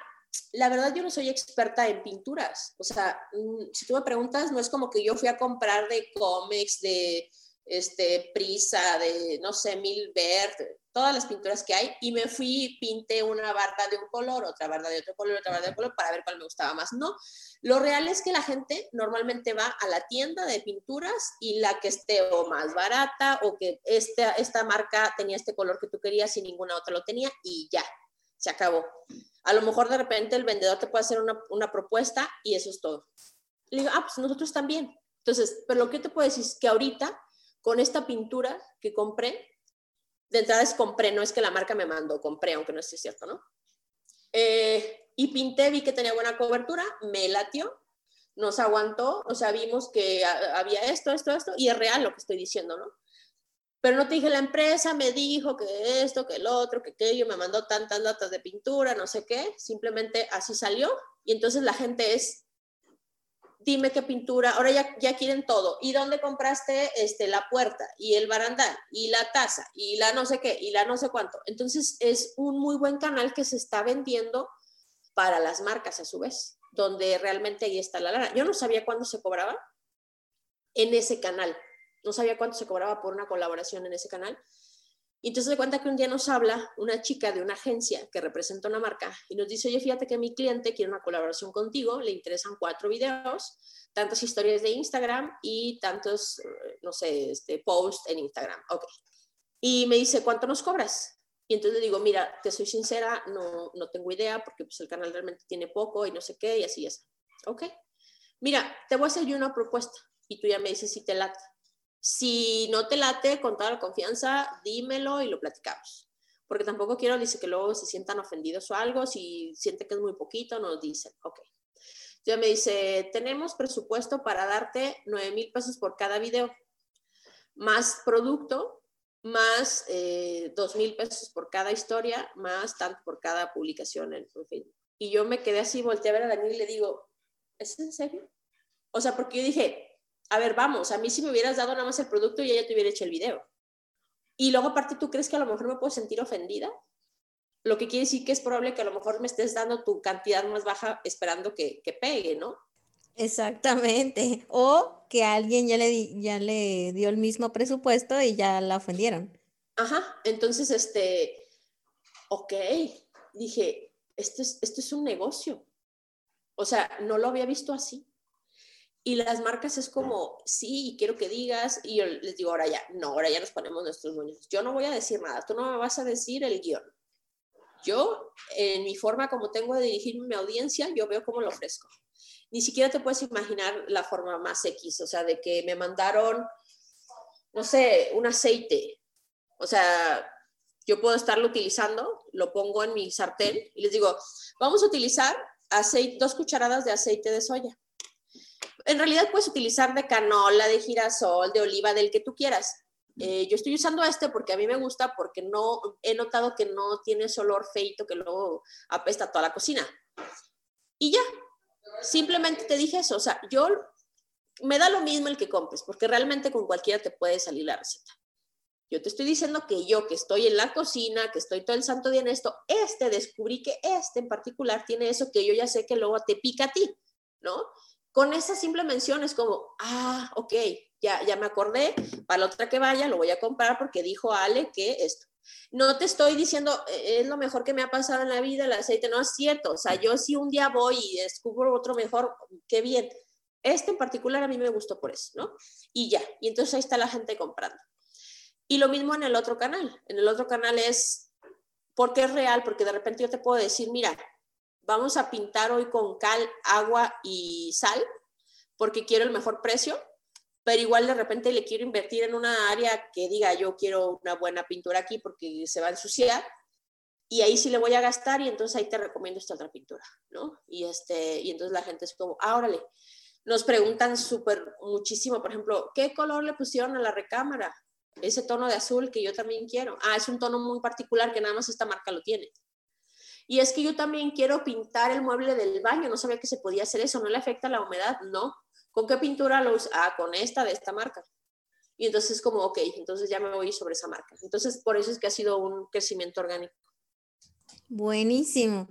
la verdad yo no soy experta en pinturas. O sea, mm, si tú me preguntas, no es como que yo fui a comprar de cómics, de este, Prisa, de, no sé, Mil Verde, todas las pinturas que hay y me fui pinté una barda de un color, otra barda de otro color, otra barda de otro color para ver cuál me gustaba más. No, lo real es que la gente normalmente va a la tienda de pinturas y la que esté o más barata o que esta, esta marca tenía este color que tú querías y ninguna otra lo tenía y ya, se acabó. A lo mejor de repente el vendedor te puede hacer una, una propuesta y eso es todo. Le digo, ah, pues nosotros también. Entonces, pero lo que te puedo decir es que ahorita con esta pintura que compré, de entrada es compré, no es que la marca me mandó, compré, aunque no esté cierto, ¿no? Eh, y pinté, vi que tenía buena cobertura, me latió, nos aguantó, o sea, vimos que había esto, esto, esto, y es real lo que estoy diciendo, ¿no? Pero no te dije, la empresa me dijo que esto, que el otro, que aquello, me mandó tantas latas de pintura, no sé qué, simplemente así salió, y entonces la gente es, dime qué pintura, ahora ya, quieren todo. ¿Y dónde compraste este, la puerta y el barandal y la taza y la no sé qué y la no sé cuánto? Entonces es un muy buen canal que se está vendiendo para las marcas a su vez, donde realmente ahí está la lana. Yo no sabía cuándo se cobraba en ese canal, no sabía cuánto se cobraba por una colaboración en ese canal. Y entonces de cuenta que un día nos habla una chica de una agencia que representa una marca y nos dice, oye, fíjate que mi cliente quiere una colaboración contigo, le interesan cuatro videos, tantas historias de Instagram y tantos, no sé, este, posts en Instagram. Ok. Y me dice, ¿cuánto nos cobras? Y entonces le digo, mira, te soy sincera, no, no tengo idea porque pues, el canal realmente tiene poco y no sé qué y así y así. Ok. Mira, te voy a hacer yo una propuesta y tú ya me dices si te late. Si no te late, con toda la confianza, dímelo y lo platicamos. Porque tampoco quiero, dice, que luego se sientan ofendidos o algo. Si siente que es muy poquito, nos dicen, ok. Ya me dice, tenemos presupuesto para darte 9 mil pesos por cada video, más producto, más eh, 2 mil pesos por cada historia, más tanto por cada publicación en, Facebook. Y yo me quedé así, volteé a ver a Daniel y le digo, ¿es en serio? O sea, porque yo dije, a ver, vamos, a mí si me hubieras dado nada más el producto y ella te hubiera hecho el video. Y luego aparte, ¿tú crees que a lo mejor me puedo sentir ofendida? Lo que quiere decir que es probable que a lo mejor me estés dando tu cantidad más baja esperando que, que pegue, ¿no? Exactamente. O que alguien ya le, ya le dio el mismo presupuesto y ya la ofendieron. Ajá, entonces, este, ok, dije, esto es, esto es un negocio. O sea, no lo había visto así. Y las marcas es como, sí, quiero que digas, y yo les digo, ahora ya, no, ahora ya nos ponemos nuestros moños. Yo no voy a decir nada, tú no me vas a decir el guion. Yo, en mi forma como tengo de dirigir mi audiencia, yo veo cómo lo ofrezco. Ni siquiera te puedes imaginar la forma más X, o sea, de que me mandaron, no sé, un aceite. O sea, yo puedo estarlo utilizando, lo pongo en mi sartén y les digo, vamos a utilizar aceite, dos cucharadas de aceite de soya en realidad puedes utilizar de canola, de girasol, de oliva, del que tú quieras. Eh, yo estoy usando este porque a mí me gusta, porque no he notado que no tiene ese olor feito que luego apesta toda la cocina. Y ya, simplemente te dije eso. O sea, yo me da lo mismo el que compres, porque realmente con cualquiera te puede salir la receta. Yo te estoy diciendo que yo, que estoy en la cocina, que estoy todo el santo día en esto, este descubrí que este en particular tiene eso que yo ya sé que luego te pica a ti, ¿no? Con esa simple mención es como, ah, ok, ya, ya me acordé, para la otra que vaya lo voy a comprar porque dijo Ale que esto. No te estoy diciendo, e, es lo mejor que me ha pasado en la vida el aceite, no es cierto. O sea, yo si un día voy y descubro otro mejor, qué bien. Este en particular a mí me gustó por eso, ¿no? Y ya, y entonces ahí está la gente comprando. Y lo mismo en el otro canal. En el otro canal es, porque es real, porque de repente yo te puedo decir, mira, vamos a pintar hoy con cal, agua y sal, porque quiero el mejor precio, pero igual de repente le quiero invertir en una área que diga, yo quiero una buena pintura aquí porque se va a ensuciar, y ahí sí le voy a gastar y entonces ahí te recomiendo esta otra pintura, ¿no? Y, este, y entonces la gente es como, ah, órale. Nos preguntan súper muchísimo, por ejemplo, ¿qué color le pusieron a la recámara? Ese tono de azul que yo también quiero. Ah, es un tono muy particular que nada más esta marca lo tiene. Y es que yo también quiero pintar el mueble del baño, no sabía que se podía hacer eso, no le afecta la humedad, no. ¿Con qué pintura lo usa? Ah, con esta de esta marca. Y entonces como, ok, entonces ya me voy sobre esa marca. Entonces por eso es que ha sido un crecimiento orgánico. Buenísimo.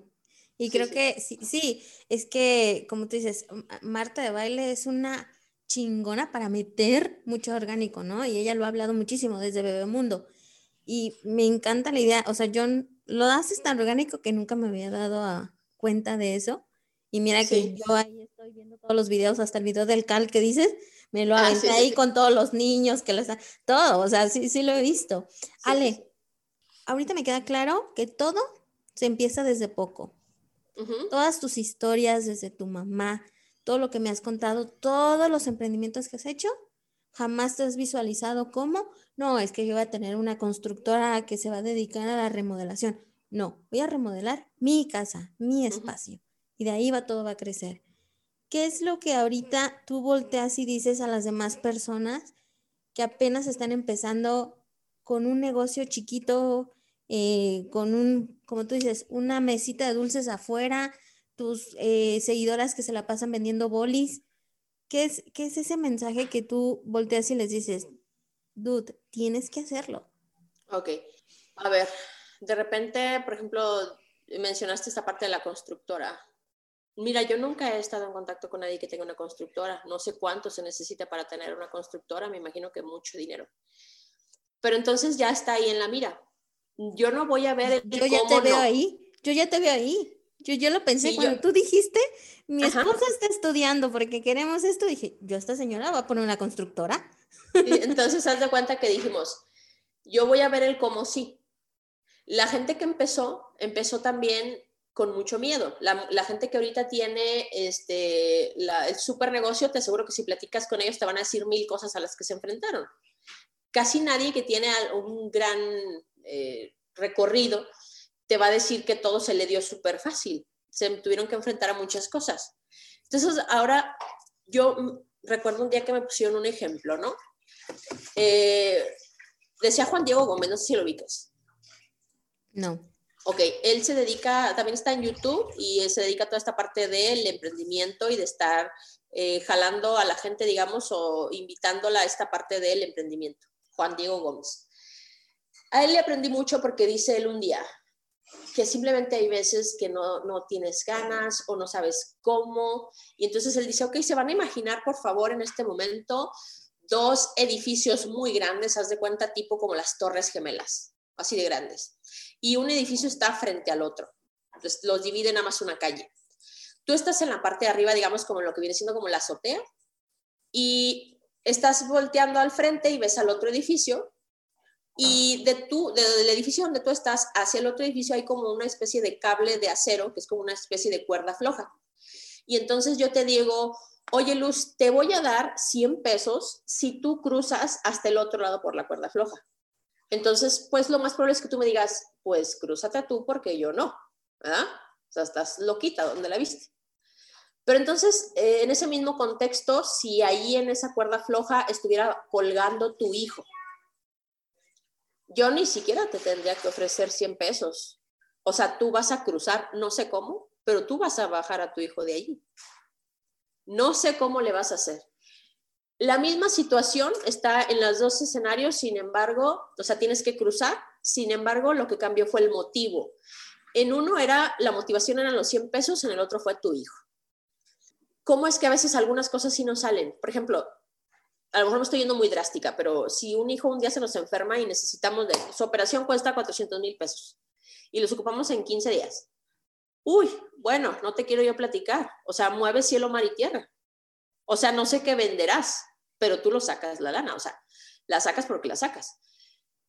Y creo que sí, sí, es que como tú dices, Marta de baile es una chingona para meter mucho orgánico, ¿no? Y ella lo ha hablado muchísimo desde Bebemundo. Y me encanta la idea, o sea, yo lo haces tan orgánico que nunca me había dado a cuenta de eso. Y mira que yo ahí estoy viendo todos los videos, hasta el video del cal que dices, me lo ah, aventé ahí con todos los niños que lo están, todo, o sea, sí, sí lo he visto. Ale, ahorita me queda claro que todo se empieza desde poco. Todas tus historias desde tu mamá, todo lo que me has contado, todos los emprendimientos que has hecho, jamás te has visualizado como, no, es que yo voy a tener una constructora que se va a dedicar a la remodelación. No, voy a remodelar mi casa, mi espacio. Y de ahí va todo va a crecer. ¿Qué es lo que ahorita tú volteas y dices a las demás personas que apenas están empezando con un negocio chiquito, eh, con un, como tú dices, una mesita de dulces afuera, tus eh, seguidoras que se la pasan vendiendo bolis? ¿Qué es, ¿Qué es ese mensaje que tú volteas y les dices, dude, tienes que hacerlo? Ok, a ver, de repente, por ejemplo, mencionaste esta parte de la constructora. Mira, yo nunca he estado en contacto con nadie que tenga una constructora. No sé cuánto se necesita para tener una constructora, me imagino que mucho dinero. pero entonces ya está ahí en la mira. Yo no voy a ver el Yo ya te veo ahí, yo ya te veo ahí. Yo, yo lo pensé cuando tú dijiste, mi esposa está estudiando porque queremos esto. Dije, yo esta señora va a poner una constructora. entonces, haz de cuenta que dijimos, yo voy a ver el cómo sí. La gente que empezó, empezó también con mucho miedo. La, gente que ahorita tiene este, el super negocio, te aseguro que si platicas con ellos te van a decir mil cosas a las que se enfrentaron. Casi nadie que tiene un gran eh, recorrido te va a decir que todo se le dio súper fácil. Se tuvieron que enfrentar a muchas cosas. Entonces, ahora yo recuerdo un día que me pusieron un ejemplo, ¿no? Eh, decía Juan Diego Gómez, no sé si lo ubicas. No. Ok, él se dedica, también está en YouTube y se dedica a toda esta parte del emprendimiento y de estar eh, jalando a la gente, digamos, o invitándola a esta parte del emprendimiento. Juan Diego Gómez. A él le aprendí mucho porque dice él un día, que simplemente hay veces que no, no, tienes ganas o no sabes cómo. Y entonces él dice, ok, se van a imaginar, por favor, en este momento, dos edificios muy grandes, haz de cuenta, tipo como las Torres Gemelas, así de grandes. Y un edificio está frente al otro. Entonces los divide nada más una calle. Tú estás en la parte de arriba, digamos, como lo que viene siendo como la azotea, y estás volteando al frente y ves al otro edificio y de tu, del edificio donde tú estás hacia el otro edificio hay como una especie de cable de acero, que es como una especie de cuerda floja. Y entonces yo te digo, oye Luz, te voy a dar 100 pesos si tú cruzas hasta el otro lado por la cuerda floja. Entonces, pues lo más probable es que tú me digas, pues crúzate tú porque yo no, ¿verdad? O sea, estás loquita donde la viste. Pero entonces, eh, en ese mismo contexto, si ahí en esa cuerda floja estuviera colgando tu hijo, yo ni siquiera te tendría que ofrecer 100 pesos. O sea, tú vas a cruzar, no sé cómo, pero tú vas a bajar a tu hijo de allí. No sé cómo le vas a hacer. La misma situación está en los dos escenarios, sin embargo, o sea, tienes que cruzar, sin embargo, lo que cambió fue el motivo. En uno era, la motivación eran los 100 pesos, en el otro fue tu hijo. ¿Cómo es que a veces algunas cosas sí no salen? Por ejemplo, a lo mejor me estoy yendo muy drástica, pero si un hijo un día se nos enferma y necesitamos de, su operación cuesta 400 mil pesos y los ocupamos en 15 días. Uy, bueno, no te quiero yo platicar. O sea, mueve cielo, mar y tierra. O sea, no sé qué venderás, pero tú lo sacas la lana. O sea, la sacas porque la sacas.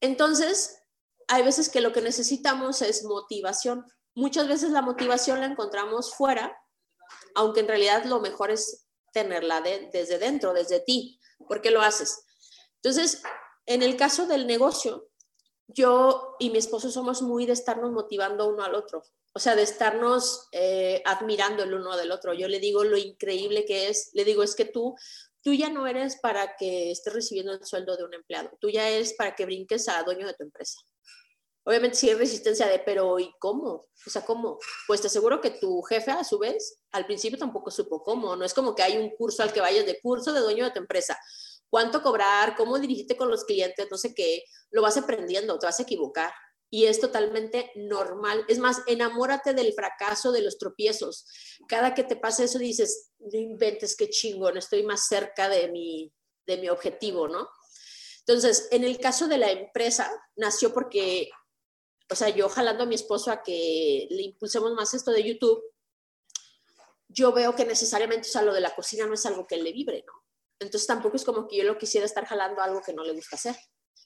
Entonces, hay veces que lo que necesitamos es motivación. Muchas veces la motivación la encontramos fuera, aunque en realidad lo mejor es tenerla desde dentro, desde ti. ¿Por qué lo haces? Entonces, en el caso del negocio, yo y mi esposo somos muy de estarnos motivando uno al otro, o sea, de estarnos eh, admirando el uno del otro. Yo le digo lo increíble que es, le digo, es que tú, tú ya no eres para que estés recibiendo el sueldo de un empleado, tú ya eres para que brinques a dueño de tu empresa. Obviamente sí hay resistencia de, pero ¿y cómo? O sea, ¿cómo? Pues te aseguro que tu jefe a su vez al principio tampoco supo cómo, no es como que hay un curso al que vayas de curso de dueño de tu empresa. ¿Cuánto cobrar? ¿Cómo dirigirte con los clientes? No sé qué. Lo vas aprendiendo, te vas a equivocar. Y es totalmente normal. Es más, enamórate del fracaso, de los tropiezos. Cada que te pasa eso dices, no inventes qué chingón, estoy más cerca de mi, de mi objetivo, ¿no? Entonces, en el caso de la empresa, nació porque o sea, yo jalando a mi esposo a que le impulsemos más esto de YouTube, yo veo que necesariamente, o sea, lo de la cocina no es algo que le vibre, ¿no? Entonces tampoco es como que yo lo quisiera estar jalando algo que no le gusta hacer.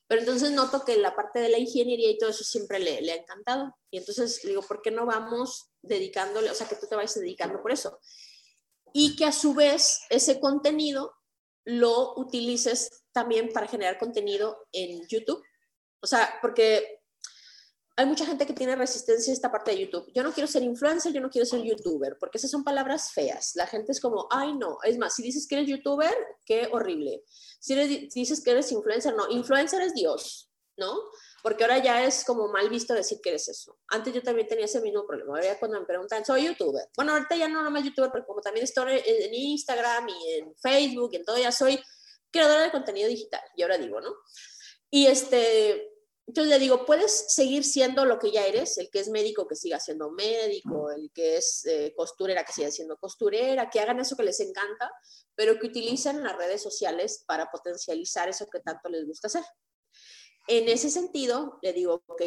Pero entonces noto que la parte de la ingeniería y todo eso siempre le, le ha encantado. Y entonces digo, ¿por qué no vamos dedicándole, o sea, que tú te vayas dedicando por eso? Y que a su vez ese contenido lo utilices también para generar contenido en YouTube. O sea, porque hay mucha gente que tiene resistencia a esta parte de YouTube. Yo no quiero ser influencer, yo no quiero ser youtuber, porque esas son palabras feas. La gente es como, ay, no. Es más, si dices que eres youtuber, qué horrible. Si, dices que eres influencer, no. Influencer es Dios, ¿no? Porque ahora ya es como mal visto decir que eres eso. Antes yo también tenía ese mismo problema. Ahora cuando me preguntan, soy youtuber. Bueno, ahorita ya no nomás youtuber, pero como también estoy en Instagram y en Facebook y en todo, ya soy creadora de contenido digital. Y ahora digo, ¿no? Y este, entonces le digo, puedes seguir siendo lo que ya eres, el que es médico que siga siendo médico, el que es eh, costurera que siga siendo costurera, que hagan eso que les encanta, pero que utilicen las redes sociales para potencializar eso que tanto les gusta hacer. En ese sentido, le digo, ok,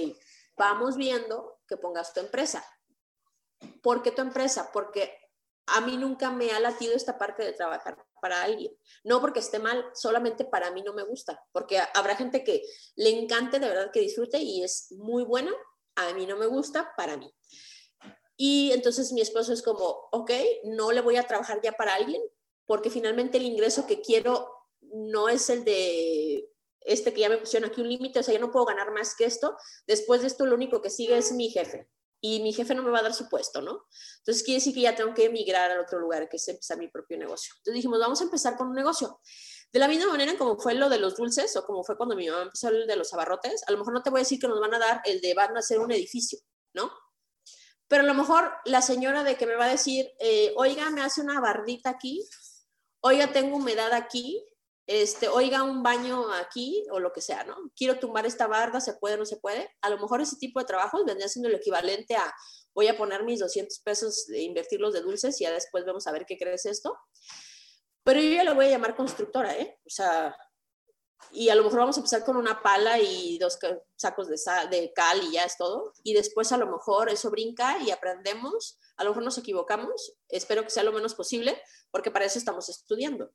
vamos viendo que pongas tu empresa. ¿Por qué tu empresa? Porque a mí nunca me ha latido esta parte de trabajar para alguien. No porque esté mal, solamente para mí no me gusta, porque habrá gente que le encante, de verdad que disfrute y es muy buena, a mí no me gusta, para mí. Y entonces mi esposo es como, ok, no le voy a trabajar ya para alguien, porque finalmente el ingreso que quiero no es el de este que ya me pusieron aquí un límite, o sea, yo no puedo ganar más que esto. Después de esto, lo único que sigue es mi jefe y mi jefe no me va a dar su puesto, ¿no? Entonces quiere decir que ya tengo que emigrar al otro lugar, que es empezar mi propio negocio. Entonces dijimos, vamos a empezar con un negocio. De la misma manera como fue lo de los dulces o como fue cuando mi mamá empezó el de los abarrotes, a lo mejor no te voy a decir que nos van a dar el de van a hacer un edificio, ¿no? Pero a lo mejor la señora de que me va a decir, eh, oiga, me hace una bardita aquí, oiga, tengo humedad aquí, este, oiga, un baño aquí o lo que sea, ¿no? Quiero tumbar esta barda, ¿se puede o no se puede? A lo mejor ese tipo de trabajos vendría siendo el equivalente a voy a poner mis 200 pesos de invertirlos de dulces y ya después vamos a ver qué crees esto. Pero yo ya lo voy a llamar constructora, ¿eh? O sea, y a lo mejor vamos a empezar con una pala y dos sacos de, de cal y ya es todo. Y después a lo mejor eso brinca y aprendemos, a lo mejor nos equivocamos, espero que sea lo menos posible, porque para eso estamos estudiando.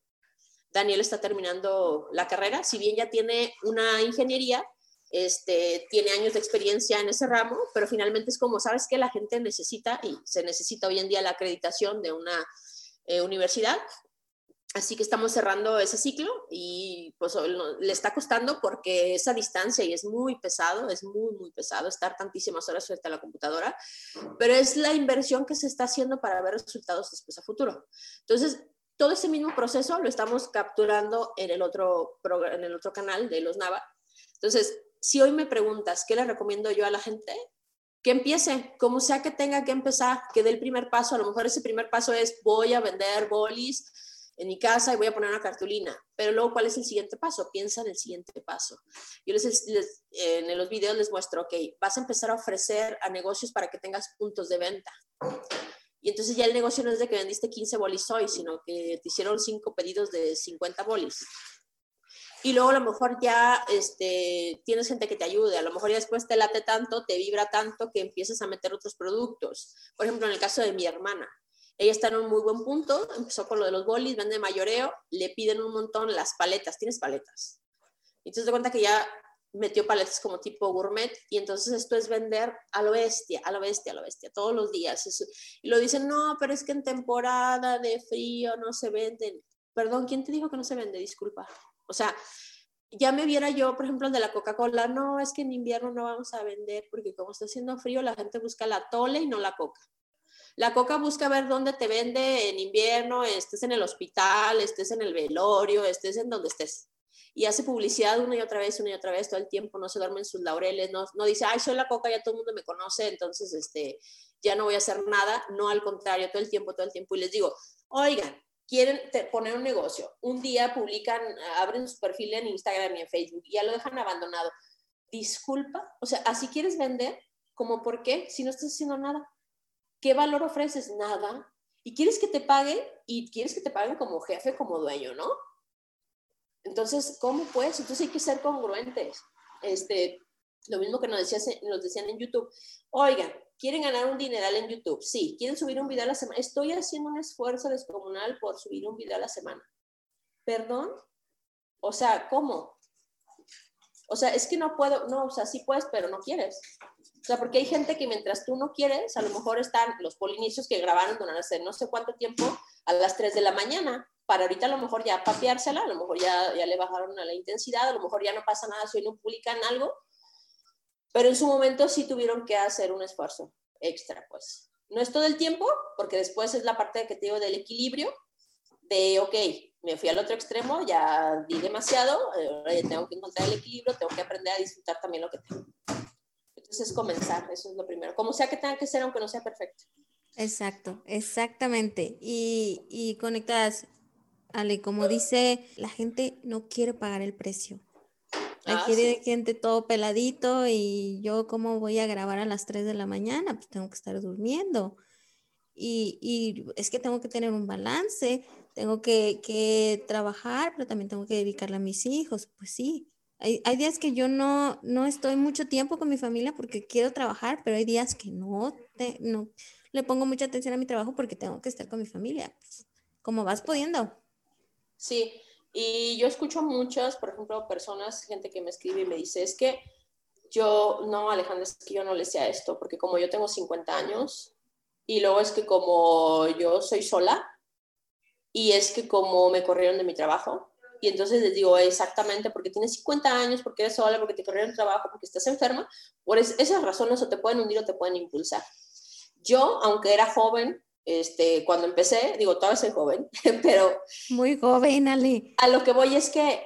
Daniel está terminando la carrera, si bien ya tiene una ingeniería, este, tiene años de experiencia en ese ramo, pero finalmente es como, ¿sabes qué? La gente necesita, y se necesita hoy en día la acreditación de una eh, universidad, así que estamos cerrando ese ciclo y pues le está costando porque esa distancia y es muy pesado, es muy, muy pesado estar tantísimas horas frente a la computadora, pero es la inversión que se está haciendo para ver resultados después a futuro. Entonces, todo ese mismo proceso lo estamos capturando en el otro, en el otro canal de los Nava. Entonces, si hoy me preguntas qué le recomiendo yo a la gente, que empiece, como sea que tenga que empezar, que dé el primer paso. A lo mejor ese primer paso es voy a vender bolis en mi casa y voy a poner una cartulina. Pero luego, ¿cuál es el siguiente paso? Piensa en el siguiente paso. Yo les, en los videos les muestro, ok, vas a empezar a ofrecer a negocios para que tengas puntos de venta. Y entonces ya el negocio no es de que vendiste 15 bolis hoy, sino que te hicieron 5 pedidos de 50 bolis. Y luego a lo mejor ya este, tienes gente que te ayude, a lo mejor ya después te late tanto, te vibra tanto que empiezas a meter otros productos. Por ejemplo, en el caso de mi hermana, ella está en un muy buen punto, empezó con lo de los bolis, vende mayoreo, le piden un montón las paletas, tienes paletas. Entonces te cuenta que ya metió paletas como tipo gourmet y entonces esto es vender a lo bestia, a lo bestia, a lo bestia, todos los días. y lo dicen, no, pero es que en temporada de frío no se venden. Perdón, ¿quién te dijo que no se vende? Disculpa. O sea, ya me viera yo, por ejemplo, el de la Coca-Cola, no, es que en invierno no vamos a vender porque como está haciendo frío, la gente busca la tole y no la coca. La coca busca ver dónde te vende en invierno, estés en el hospital, estés en el velorio, estés en donde estés y hace publicidad una y otra vez, una y otra vez, todo el tiempo, no se duerme en sus laureles, no, no dice, ay, soy la coca, ya todo el mundo me conoce, entonces este, ya no voy a hacer nada, no al contrario, todo el tiempo, todo el tiempo, y les digo, oigan, quieren poner un negocio, un día publican, abren su perfil en Instagram y en Facebook y ya lo dejan abandonado. Disculpa, o sea, así quieres vender, como por qué, si no estás haciendo nada. ¿Qué valor ofreces? Nada. Y quieres que te paguen y quieres que te paguen como jefe, como dueño, ¿no? Entonces, ¿cómo pues? Entonces hay que ser congruentes. Este, lo mismo que nos, decías, nos decían en YouTube. Oigan, ¿quieren ganar un dineral en YouTube? Sí. ¿Quieren subir un video a la semana? Estoy haciendo un esfuerzo descomunal por subir un video a la semana. ¿Perdón? O sea, ¿cómo? O sea, es que no puedo, no, o sea, sí puedes, pero no quieres. O sea, porque hay gente que mientras tú no quieres, a lo mejor están los polinicios que grabaron durante no sé cuánto tiempo a las 3 de la mañana para ahorita a lo mejor ya papeársela, a lo mejor ya, ya le bajaron a la intensidad, a lo mejor ya no pasa nada si hoy no publican algo, pero en su momento sí tuvieron que hacer un esfuerzo extra, pues. No es todo el tiempo, porque después es la parte que te digo del equilibrio, de, ok, me fui al otro extremo, ya di demasiado, ahora ya tengo que encontrar el equilibrio, tengo que aprender a disfrutar también lo que tengo. Entonces, comenzar, eso es lo primero. Como sea que tenga que ser, aunque no sea perfecto. Exacto, exactamente. Y, y conectadas, Ale, como dice, la gente no quiere pagar el precio. La ah, quiere gente todo peladito y yo cómo voy a grabar a las 3 de la mañana, pues tengo que estar durmiendo. Y, y es que tengo que tener un balance, tengo que, que, trabajar, pero también tengo que dedicarle a mis hijos. Pues sí, Hay, hay, días que yo no, no estoy mucho tiempo con mi familia porque quiero trabajar, pero hay días que no, te, no le pongo mucha atención a mi trabajo porque tengo que estar con mi familia. como vas pudiendo. Sí, y yo escucho muchas, por ejemplo, personas, gente que me escribe y me dice, es que yo, no, Alejandra, es que yo no le sé esto, porque como yo tengo 50 años, y luego es que como yo soy sola, y es que como me corrieron de mi trabajo, y entonces les digo exactamente porque tienes 50 años, porque eres sola, porque te corrieron el trabajo, porque estás enferma, por esas razones o te pueden hundir o te pueden impulsar. Yo, aunque era joven, este, cuando empecé, digo, todavía soy joven, pero... Muy joven, Ale. A lo que voy es que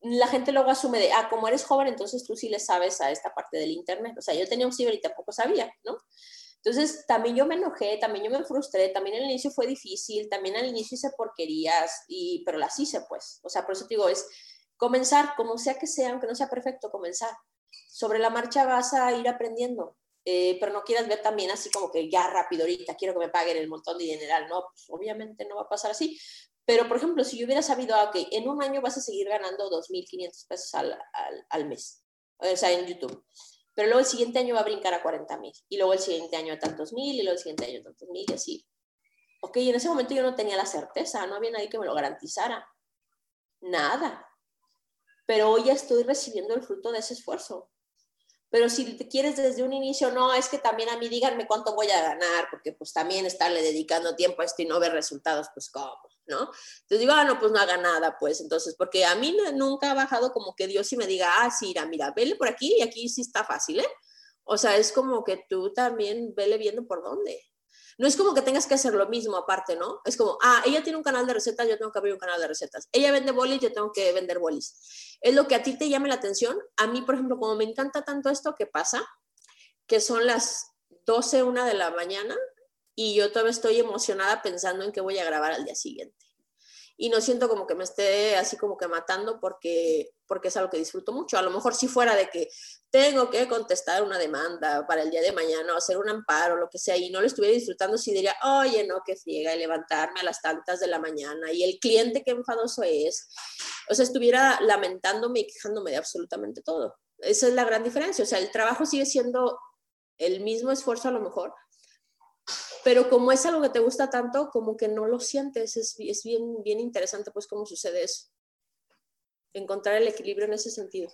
la gente luego asume de, ah, como eres joven, entonces tú sí le sabes a esta parte del Internet. O sea, yo tenía un ciber y tampoco sabía, ¿no? Entonces, también yo me enojé, también yo me frustré, también al inicio fue difícil, también al inicio hice porquerías, y, pero las hice pues. O sea, por eso te digo, es comenzar, como sea que sea, aunque no sea perfecto, comenzar. Sobre la marcha vas a ir aprendiendo, eh, pero no quieras ver también así como que ya rápido ahorita quiero que me paguen el montón de dinero. No, pues obviamente no va a pasar así. Pero, por ejemplo, si yo hubiera sabido, ah, que en un año vas a seguir ganando 2.500 pesos al, al, al mes, o sea, en YouTube pero luego el siguiente año va a brincar a 40 mil, y luego el siguiente año a tantos mil, y luego el siguiente año a tantos mil, y así. Ok, en ese momento yo no tenía la certeza, no había nadie que me lo garantizara. Nada. Pero hoy ya estoy recibiendo el fruto de ese esfuerzo. Pero si te quieres desde un inicio, no, es que también a mí díganme cuánto voy a ganar, porque pues también estarle dedicando tiempo a esto y no ver resultados, pues cómo. ¿no? Entonces digo, ah, no, pues no haga nada, pues entonces, porque a mí nunca ha bajado como que Dios sí me diga, ah, sí, mira, mira, vele por aquí y aquí sí está fácil, ¿eh? O sea, es como que tú también vele viendo por dónde. No es como que tengas que hacer lo mismo aparte, ¿no? Es como, ah, ella tiene un canal de recetas, yo tengo que abrir un canal de recetas. Ella vende bolis, yo tengo que vender bolis. Es lo que a ti te llame la atención. A mí, por ejemplo, como me encanta tanto esto que pasa, que son las 12, una de la mañana, y yo todavía estoy emocionada pensando en qué voy a grabar al día siguiente. Y no siento como que me esté así como que matando porque, porque es algo que disfruto mucho. A lo mejor si fuera de que tengo que contestar una demanda para el día de mañana o hacer un amparo, lo que sea, y no lo estuviera disfrutando, sí diría, oye, no, que friega, y levantarme a las tantas de la mañana, y el cliente qué enfadoso es. O sea, estuviera lamentándome y quejándome de absolutamente todo. Esa es la gran diferencia. O sea, el trabajo sigue siendo el mismo esfuerzo a lo mejor, pero como es algo que te gusta tanto, como que no lo sientes, es, es bien, bien interesante pues cómo sucede eso. Encontrar el equilibrio en ese sentido.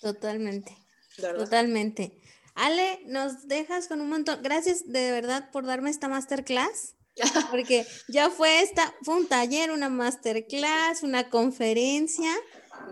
Totalmente. Totalmente. Ale, nos dejas con un montón. Gracias de verdad por darme esta masterclass. Porque ya fue esta, fue un taller, una masterclass, una conferencia.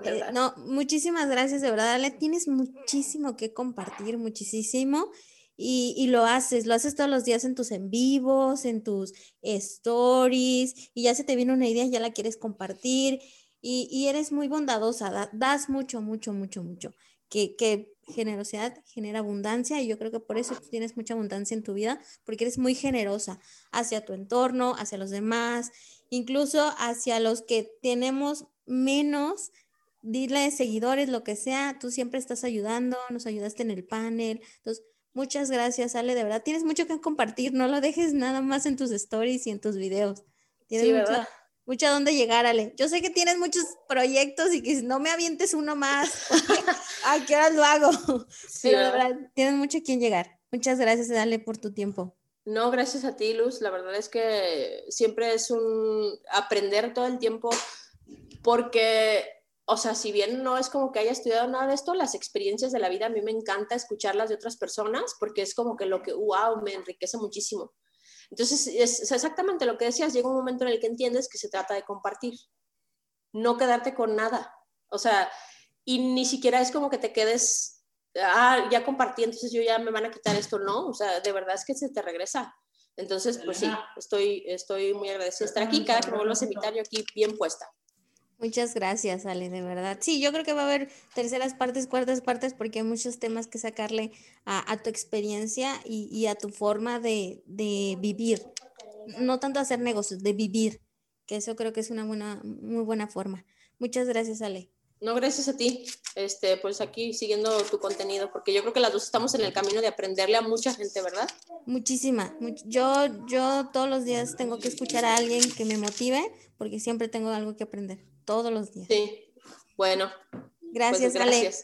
Eh, no, muchísimas gracias, de verdad, Ale. Tienes muchísimo que compartir, muchísimo y, lo haces, lo haces todos los días en tus en vivos, en tus stories, y ya se te viene una idea, ya la quieres compartir, y, eres muy bondadosa, das mucho, mucho, mucho, mucho, que, que, generosidad genera abundancia, y yo creo que por eso tienes mucha abundancia en tu vida, porque eres muy generosa hacia tu entorno, hacia los demás, incluso hacia los que tenemos menos dile seguidores, lo que sea, tú siempre estás ayudando, nos ayudaste en el panel. Entonces, Muchas gracias, Ale, de verdad. Tienes mucho que compartir, no lo dejes nada más en tus stories y en tus videos. Tienes sí, ¿verdad? Mucho, a dónde llegar, Ale. Yo sé que tienes muchos proyectos y que no me avientes uno más, ¿a qué horas lo hago? Sí, Pero de verdad, tienes mucho a quien llegar. Muchas gracias, Ale, por tu tiempo. No, gracias a ti, Luz. La verdad es que siempre es un aprender todo el tiempo porque o sea, si bien no es como que haya estudiado nada de esto, las experiencias de la vida a mí me encanta escucharlas de otras personas porque es como que lo que, wow, me enriquece muchísimo. Entonces, es, exactamente lo que decías, llega un momento en el que entiendes que se trata de compartir, no quedarte con nada. O sea, y ni siquiera es como que te quedes, ah, ya compartí, entonces yo ya me van a quitar esto, no, o sea, de verdad es que se te regresa. Entonces, pues sí, estoy, estoy muy agradecida de estar aquí, cada que me vuelvas a invitar yo aquí bien puesta. Muchas gracias, Ale, de verdad. Sí, yo creo que va a haber terceras partes, cuartas partes, porque hay muchos temas que sacarle a, tu experiencia y, a tu forma de, vivir. No tanto hacer negocios, de vivir, que eso creo que es una buena, muy buena forma. Muchas gracias, Ale. No, gracias a ti. Este, pues aquí siguiendo tu contenido, porque yo creo que las dos estamos en el camino de aprenderle a mucha gente, ¿verdad? Muchísima. yo, yo todos los días tengo que escuchar a alguien que me motive, porque siempre tengo algo que aprender todos los días. Sí, bueno. Gracias, pues Ale.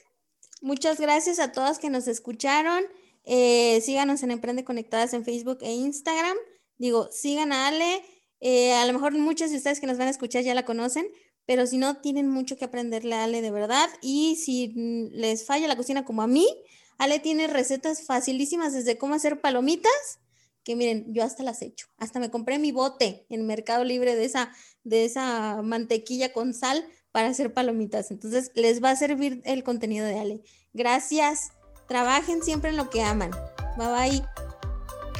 Muchas gracias a todas que nos escucharon. Eh, síganos en Emprende Conectadas en Facebook e Instagram. Digo, sigan a Ale. Eh, a lo mejor muchos de ustedes que nos van a escuchar ya la conocen, pero si no, tienen mucho que aprenderle a Ale de verdad. Y si les falla la cocina como a mí, Ale tiene recetas facilísimas desde cómo hacer palomitas, que miren, yo hasta las he hecho. Hasta me compré mi bote en Mercado Libre de esa, de esa mantequilla con sal para hacer palomitas. Entonces, les va a servir el contenido de Ale. Gracias. Trabajen siempre en lo que aman. Bye bye.